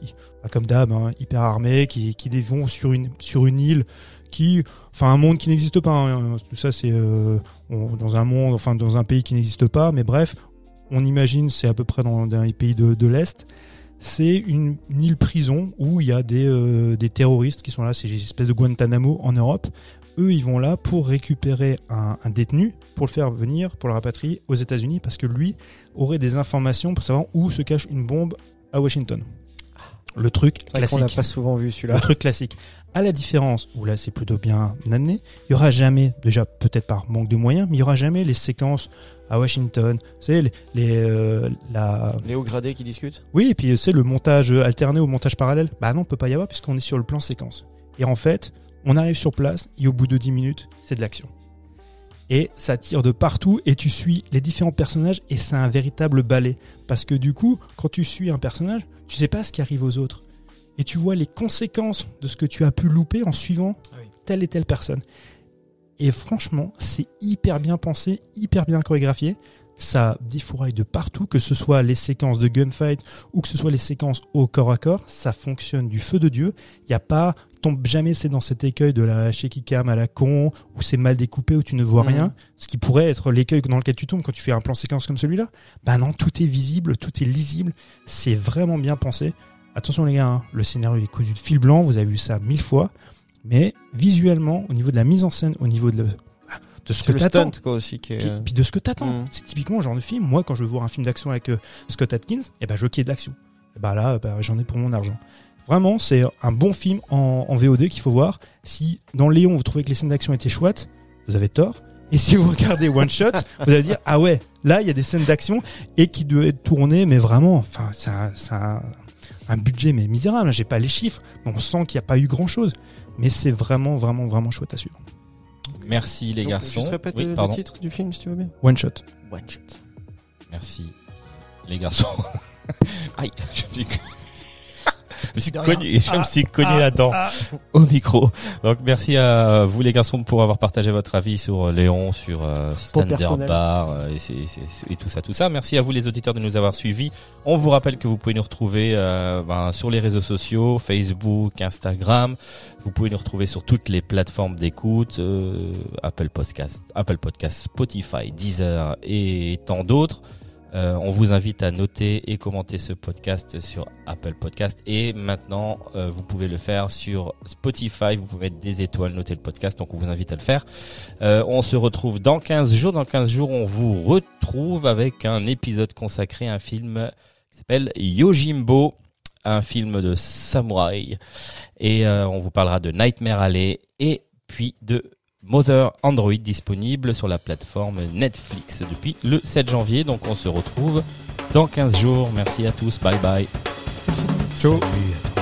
comme d'hab, hein, hyper armés, qui, qui vont sur une, sur une île, qui, enfin, un monde qui n'existe pas. hein. Tout ça, c'est euh, dans un monde, enfin, dans un pays qui n'existe pas, mais bref, on imagine, c'est à peu près dans, les pays de l'Est. C'est une, une île prison où il y a des, euh, des terroristes qui sont là, c'est une espèce de Guantanamo en Europe. Eux, ils vont là pour récupérer un, un détenu, pour le faire venir, pour le rapatrier aux États-Unis, parce que lui aurait des informations pour savoir où se cache une bombe à Washington. Le truc vrai qu'on l'a classique. pas souvent vu Le celui-là. truc classique. À la différence, où là c'est plutôt bien amené, il y aura jamais, déjà peut-être par manque de moyens, mais il y aura jamais les séquences à Washington. C'est les, les euh, la, Les hauts gradés qui discutent. oui, et puis c'est le montage alterné au montage parallèle. Bah non, on peut pas y avoir puisqu'on est sur le plan séquence. Et en fait, on arrive sur place et au bout de 10 minutes, c'est de l'action. Et ça tire de partout et tu suis les différents personnages et c'est un véritable ballet. Parce que du coup, quand tu suis un personnage, tu sais pas ce qui arrive aux autres. Et tu vois les conséquences de ce que tu as pu louper en suivant telle et telle personne. Et franchement, c'est hyper bien pensé, hyper bien chorégraphié. Ça défouraille de partout, que ce soit les séquences de gunfight ou que ce soit les séquences au corps à corps, ça fonctionne du feu de Dieu. Il n'y a pas, tombe jamais c'est dans cet écueil de la shaky cam à la con, où c'est mal découpé, où tu ne vois Mhm. rien. Ce qui pourrait être l'écueil dans lequel tu tombes quand tu fais un plan séquence comme celui-là. Bah non, tout est visible, tout est lisible. C'est vraiment bien pensé. Attention les gars, hein, le scénario il est cousu de fil blanc, vous avez vu ça mille fois. Mais visuellement, au niveau de la mise en scène, au niveau de, le- de ce que t'attends, quoi aussi qui est. puis, euh, puis de ce que t'attends. Mm. C'est typiquement le genre de film. Moi, quand je veux voir un film d'action avec euh, Scott Atkins, et ben je veux qu'il y ait de l'action. Et ben là, ben, j'en ai pour mon argent. Vraiment, c'est un bon film en, en VOD qu'il faut voir. Si dans Léon vous trouvez que les scènes d'action étaient chouettes, vous avez tort. Et si vous regardez One Shot, vous allez dire ah ouais, là il y a des scènes d'action et qui doivent être tournées, mais vraiment, enfin c'est un, budget mais misérable. J'ai pas les chiffres, mais on sent qu'il n'y a pas eu grand chose. Mais c'est vraiment, vraiment, vraiment chouette à suivre. Merci les Donc, garçons. Juste répète Oui, le, titre du film, si tu veux bien. One shot. One shot. Merci les garçons. Aïe, je me suis, je me suis cogné, je me Ah, suis cogné ah, là-dedans ah. au micro. Donc merci à vous les garçons pour avoir partagé votre avis sur euh, Léon, sur euh, Standard. Bar euh, et, c'est- c'est- et tout ça, tout ça. Merci à vous les auditeurs de nous avoir suivis. On vous rappelle que vous pouvez nous retrouver euh, ben, sur les réseaux sociaux, Facebook, Instagram. Vous pouvez nous retrouver sur toutes les plateformes d'écoute, euh, Apple Podcast, Apple Podcast, Spotify, Deezer et tant d'autres. Euh, on vous invite à noter et commenter ce podcast sur Apple Podcast. Et maintenant euh, vous pouvez le faire sur Spotify, vous pouvez mettre des étoiles, noter le podcast, donc on vous invite à le faire. Euh, on se retrouve dans 15 jours, dans 15 jours on vous retrouve avec un épisode consacré à un film qui s'appelle Yojimbo, un film de samouraï. Et on vous parlera de Nightmare Alley et puis de Mother Android disponible sur la plateforme Netflix depuis le 7 janvier. Donc on se retrouve dans 15 jours. Merci à tous. Bye bye. Ciao. Salut à tous.